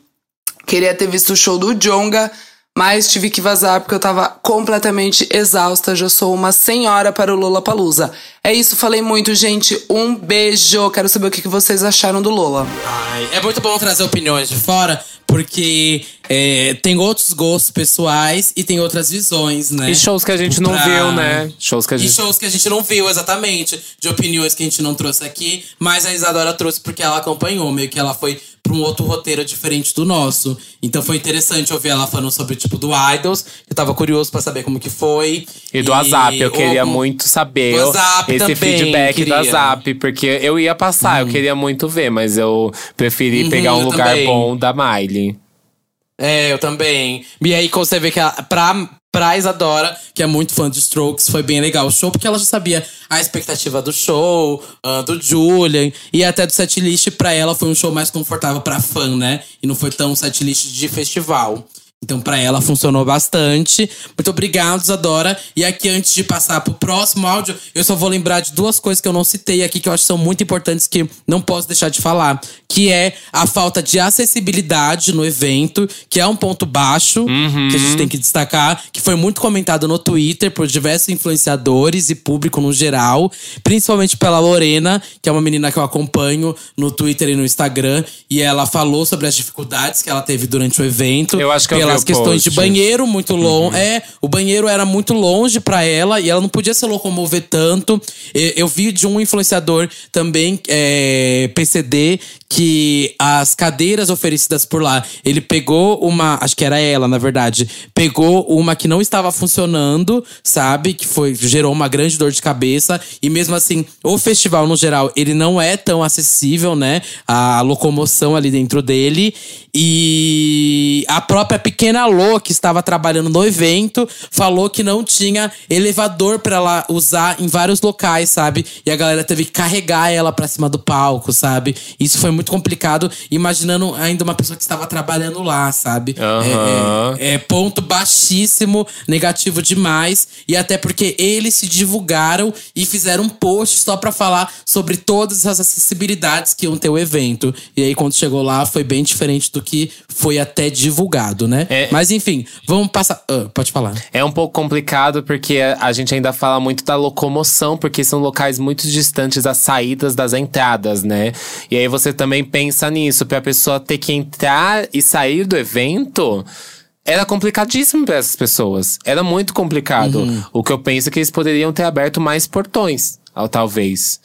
Queria ter visto o show do Jonga, mas tive que vazar porque eu tava completamente exausta. Já sou uma senhora para o Lola Palusa. É isso, falei muito, gente. Um beijo. Quero saber o que vocês acharam do Lola. Ai, é muito bom trazer opiniões de fora, porque é, tem outros gostos pessoais e tem outras visões, né? E shows que a gente não viu, né? Shows que a gente... E shows que a gente não viu, exatamente. De opiniões que a gente não trouxe aqui. Mas a Isadora trouxe porque ela acompanhou. Meio que ela foi pra um outro roteiro diferente do nosso. Então foi interessante ouvir ela falando sobre, tipo, do Idols. Eu tava curioso pra saber como que foi. E do WhatsApp, eu queria o, muito saber esse também, feedback queria. do WhatsApp. Porque eu ia passar, eu queria muito ver, mas eu preferi uhum, pegar um lugar também. bom da Miley. É, eu também. E aí, quando você vê que ela, pra, pra Isadora, que é muito fã de Strokes, foi bem legal o show, porque ela já sabia a expectativa do show, uh, do Julian, e até do setlist, pra ela foi um show mais confortável pra fã, né? E não foi tão setlist de festival. Então, para ela funcionou bastante. Muito obrigado, Zadora. E aqui, antes de passar pro próximo áudio, eu só vou lembrar de duas coisas que eu não citei aqui, que eu acho que são muito importantes, que não posso deixar de falar. Que é a falta de acessibilidade no evento, que é um ponto baixo, uhum. que a gente tem que destacar, que foi muito comentado no Twitter por diversos influenciadores e público no geral, principalmente pela Lorena, que é uma menina que eu acompanho no Twitter e no Instagram, e ela falou sobre as dificuldades que ela teve durante o evento. Eu acho que eu pelas questões post. de banheiro muito longe. É, o banheiro era muito longe pra ela e ela não podia se locomover tanto. Eu vi de um influenciador também, é, PCD, que as cadeiras oferecidas por lá, ele pegou uma, acho que era ela, na verdade, pegou uma que não estava funcionando, sabe? Que foi gerou uma grande dor de cabeça e mesmo assim, o festival no geral, ele não é tão acessível, né? A locomoção ali dentro dele e a própria pequena Lô, que estava trabalhando no evento, falou que não tinha elevador pra ela usar em vários locais, sabe? E a galera teve que carregar ela pra cima do palco, sabe? Isso foi muito complicado, imaginando ainda uma pessoa que estava trabalhando lá, sabe? Aham. É, é- é ponto baixíssimo, negativo demais. E até porque eles se divulgaram e fizeram um post só pra falar sobre todas as acessibilidades que iam ter o evento. E aí, quando chegou lá, foi bem diferente do que foi até divulgado, né? É. Mas enfim, vamos passar. Ah, pode falar. É um pouco complicado porque a a gente ainda fala muito da locomoção, porque são locais muito distantes das saídas das entradas, né? E aí você também pensa nisso, pra pessoa ter que entrar e sair do evento. Era complicadíssimo para essas pessoas. Era muito complicado. Uhum. O que eu penso é que eles poderiam ter aberto mais portões, talvez.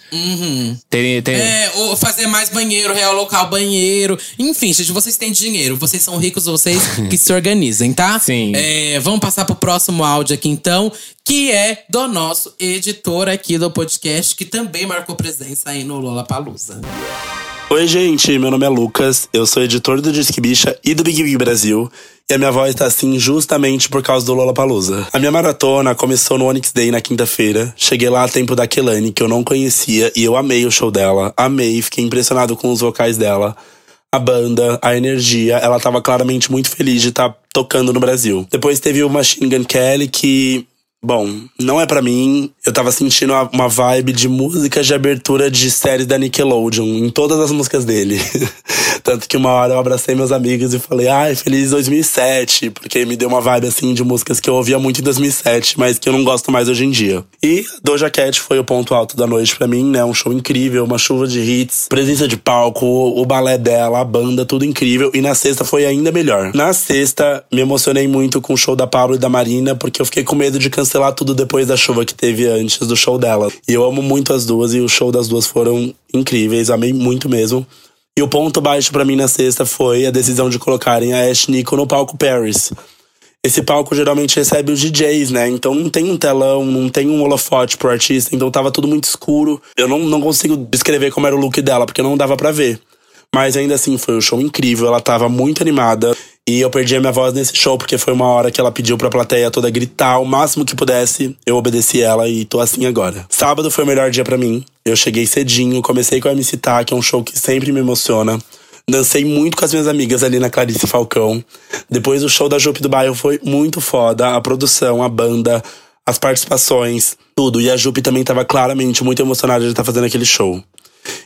Ter, ter- É, ou fazer mais banheiro, realocar o banheiro. Enfim, gente, vocês têm dinheiro. Vocês são ricos, vocês que se organizem, tá? Sim. É, vamos passar pro próximo áudio aqui, então. Que é do nosso editor aqui do podcast, que também marcou presença aí no Lollapalooza. Oi, gente, meu nome é Lucas, eu sou editor do Disque Bicha e do Big Big Brasil, e a minha voz tá assim justamente por causa do Lollapalooza. A minha maratona começou no Onyx Day na quinta-feira, cheguei lá a tempo da Kelane, que eu não conhecia, e eu amei o show dela, amei, fiquei impressionado com os vocais dela. A banda, a energia, ela tava claramente muito feliz de estar tocando no Brasil. Depois teve o Machine Gun Kelly, que Bom, não é pra mim. Eu tava sentindo uma- vibe de músicas de abertura de séries da Nickelodeon, em todas as músicas dele. Tanto que uma hora eu abracei meus amigos e falei, ai, feliz 2007, porque me deu uma vibe assim de músicas que eu ouvia muito em 2007, mas que eu não gosto mais hoje em dia. E Doja Cat foi o ponto alto da noite pra mim, né? Um show incrível, uma chuva de hits, presença de palco, o, o balé dela, a banda, tudo incrível. E na sexta foi ainda melhor. Na sexta, me emocionei muito com o show da Pablo e da Marina, porque eu fiquei com medo de cancelar tudo depois da chuva que teve antes do show dela. E eu amo muito as duas, e o show das duas foram incríveis, amei muito mesmo. E o ponto baixo pra mim na sexta foi a decisão de colocarem a Ash Nico no palco Paris. Esse palco geralmente recebe os DJs, né? Então não tem um telão, não tem um holofote pro artista, então tava tudo muito escuro. Eu não, não consigo descrever como era o look dela, porque não dava pra ver. Mas ainda assim, foi um show incrível, ela tava muito animada. E eu perdi a minha voz nesse show, porque foi uma hora que ela pediu pra plateia toda gritar o máximo que pudesse. Eu obedeci ela e tô assim agora. Sábado foi o melhor dia pra mim. Eu cheguei cedinho, comecei com a MC Tá, que é um show que sempre me emociona. Dancei muito com as minhas amigas ali na Clarice Falcão. Depois o show da Jupe do Bairro foi muito foda. A produção, a banda, as participações, tudo. E a Jupe também tava claramente muito emocionada de estar fazendo aquele show.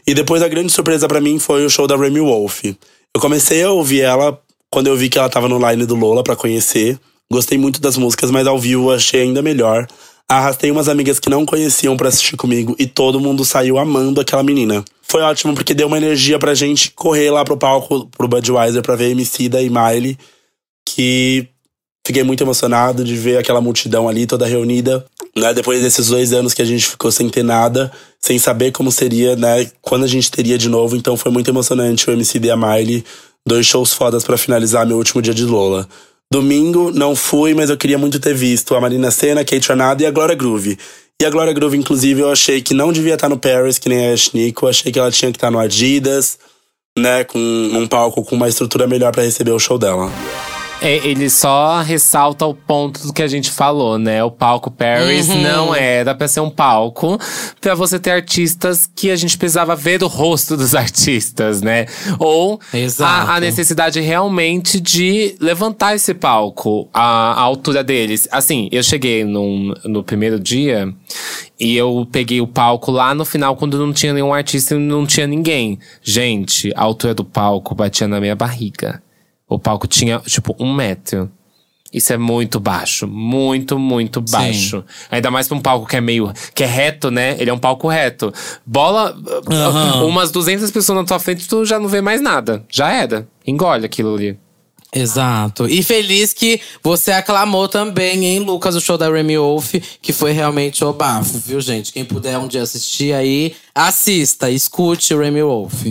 E depois a grande surpresa pra mim foi o show da Remy Wolf. Eu comecei a ouvir ela quando eu vi que ela tava no line do Lola pra conhecer. Gostei muito das músicas, mas ao vivo achei ainda melhor. Arrastei umas amigas que não conheciam pra assistir comigo e todo mundo saiu amando aquela menina. Foi ótimo porque deu uma energia pra gente correr lá pro palco, pro Budweiser, pra ver Emicida e Miley, que fiquei muito emocionado de ver aquela multidão ali toda reunida, né? Depois desses dois anos que a gente ficou sem ter nada, sem saber como seria, né? Quando a gente teria de novo, então foi muito emocionante o MC e a Miley, dois shows fodas pra finalizar meu último dia de Lola. Domingo não fui, mas eu queria muito ter visto a Marina Senna, Kate Renata e a Glória Groove. E a Glória Groove, inclusive, eu achei que não devia estar no Paris, que nem a Nico. Achei que ela tinha que estar no Adidas, né? Com um palco com uma estrutura melhor pra receber o show dela. É, ele só ressalta o ponto do que a gente falou, né? O palco Paris Uhum. não era pra ser um palco pra você ter artistas que a gente precisava ver o rosto dos artistas, né? Ou a, a necessidade realmente de levantar esse palco, a, a altura deles. Assim, eu cheguei num, no primeiro dia e eu peguei o palco lá no final quando não tinha nenhum artista e não tinha ninguém. Gente, a altura do palco batia na minha barriga. O palco tinha, tipo, um metro. Isso é muito baixo. Muito, muito baixo. Ainda mais pra um palco que é meio… Que é reto, né? Ele é um palco reto. Bola… Aham. Umas 200 pessoas na tua frente, tu já não vê mais nada. Já era. Engole aquilo ali. Exato. E feliz que você aclamou também, hein, Lucas, o show da Remy Wolf, que foi realmente o bafo, viu, gente? Quem puder um dia assistir aí, assista, escute o Remy Wolf.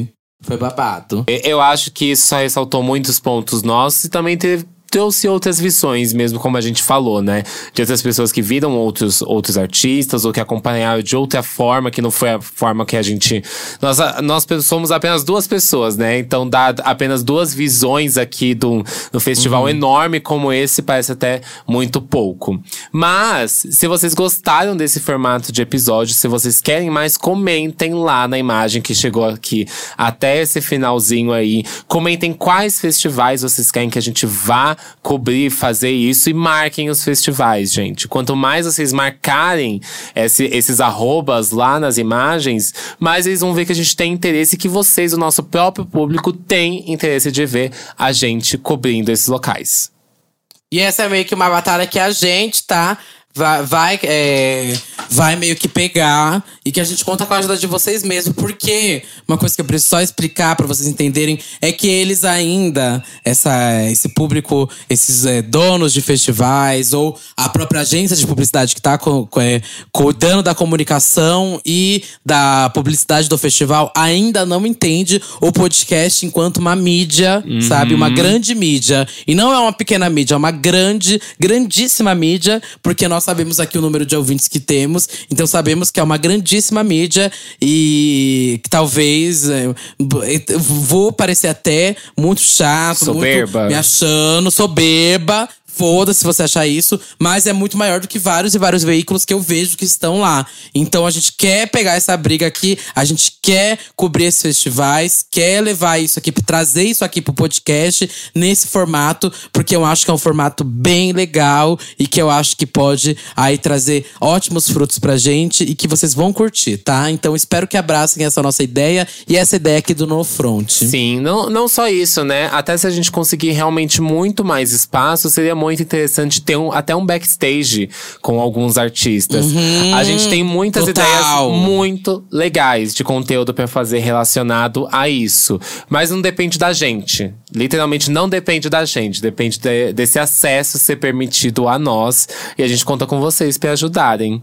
Foi babado. Eu acho que isso só ressaltou muitos pontos nossos e também teve trouxe outras visões, mesmo como a gente falou, né? De outras pessoas que viram outros, outros artistas ou que acompanharam de outra forma, que não foi a forma que a gente. Nós, nós somos apenas duas pessoas, né? Então, dá apenas duas visões aqui do, do festival uhum. enorme como esse, parece até muito pouco. Mas, se vocês gostaram desse formato de episódio, se vocês querem mais, comentem lá na imagem que chegou aqui até esse finalzinho aí. Comentem quais festivais vocês querem que a gente vá cobrir, fazer isso e marquem os festivais, gente. Quanto mais vocês marcarem esse, esses arrobas lá nas imagens, mais eles vão ver que a gente tem interesse, que vocês, o nosso próprio público, tem interesse de ver a gente cobrindo esses locais. E essa é meio que uma batalha que a gente tá vai, vai, é, vai meio que pegar e que a gente conta com a ajuda de vocês mesmo. Porque uma coisa que eu preciso só explicar para vocês entenderem é que eles ainda, essa, esse público, esses é, donos de festivais ou a própria agência de publicidade que tá com, com, é, cuidando da comunicação e da publicidade do festival ainda não entende o podcast enquanto uma mídia, uhum. sabe? Uma grande mídia. E não é uma pequena mídia, é uma grande, grandíssima mídia, porque nós sabemos aqui o número de ouvintes que temos, então sabemos que é uma grandíssima mídia e que talvez é, vou parecer até muito chato, soberba. muito me achando, soberba, Foda-se se você achar isso, mas é muito maior do que vários e vários veículos que eu vejo que estão lá. Então a gente quer pegar essa briga aqui, a gente quer cobrir esses festivais, quer levar isso aqui, trazer isso aqui pro podcast nesse formato, porque eu acho que é um formato bem legal e que eu acho que pode aí trazer ótimos frutos pra gente e que vocês vão curtir, tá? Então espero que abracem essa nossa ideia e essa ideia aqui do No Front. Sim, não, não só isso, né? Até se a gente conseguir realmente muito mais espaço, seria muito interessante ter um, até um backstage com alguns artistas. Uhum, a gente tem muitas total. ideias muito legais de conteúdo para fazer relacionado a isso. Mas não depende da gente. Literalmente não depende da gente. Depende de, desse acesso ser permitido a nós. E a gente conta com vocês para ajudarem.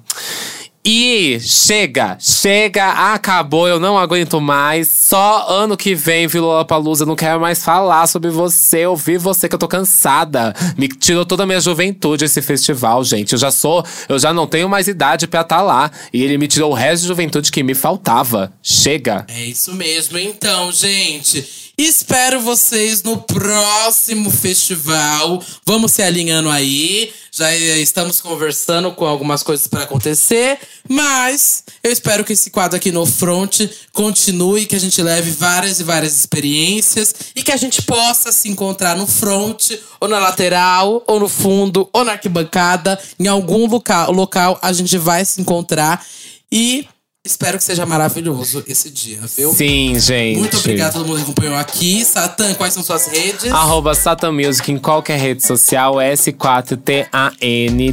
E chega, chega, acabou, eu não aguento mais. Só ano que vem, Vila Palusa, não quero mais falar sobre você, ouvir você que eu tô cansada. Me tirou toda a minha juventude esse festival, gente. Eu já sou, eu já não tenho mais idade para estar tá lá. E ele me tirou o resto de juventude que me faltava. Chega. É isso mesmo, então, gente. Espero vocês no próximo festival. Vamos se alinhando aí. Já estamos conversando com algumas coisas para acontecer, mas eu espero que esse quadro aqui no front continue, que a gente leve várias e várias experiências e que a gente possa se encontrar no front, ou na lateral, ou no fundo, ou na arquibancada, em algum local, local a gente vai se encontrar e Espero que seja maravilhoso esse dia, viu? Sim, gente. Muito obrigado a todo mundo que acompanhou aqui. Satan, quais são suas redes? Arroba Satan Music em qualquer rede social, S4TAN.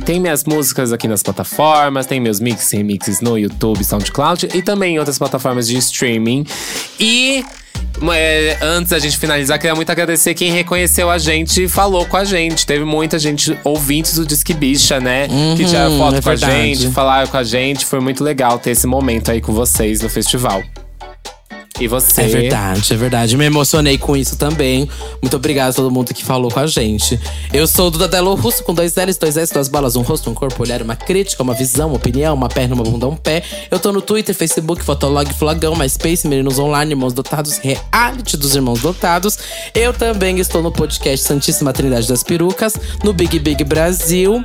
Tem minhas músicas aqui nas plataformas, tem meus mix e remixes no YouTube, SoundCloud e também em outras plataformas de streaming. E antes da gente finalizar, queria muito agradecer quem reconheceu a gente e falou com a gente. Teve muita gente, ouvintes do Disque Bicha, né? Uhum, que tiraram foto é com verdade. a gente, falaram com a gente. Foi muito legal ter esse momento aí com vocês no festival. E você? É verdade, é verdade. Me emocionei com isso também. Muito obrigada a todo mundo que falou com a gente. Eu sou o Duda Delo Russo, com dois L's, dois S, duas balas, um rosto, um corpo, olhar, uma crítica, uma visão, uma opinião, uma perna, uma bunda, um pé. Eu tô no Twitter, Facebook, Fotolog, Flagão, MySpace, Meninos Online, Irmãos Dotados, Reality dos Irmãos Dotados. Eu também estou no podcast Santíssima Trindade das Perucas, no Big Big Brasil.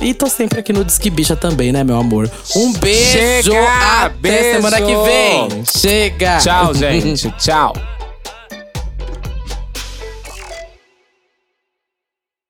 E tô sempre aqui no Disque Bicha também, né, meu amor? Um beijo! Chega! Até beijo. semana que vem! Chega! Tchau, gente. Tchau.